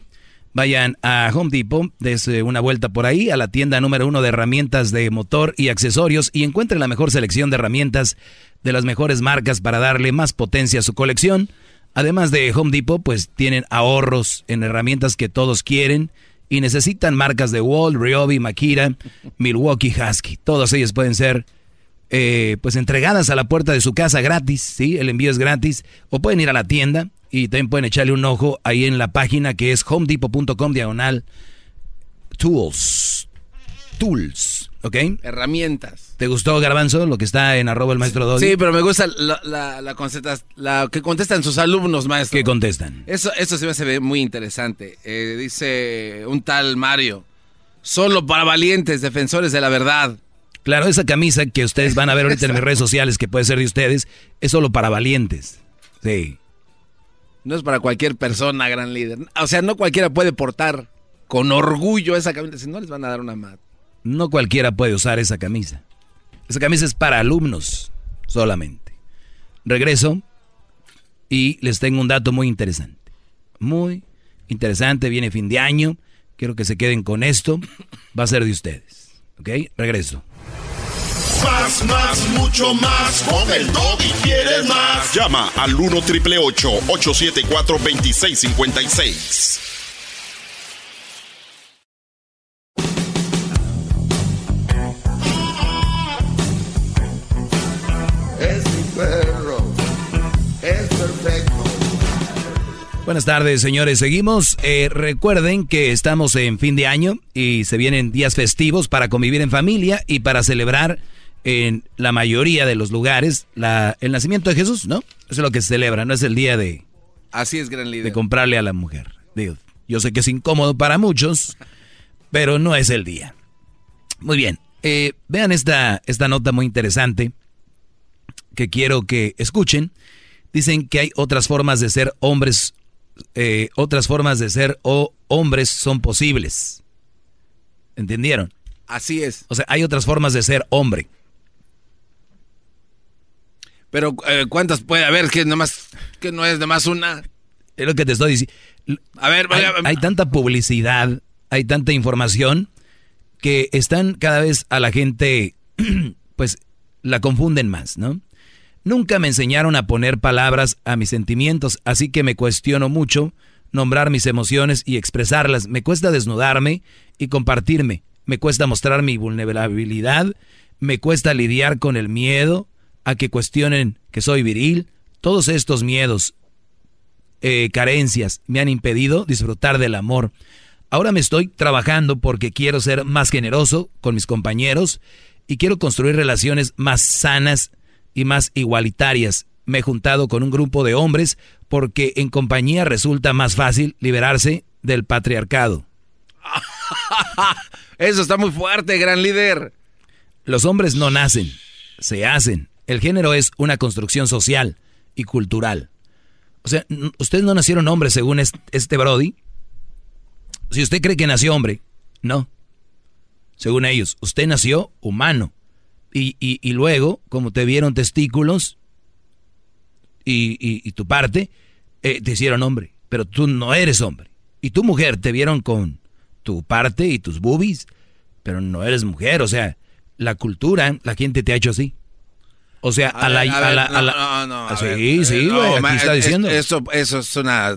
Vayan a Home Depot, dense una vuelta por ahí, a la tienda número uno de herramientas de motor y accesorios y encuentren la mejor selección de herramientas de las mejores marcas para darle más potencia a su colección. Además de Home Depot, pues tienen ahorros en herramientas que todos quieren y necesitan marcas de Wall, Ryobi, Makita, Milwaukee Husky. Todas ellas pueden ser eh, pues entregadas a la puerta de su casa gratis, ¿sí? El envío es gratis. O pueden ir a la tienda y también pueden echarle un ojo ahí en la página que es homedepot.com diagonal tools. Tools, ¿ok? Herramientas. ¿Te gustó, Garbanzo, lo que está en arroba el maestro Doggy? Sí, pero me gusta la, la, la, que contestan sus alumnos, maestro. ¿Qué contestan? Eso, eso se me hace muy interesante. Eh, dice un tal Mario. Solo para valientes, defensores de la verdad. Claro, esa camisa que ustedes van a ver ahorita en mis redes sociales, que puede ser de ustedes, es solo para valientes. Sí. No es para cualquier persona, gran líder. O sea, no cualquiera puede portar con orgullo esa camisa. Si no, les van a dar una mat. No cualquiera puede usar esa camisa. Esa camisa es para alumnos solamente. Regreso y les tengo un dato muy interesante. Muy interesante. Viene fin de año. Quiero que se queden con esto. Va a ser de ustedes. ¿Ok? Regreso. Más, más, mucho más. Con el y quieres más. Llama al 1 triple 874 2656. Perro. Es perfecto. Buenas tardes, señores. Seguimos. Eh, recuerden que estamos en fin de año y se vienen días festivos para convivir en familia y para celebrar en la mayoría de los lugares la, el nacimiento de Jesús, ¿no? Eso es lo que se celebra, no es el día de, Así es, gran líder. de comprarle a la mujer. Digo, yo sé que es incómodo para muchos, pero no es el día. Muy bien. eh, vean esta, esta nota muy interesante que quiero que escuchen. Dicen que hay otras formas de ser hombres, eh, otras formas de ser o hombres son posibles. ¿Entendieron? Así es. O sea, hay otras formas de ser hombre. Pero eh, ¿cuántas puede haber? Que nomás, que no es nomás una. Es lo que te estoy diciendo. A ver, hay, vaya- hay tanta publicidad, hay tanta información que están cada vez a la gente, pues la confunden más, ¿no? Nunca me enseñaron a poner palabras a mis sentimientos, así que me cuestiono mucho nombrar mis emociones y expresarlas. Me cuesta desnudarme y compartirme. Me cuesta mostrar mi vulnerabilidad. Me cuesta lidiar con el miedo a que cuestionen que soy viril. Todos estos miedos, eh, carencias me han impedido disfrutar del amor. Ahora me estoy trabajando porque quiero ser más generoso con mis compañeros y quiero construir relaciones más sanas y más igualitarias. Me he juntado con un grupo de hombres porque en compañía resulta más fácil liberarse del patriarcado. Eso está muy fuerte, gran líder. Los hombres no nacen, se hacen. El género es una construcción social y cultural. O sea, ustedes no nacieron hombres según es- este Brody. Si usted cree que nació hombre, no. Según ellos, usted nació humano. Y, y- y luego, como te vieron testículos y, y- tu parte, eh, te hicieron hombre. Pero tú no eres hombre. Y tu mujer te vieron con tu parte y tus boobies, pero no eres mujer. O sea, la cultura, la gente te ha hecho así. O sea, a, la... ver, a ver, la- a no, la- no, no, a sí, ver, sí, eh, no, güey, aquí ma- está es- diciendo. Eso, eso es una...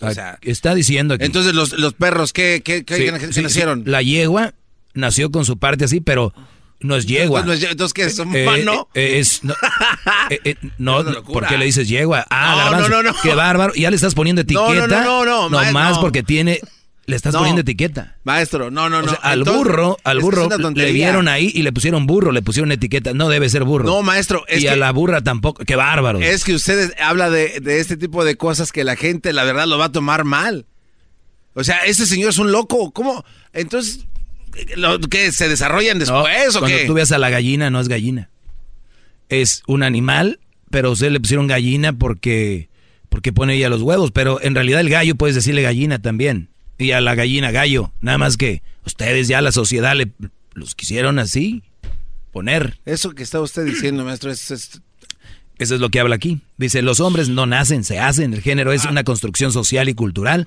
O sea, Está diciendo aquí. entonces los, los perros, ¿qué, qué, qué, Sí, qué sí, nacieron? La yegua nació con su parte así, pero no es yegua. Entonces, entonces, ¿qué es? ¿Un Eh, humano? eh, es, no, eh, eh, no. ¿por qué le dices yegua? Ah, No, no, no, no. Qué bárbaro. Ya le estás poniendo no, etiqueta. no, no, no, no. porque tiene... Le estás poniendo etiqueta. Maestro, no, no, O no. sea, al Entonces, burro, al burro le vieron ahí y le pusieron burro, le pusieron etiqueta. No debe ser burro. No, maestro, es y a la burra tampoco. Qué bárbaro. Es que usted habla de, de este tipo de cosas que la gente, la verdad, lo va a tomar mal. O sea, ese señor es un loco. ¿Cómo? Entonces, ¿lo, ¿qué? ¿Se desarrollan después o Cuando qué? tú veas a la gallina, no es gallina. Es un animal, pero usted le pusieron gallina porque, porque pone ella los huevos. Pero en realidad el gallo puedes decirle gallina también. Y a la gallina gallo. Nada más que ustedes ya la sociedad le los quisieron así poner. Eso que está usted diciendo, maestro, es... es- Eso es lo que habla aquí. Dice, los hombres no nacen, se hacen. El género es una construcción social y cultural.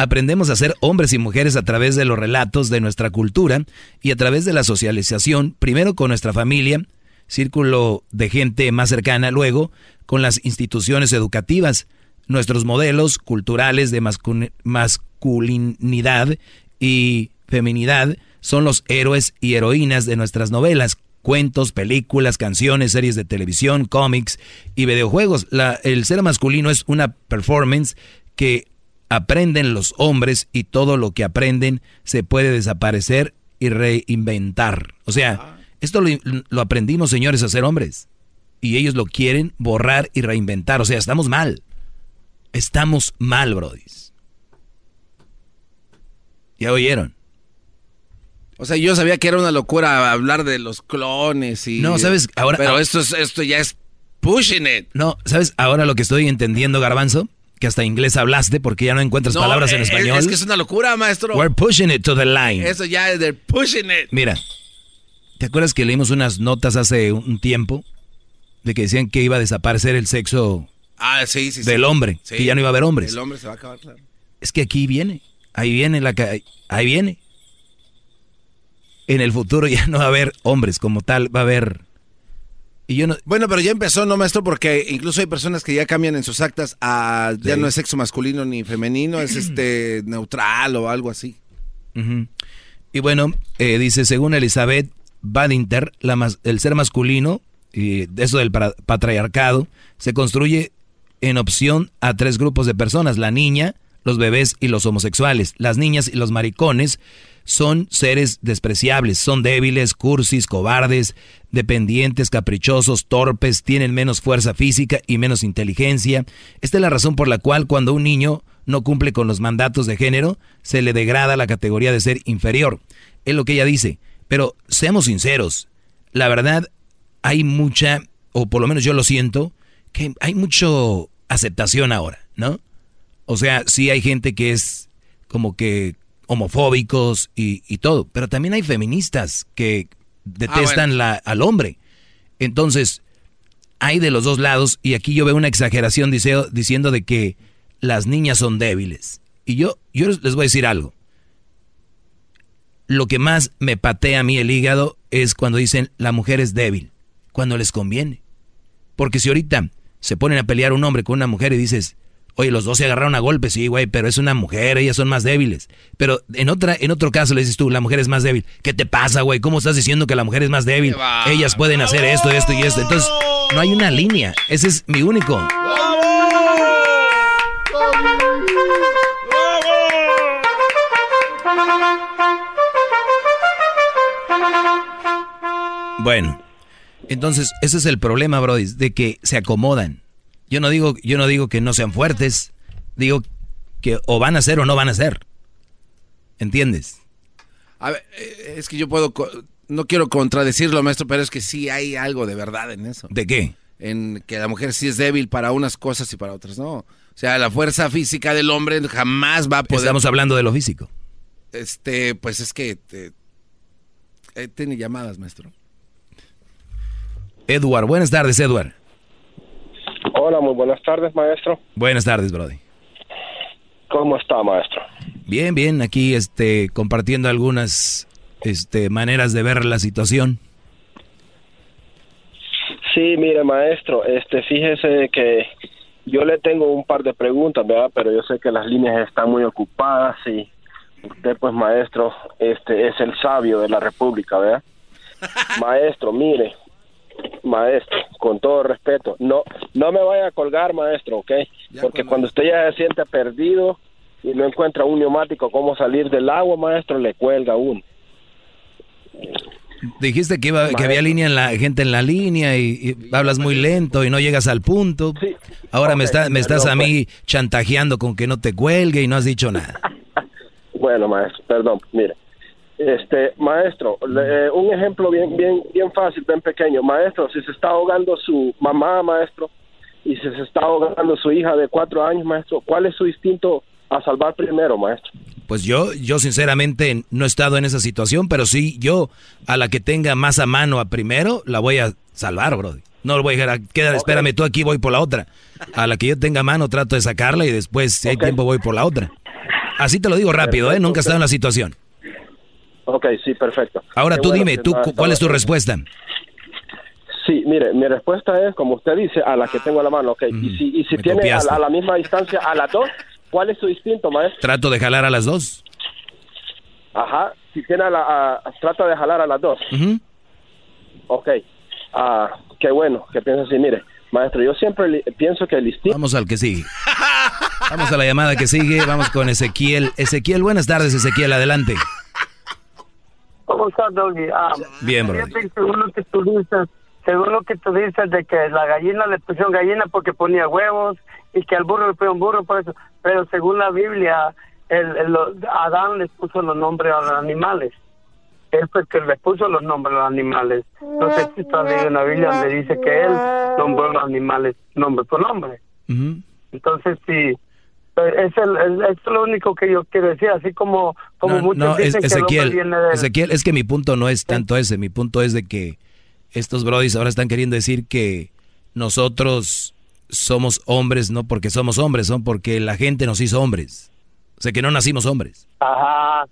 Aprendemos a ser hombres y mujeres a través de los relatos de nuestra cultura y a través de la socialización, primero con nuestra familia, círculo de gente más cercana, luego con las instituciones educativas, nuestros modelos culturales de mascu- masculinidad y feminidad son los héroes y heroínas de nuestras novelas, cuentos, películas, canciones, series de televisión, cómics y videojuegos. La- el ser masculino es una performance que aprenden los hombres y todo lo que aprenden se puede desaparecer y reinventar. O sea, esto lo, lo aprendimos, señores, a ser hombres. Y ellos lo quieren borrar y reinventar. O sea, estamos mal. Estamos mal, brodis. ¿Ya oyeron? O sea, yo sabía que era una locura hablar de los clones y... No, ¿sabes? Ahora- Pero ahora- esto, es, esto ya es pushing it. No, ¿sabes? Ahora lo que estoy entendiendo, Garbanzo, que hasta inglés hablaste porque ya no encuentras No, palabras en eh, español. Es que es una locura, maestro. We're pushing it to the line. Eso ya es de pushing it. Mira, ¿te acuerdas que leímos unas notas hace un tiempo de que decían que iba a desaparecer el sexo Ah, sí, sí, sí. del hombre, que ya no iba a haber hombres? El hombre se va a acabar, claro. Es que aquí viene, ahí viene la ca- ahí viene. En el futuro ya no va a haber hombres como tal, va a haber y yo no Bueno, pero ya empezó, ¿no, maestro? Porque incluso hay personas que ya cambian en sus actas a... Ya Sí. no es sexo masculino ni femenino, es este neutral o algo así. Y bueno, eh, dice, según Elizabeth Badinter, la mas- el ser masculino, y eso del patriarcado, se construye en opción a tres grupos de personas, la niña, los bebés y los homosexuales. Las niñas y los maricones son seres despreciables, son débiles, cursis, cobardes, dependientes, caprichosos, torpes, tienen menos fuerza física y menos inteligencia. Esta es la razón por la cual cuando un niño no cumple con los mandatos de género, se le degrada la categoría de ser inferior. Es lo que ella dice. Pero seamos sinceros, la verdad hay mucha, o por lo menos yo lo siento, que hay mucho aceptación ahora, ¿no? O sea, sí hay gente que es como que homofóbicos y, y todo, pero también hay feministas que detestan bueno. la, al hombre. Entonces, hay de los dos lados y aquí yo veo una exageración dice- diciendo de que las niñas son débiles. Y yo, yo les voy a decir algo. Lo que más me patea a mí el hígado es cuando dicen la mujer es débil, cuando les conviene. Porque si ahorita se ponen a pelear un hombre con una mujer y dices, oye, los dos se agarraron a golpes, sí, güey, pero es una mujer, ellas son más débiles. Pero en otra, en otro caso le dices tú, la mujer es más débil. ¿Qué te pasa, güey? ¿Cómo estás diciendo que la mujer es más débil? Ellas pueden hacer esto, esto y esto. Entonces, no hay una línea. Ese es mi único. Bueno, entonces ese es el problema, Brody, de que se acomodan. Yo no digo, yo no digo que no sean fuertes, digo que o van a ser o no van a ser. ¿Entiendes? A ver, eh, es que yo puedo... No quiero contradecirlo, maestro, pero es que sí hay algo de verdad en eso. ¿De qué? En que la mujer sí es débil para unas cosas y para otras no. O sea, la fuerza física del hombre jamás va a poder... Estamos hablando de lo físico. Este, pues es que... eh, tiene llamadas, maestro. Edward, buenas tardes, Edward. Hola, muy buenas tardes, maestro. Buenas tardes, Brody. ¿Cómo está, maestro? Bien, bien, aquí este compartiendo algunas este maneras de ver la situación. Sí, mire, maestro, este fíjese que yo le tengo un par de preguntas, ¿verdad? Pero yo sé que las líneas están muy ocupadas y usted, pues, maestro, este es el sabio de la República, ¿verdad? maestro, mire, maestro, con todo respeto, no no me vaya a colgar, maestro, ¿ok? Porque cuando usted ya se siente perdido y no encuentra un neumático cómo salir del agua, maestro, le cuelga uno. Dijiste que, iba, que había línea en la gente en la línea y, y hablas muy lento y no llegas al punto. Ahora me, está, me estás a mí chantajeando con que no te cuelgue y no has dicho nada. Bueno, maestro, perdón, mire. Este, maestro, le- un ejemplo bien bien bien fácil, bien pequeño. Maestro, si se está ahogando su mamá, maestro, y si se está ahogando su hija de cuatro años, maestro, ¿cuál es su instinto a salvar primero, maestro? Pues yo, yo sinceramente no he estado en esa situación, pero sí, yo a la que tenga más a mano a primero, la voy a salvar, bro. No lo voy a dejar, a- queda, espérame tú aquí, voy por la otra. A la que yo tenga a mano trato de sacarla y después, si hay tiempo, voy por la otra. Así te lo digo rápido, ¿eh? Nunca he estado en la situación. Ok, sí, perfecto. Ahora Qué tú bueno dime, tú, ¿cuál es tu respuesta? Sí, mire, mi respuesta es, como usted dice, a la que tengo a la mano, ok. Y si, y si me tiene a, la misma distancia a las dos, ¿cuál es su instinto, maestro? Trato de jalar a las dos. Ajá, si tiene a la, a- trata de jalar a las dos. Ujú. Ok, ah, qué bueno que piensa así. Mire, maestro, yo siempre pienso que el instinto... Vamos al que sigue. Vamos a la llamada que sigue, vamos con Ezequiel. Ezequiel, buenas tardes, Ezequiel, adelante. ¿Cómo estás, Doggy? Ah, Bien, bro. según lo que tú dices, según lo que tú dices de que la gallina le pusieron gallina porque ponía huevos y que al burro le pusieron burro por eso, pero según la Biblia, el, el- Adán les puso los nombres a los animales. Él fue el que les puso los nombres a los animales. No sé si leído en la Biblia donde dice que él nombró a los animales nombre por nombre. Entonces, sí, eh, es, el, es lo único que yo quiero decir, así como, como No, muchos no, es- dicen que Ezequiel, viene del... Ezequiel, es que mi punto no es tanto ese, mi punto es de que estos brodis ahora están queriendo decir que nosotros somos hombres no porque somos hombres, son porque la gente nos hizo hombres. O sea que no nacimos hombres. Ajá.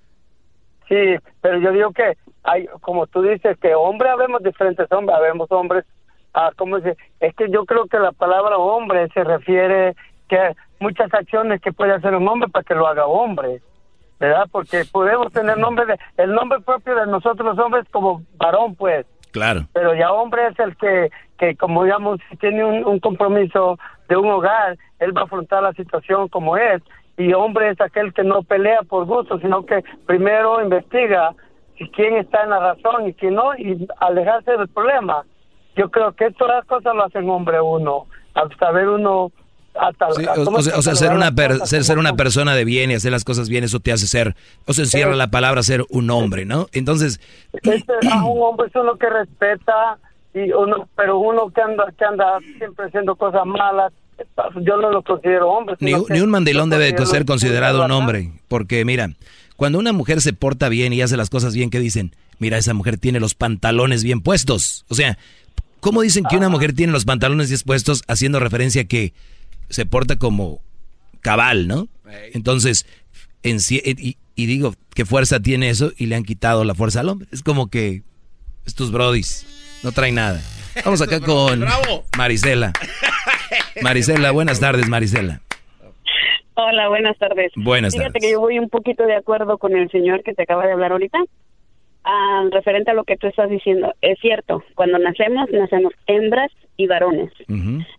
Sí, pero yo digo que hay, como tú dices, que hombre habemos diferentes hombres, habemos hombres, ah, ¿cómo se? Es que yo creo que la palabra hombre se refiere que muchas acciones que puede hacer un hombre para que lo haga hombre, ¿verdad? Porque podemos tener nombre de, el nombre propio de nosotros los hombres como varón, pues, Claro. pero ya hombre es el que, que como digamos, si tiene un, un compromiso de un hogar, él va a afrontar la situación como es. Y hombre es aquel que no pelea por gusto, sino que primero investiga si quién está en la razón y quién no, y alejarse del problema. Yo creo que todas las cosas lo hacen hombre uno, al saber uno hasta Sí, o, o sea, o sea, ser una per- ser, ser una persona de bien y hacer las cosas bien, eso te hace ser, o sea, encierra la palabra ser un hombre, ¿no? Entonces, Este, a un hombre es uno que respeta y uno pero uno que anda que anda siempre haciendo cosas malas yo no lo considero hombre Ni, ni un mandilón debe ser considerado un hombre, porque mira, cuando una mujer se porta bien y hace las cosas bien, ¿qué dicen? Mira, esa mujer tiene los pantalones bien puestos. O sea, ¿cómo dicen que una mujer tiene los pantalones bien puestos haciendo referencia a que se porta como cabal, ¿no? Entonces, en sí- y, y digo, ¿qué fuerza tiene eso? Y le han quitado la fuerza al hombre. Es como que estos brodis no traen nada. Vamos acá con Marisela. Marisela, buenas tardes, Marisela. Hola, buenas tardes. Buenas Fíjate tardes. que yo voy un poquito de acuerdo con el señor que te acaba de hablar ahorita. Ah, referente a lo que tú estás diciendo, es cierto, cuando nacemos, nacemos hembras y varones.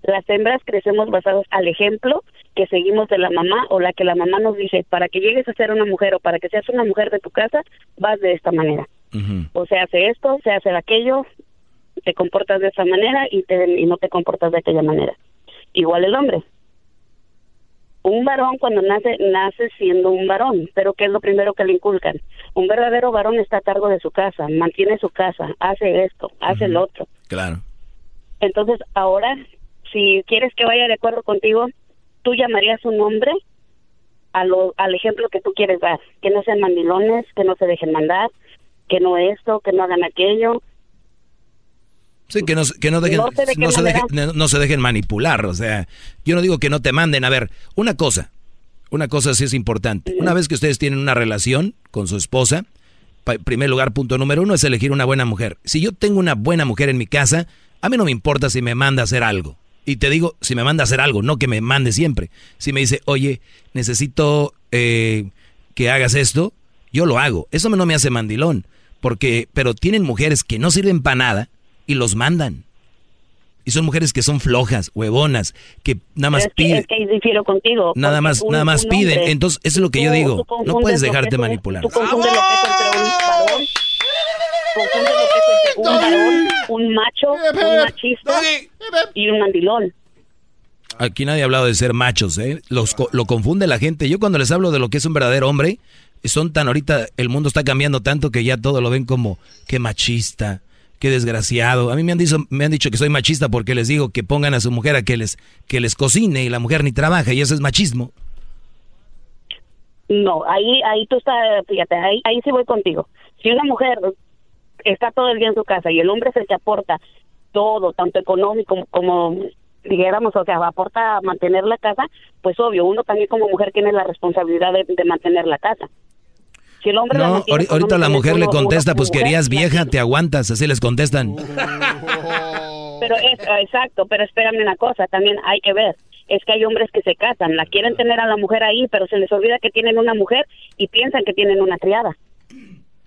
Las hembras crecemos basados al ejemplo que seguimos de la mamá o la que la mamá nos dice, para que llegues a ser una mujer o para que seas una mujer de tu casa, vas de esta manera. O se hace esto, se hace aquello, te comportas de esta manera y, te, y no te comportas de aquella manera. Igual el hombre. Un varón cuando nace, nace siendo un varón, pero ¿qué es lo primero que le inculcan? Un verdadero varón está a cargo de su casa, mantiene su casa, hace esto, hace lo otro. Claro. Entonces, ahora, si quieres que vaya de acuerdo contigo, tú llamarías un hombre a lo, al ejemplo que tú quieres dar, que no sean mandilones, que no se dejen mandar, que no esto, que no hagan aquello. Sí, que no, que no dejen, No sé de qué no se dejen, no se dejen manipular. O sea, yo no digo que no te manden. A ver, una cosa, una cosa sí es importante. Una vez que ustedes tienen una relación con su esposa, en primer lugar, punto número uno es elegir una buena mujer. Si yo tengo una buena mujer en mi casa, a mí no me importa si me manda a hacer algo. Y te digo, si me manda a hacer algo, no que me mande siempre. Si me dice, oye, necesito eh, que hagas esto, yo lo hago. Eso no me hace mandilón. Porque, pero tienen mujeres que no sirven para nada y los mandan. Y son mujeres que son flojas, huevonas, que nada más es, que, piden. es que difiero contigo. Nada más, un- nada más piden. hombre- Entonces, eso es lo que yo digo. No puedes dejarte manipular. Tú confundes lo que es entre un varón, confundes lo que es entre un varón, un macho, un machista y un mandilón. Aquí nadie ha hablado de ser machos, ¿eh? Los, co- lo confunde la gente. Yo cuando les hablo de lo que es un verdadero hombre, son tan ahorita, el mundo está cambiando tanto que ya todo lo ven como, qué machista, qué desgraciado. A mí me han dicho, me han dicho que soy machista porque les digo que pongan a su mujer a que les, que les cocine y la mujer ni trabaja y eso es machismo. No, ahí, ahí tú estás, fíjate, ahí, ahí sí voy contigo. Si una mujer está todo el día en su casa y el hombre el que aporta todo, tanto económico como, como o sea, aporta a mantener la casa, pues obvio, uno también como mujer tiene la responsabilidad de mantener la casa. Si el hombre la No, ahorita la mujer le contesta, pues querías vieja, te aguantas, así les contestan. Pero es, ah, exacto, pero espérame una cosa, también hay que ver. Es que hay hombres que se casan, la quieren tener a la mujer ahí, pero se les olvida que tienen una mujer y piensan que tienen una criada.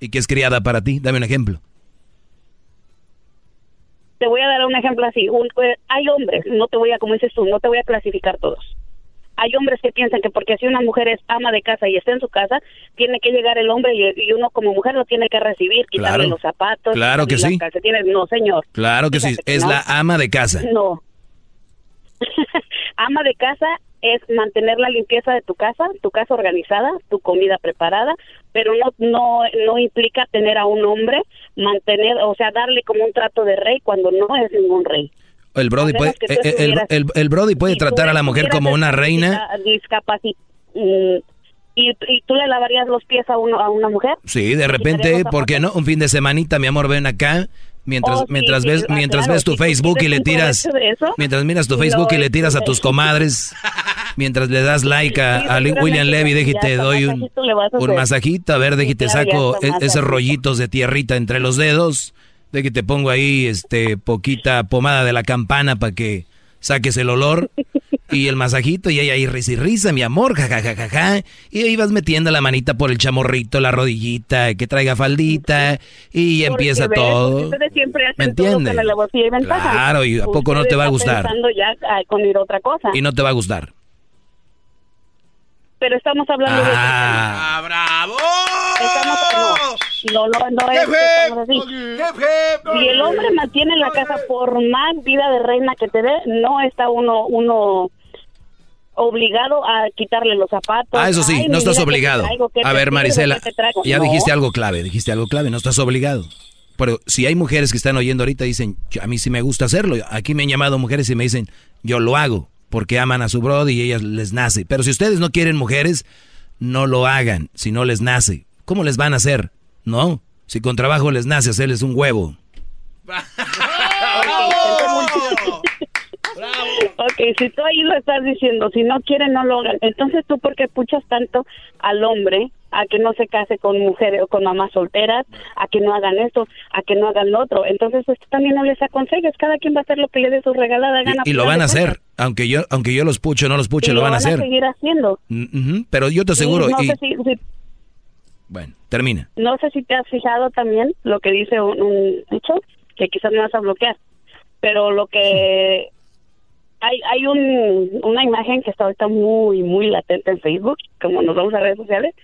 ¿Y qué es criada para ti? Dame un ejemplo. Te voy a dar un ejemplo así. Un- eh, hay hombres, no te voy a, como dices tú, no te voy a clasificar todos. Hay hombres que piensan que porque si una mujer es ama de casa y está en su casa, tiene que llegar el hombre y, y uno como mujer lo tiene que recibir, quitarle Claro. los zapatos, Claro que sí. calcetines. No, señor. Claro que sí, que es no. la ama de casa. No. ama de casa es mantener la limpieza de tu casa, tu casa organizada, tu comida preparada, pero no no no implica tener a un hombre, mantener, o sea, darle como un trato de rey cuando no es ningún rey. El Brody puede, eh, eh, el, el- el Brody puede tratar a la mujer como una reina. mm, y, y tú le lavarías los pies a uno a una mujer. Sí, de repente, ¿por qué no? Un fin de semanita, mi amor, ven acá. Mientras, Oh, mientras sí, ves, ah, mientras claro, ves tu Facebook y le tiras, mientras miras tu Facebook y le tiras a este- tus comadres, mientras le das like a, a William Levy, ya deje te hasta doy un, masajito un masajito, a ver, deje te claro, ya saco e- esos rollitos de tierrita entre los dedos, de que te pongo ahí, este, poquita pomada de la campana para que saques el olor y el masajito y ella ahí risa y risa, mi amor, jajajajaja. Y ahí vas metiendo la manita por el chamorrito, la rodillita, que traiga faldita y empieza todo. Siempre hacen ¿Me todo entiende? con alevosía y ventaja. Claro, y ¿a poco no te va a gustar? pensando ya ah, con ir otra cosa. Y no te va a gustar. Pero estamos hablando Ah, de... ¡Bravo! Estamos, no, no, no, no es así. Si el hombre mantiene la casa por más vida de reina que te dé, no está uno uno obligado a quitarle los zapatos. Ah, eso sí, Ay, no estás vida, ¿qué te obligado. A ver? Marisela, ya No. dijiste algo clave, dijiste algo clave, no estás obligado. Pero si hay mujeres que están oyendo ahorita y dicen, "Yo- a mí sí me gusta hacerlo. Aquí me han llamado mujeres y me dicen, yo lo hago porque aman a su brody y ellas les nace. Pero si ustedes no quieren mujeres, no lo hagan si no les nace. ¿Cómo les van a hacer? No, si con trabajo les nace hacerles un huevo. Ok, si tú ahí lo estás diciendo, si no quieren, no lo hagan. Entonces, ¿tú por qué puchas tanto al hombre a que no se case con mujeres o con mamás solteras, a que no hagan esto, a que no hagan lo otro? Entonces, pues tú también no les aconsejes. Cada quien va a hacer lo que le dé su regalada gana. Y, y lo van a hacer, aunque yo, aunque yo los puche o no los puche, Y lo van a hacer. seguir haciendo. Mm, Pero yo te aseguro, Y no, y sé si, si- bueno, termina. no sé si te has fijado también lo que dice un, un dicho, que quizás me vas a bloquear, pero lo que hay hay un, una imagen que está ahorita muy muy latente en Facebook, como nos vamos a redes sociales,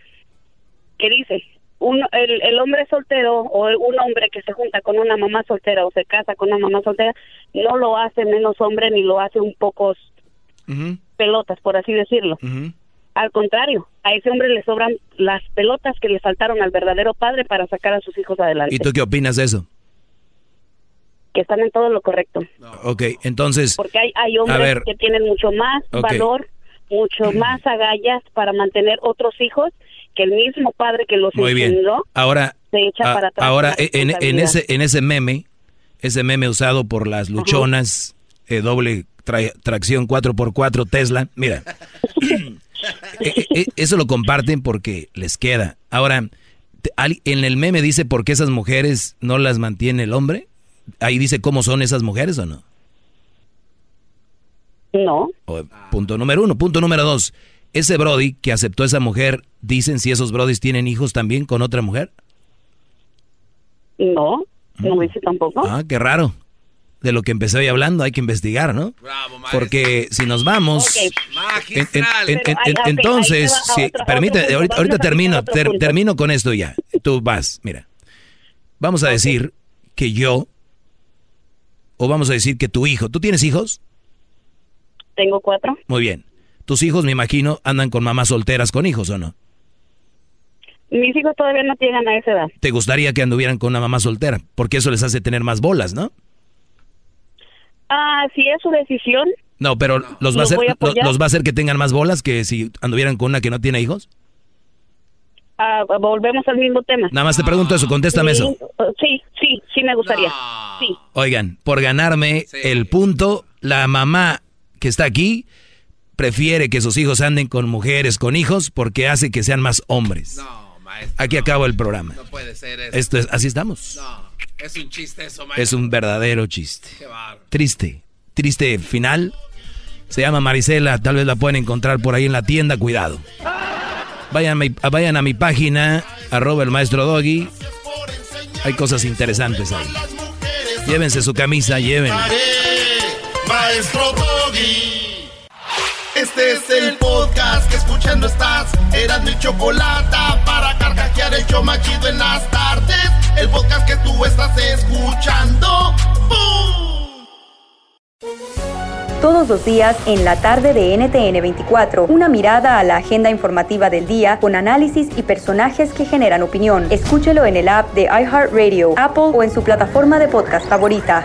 que dice un, el, el hombre soltero o un hombre que se junta con una mamá soltera o se casa con una mamá soltera no lo hace menos hombre ni lo hace un poco pelotas, por así decirlo. Al contrario, a ese hombre le sobran las pelotas que le faltaron al verdadero padre para sacar a sus hijos adelante. ¿Y tú qué opinas de eso? Que están en todo lo correcto. Ok, entonces, Porque hay, hay hombres ver. que tienen mucho más valor mucho más agallas para mantener otros hijos que el mismo padre que los Muy bien. Ahora, se echa a- para atrás. ahora en, ese en ese meme, ese meme usado por las luchonas, eh, doble tra- tracción 4x4 Tesla, mira. Eh, eh, eh, eso lo comparten porque les queda. Ahora, en el meme dice por qué esas mujeres no las mantiene el hombre. Ahí dice cómo son esas mujeres o no. No. O- punto número uno. Punto número dos. Ese Brody que aceptó a esa mujer, dicen si esos Brodis tienen hijos también con otra mujer. No, no dice tampoco. Ah, qué raro. De lo que empecé hoy hablando hay que investigar, ¿no? Porque si nos vamos... En- en- en- entonces, si- otro- permite, otro ahorita, termino, ter- termino con esto ya. Tú vas, mira. Vamos a decir que yo, o vamos a decir que tu hijo, ¿tú tienes hijos? Tengo cuatro. Muy bien. Tus hijos, me imagino, andan con mamás solteras con hijos, ¿o no? Mis hijos todavía no llegan a esa edad. ¿Te gustaría que anduvieran con una mamá soltera? Porque eso les hace tener más bolas, ¿no? Ah, si es su decisión, No, pero los va a hacer, los va a hacer que tengan más bolas que si anduvieran con una que no tiene hijos. ah, volvemos al mismo tema. Nada más te pregunto eso, contéstame eso. Sí, uh, Sí, sí, sí me gustaría. Sí. Oigan, por ganarme el punto, la mamá que está aquí prefiere que sus hijos anden con mujeres, con hijos, porque hace que sean más hombres. Aquí acabo el programa. No puede ser eso. Esto es, así estamos. No, es un chiste eso, maestro. Es un verdadero chiste. Qué. Triste, triste final. Se llama Marisela, tal vez la pueden encontrar por ahí en la tienda, cuidado. Vayan a mi, vayan a mi página, arroba el maestro Doggy. Hay cosas interesantes ahí. Llévense su camisa, lleven. Maestro Doggy. Este es el podcast que escuchando estás. Eran mi chocolate para carcajear el show más chido en las tardes. El podcast que tú estás escuchando. Todos los días en la tarde de NTN 24, una mirada a la agenda informativa del día con análisis y personajes que generan opinión. Escúchelo en el app de iHeartRadio, Apple o en su plataforma de podcast favorita.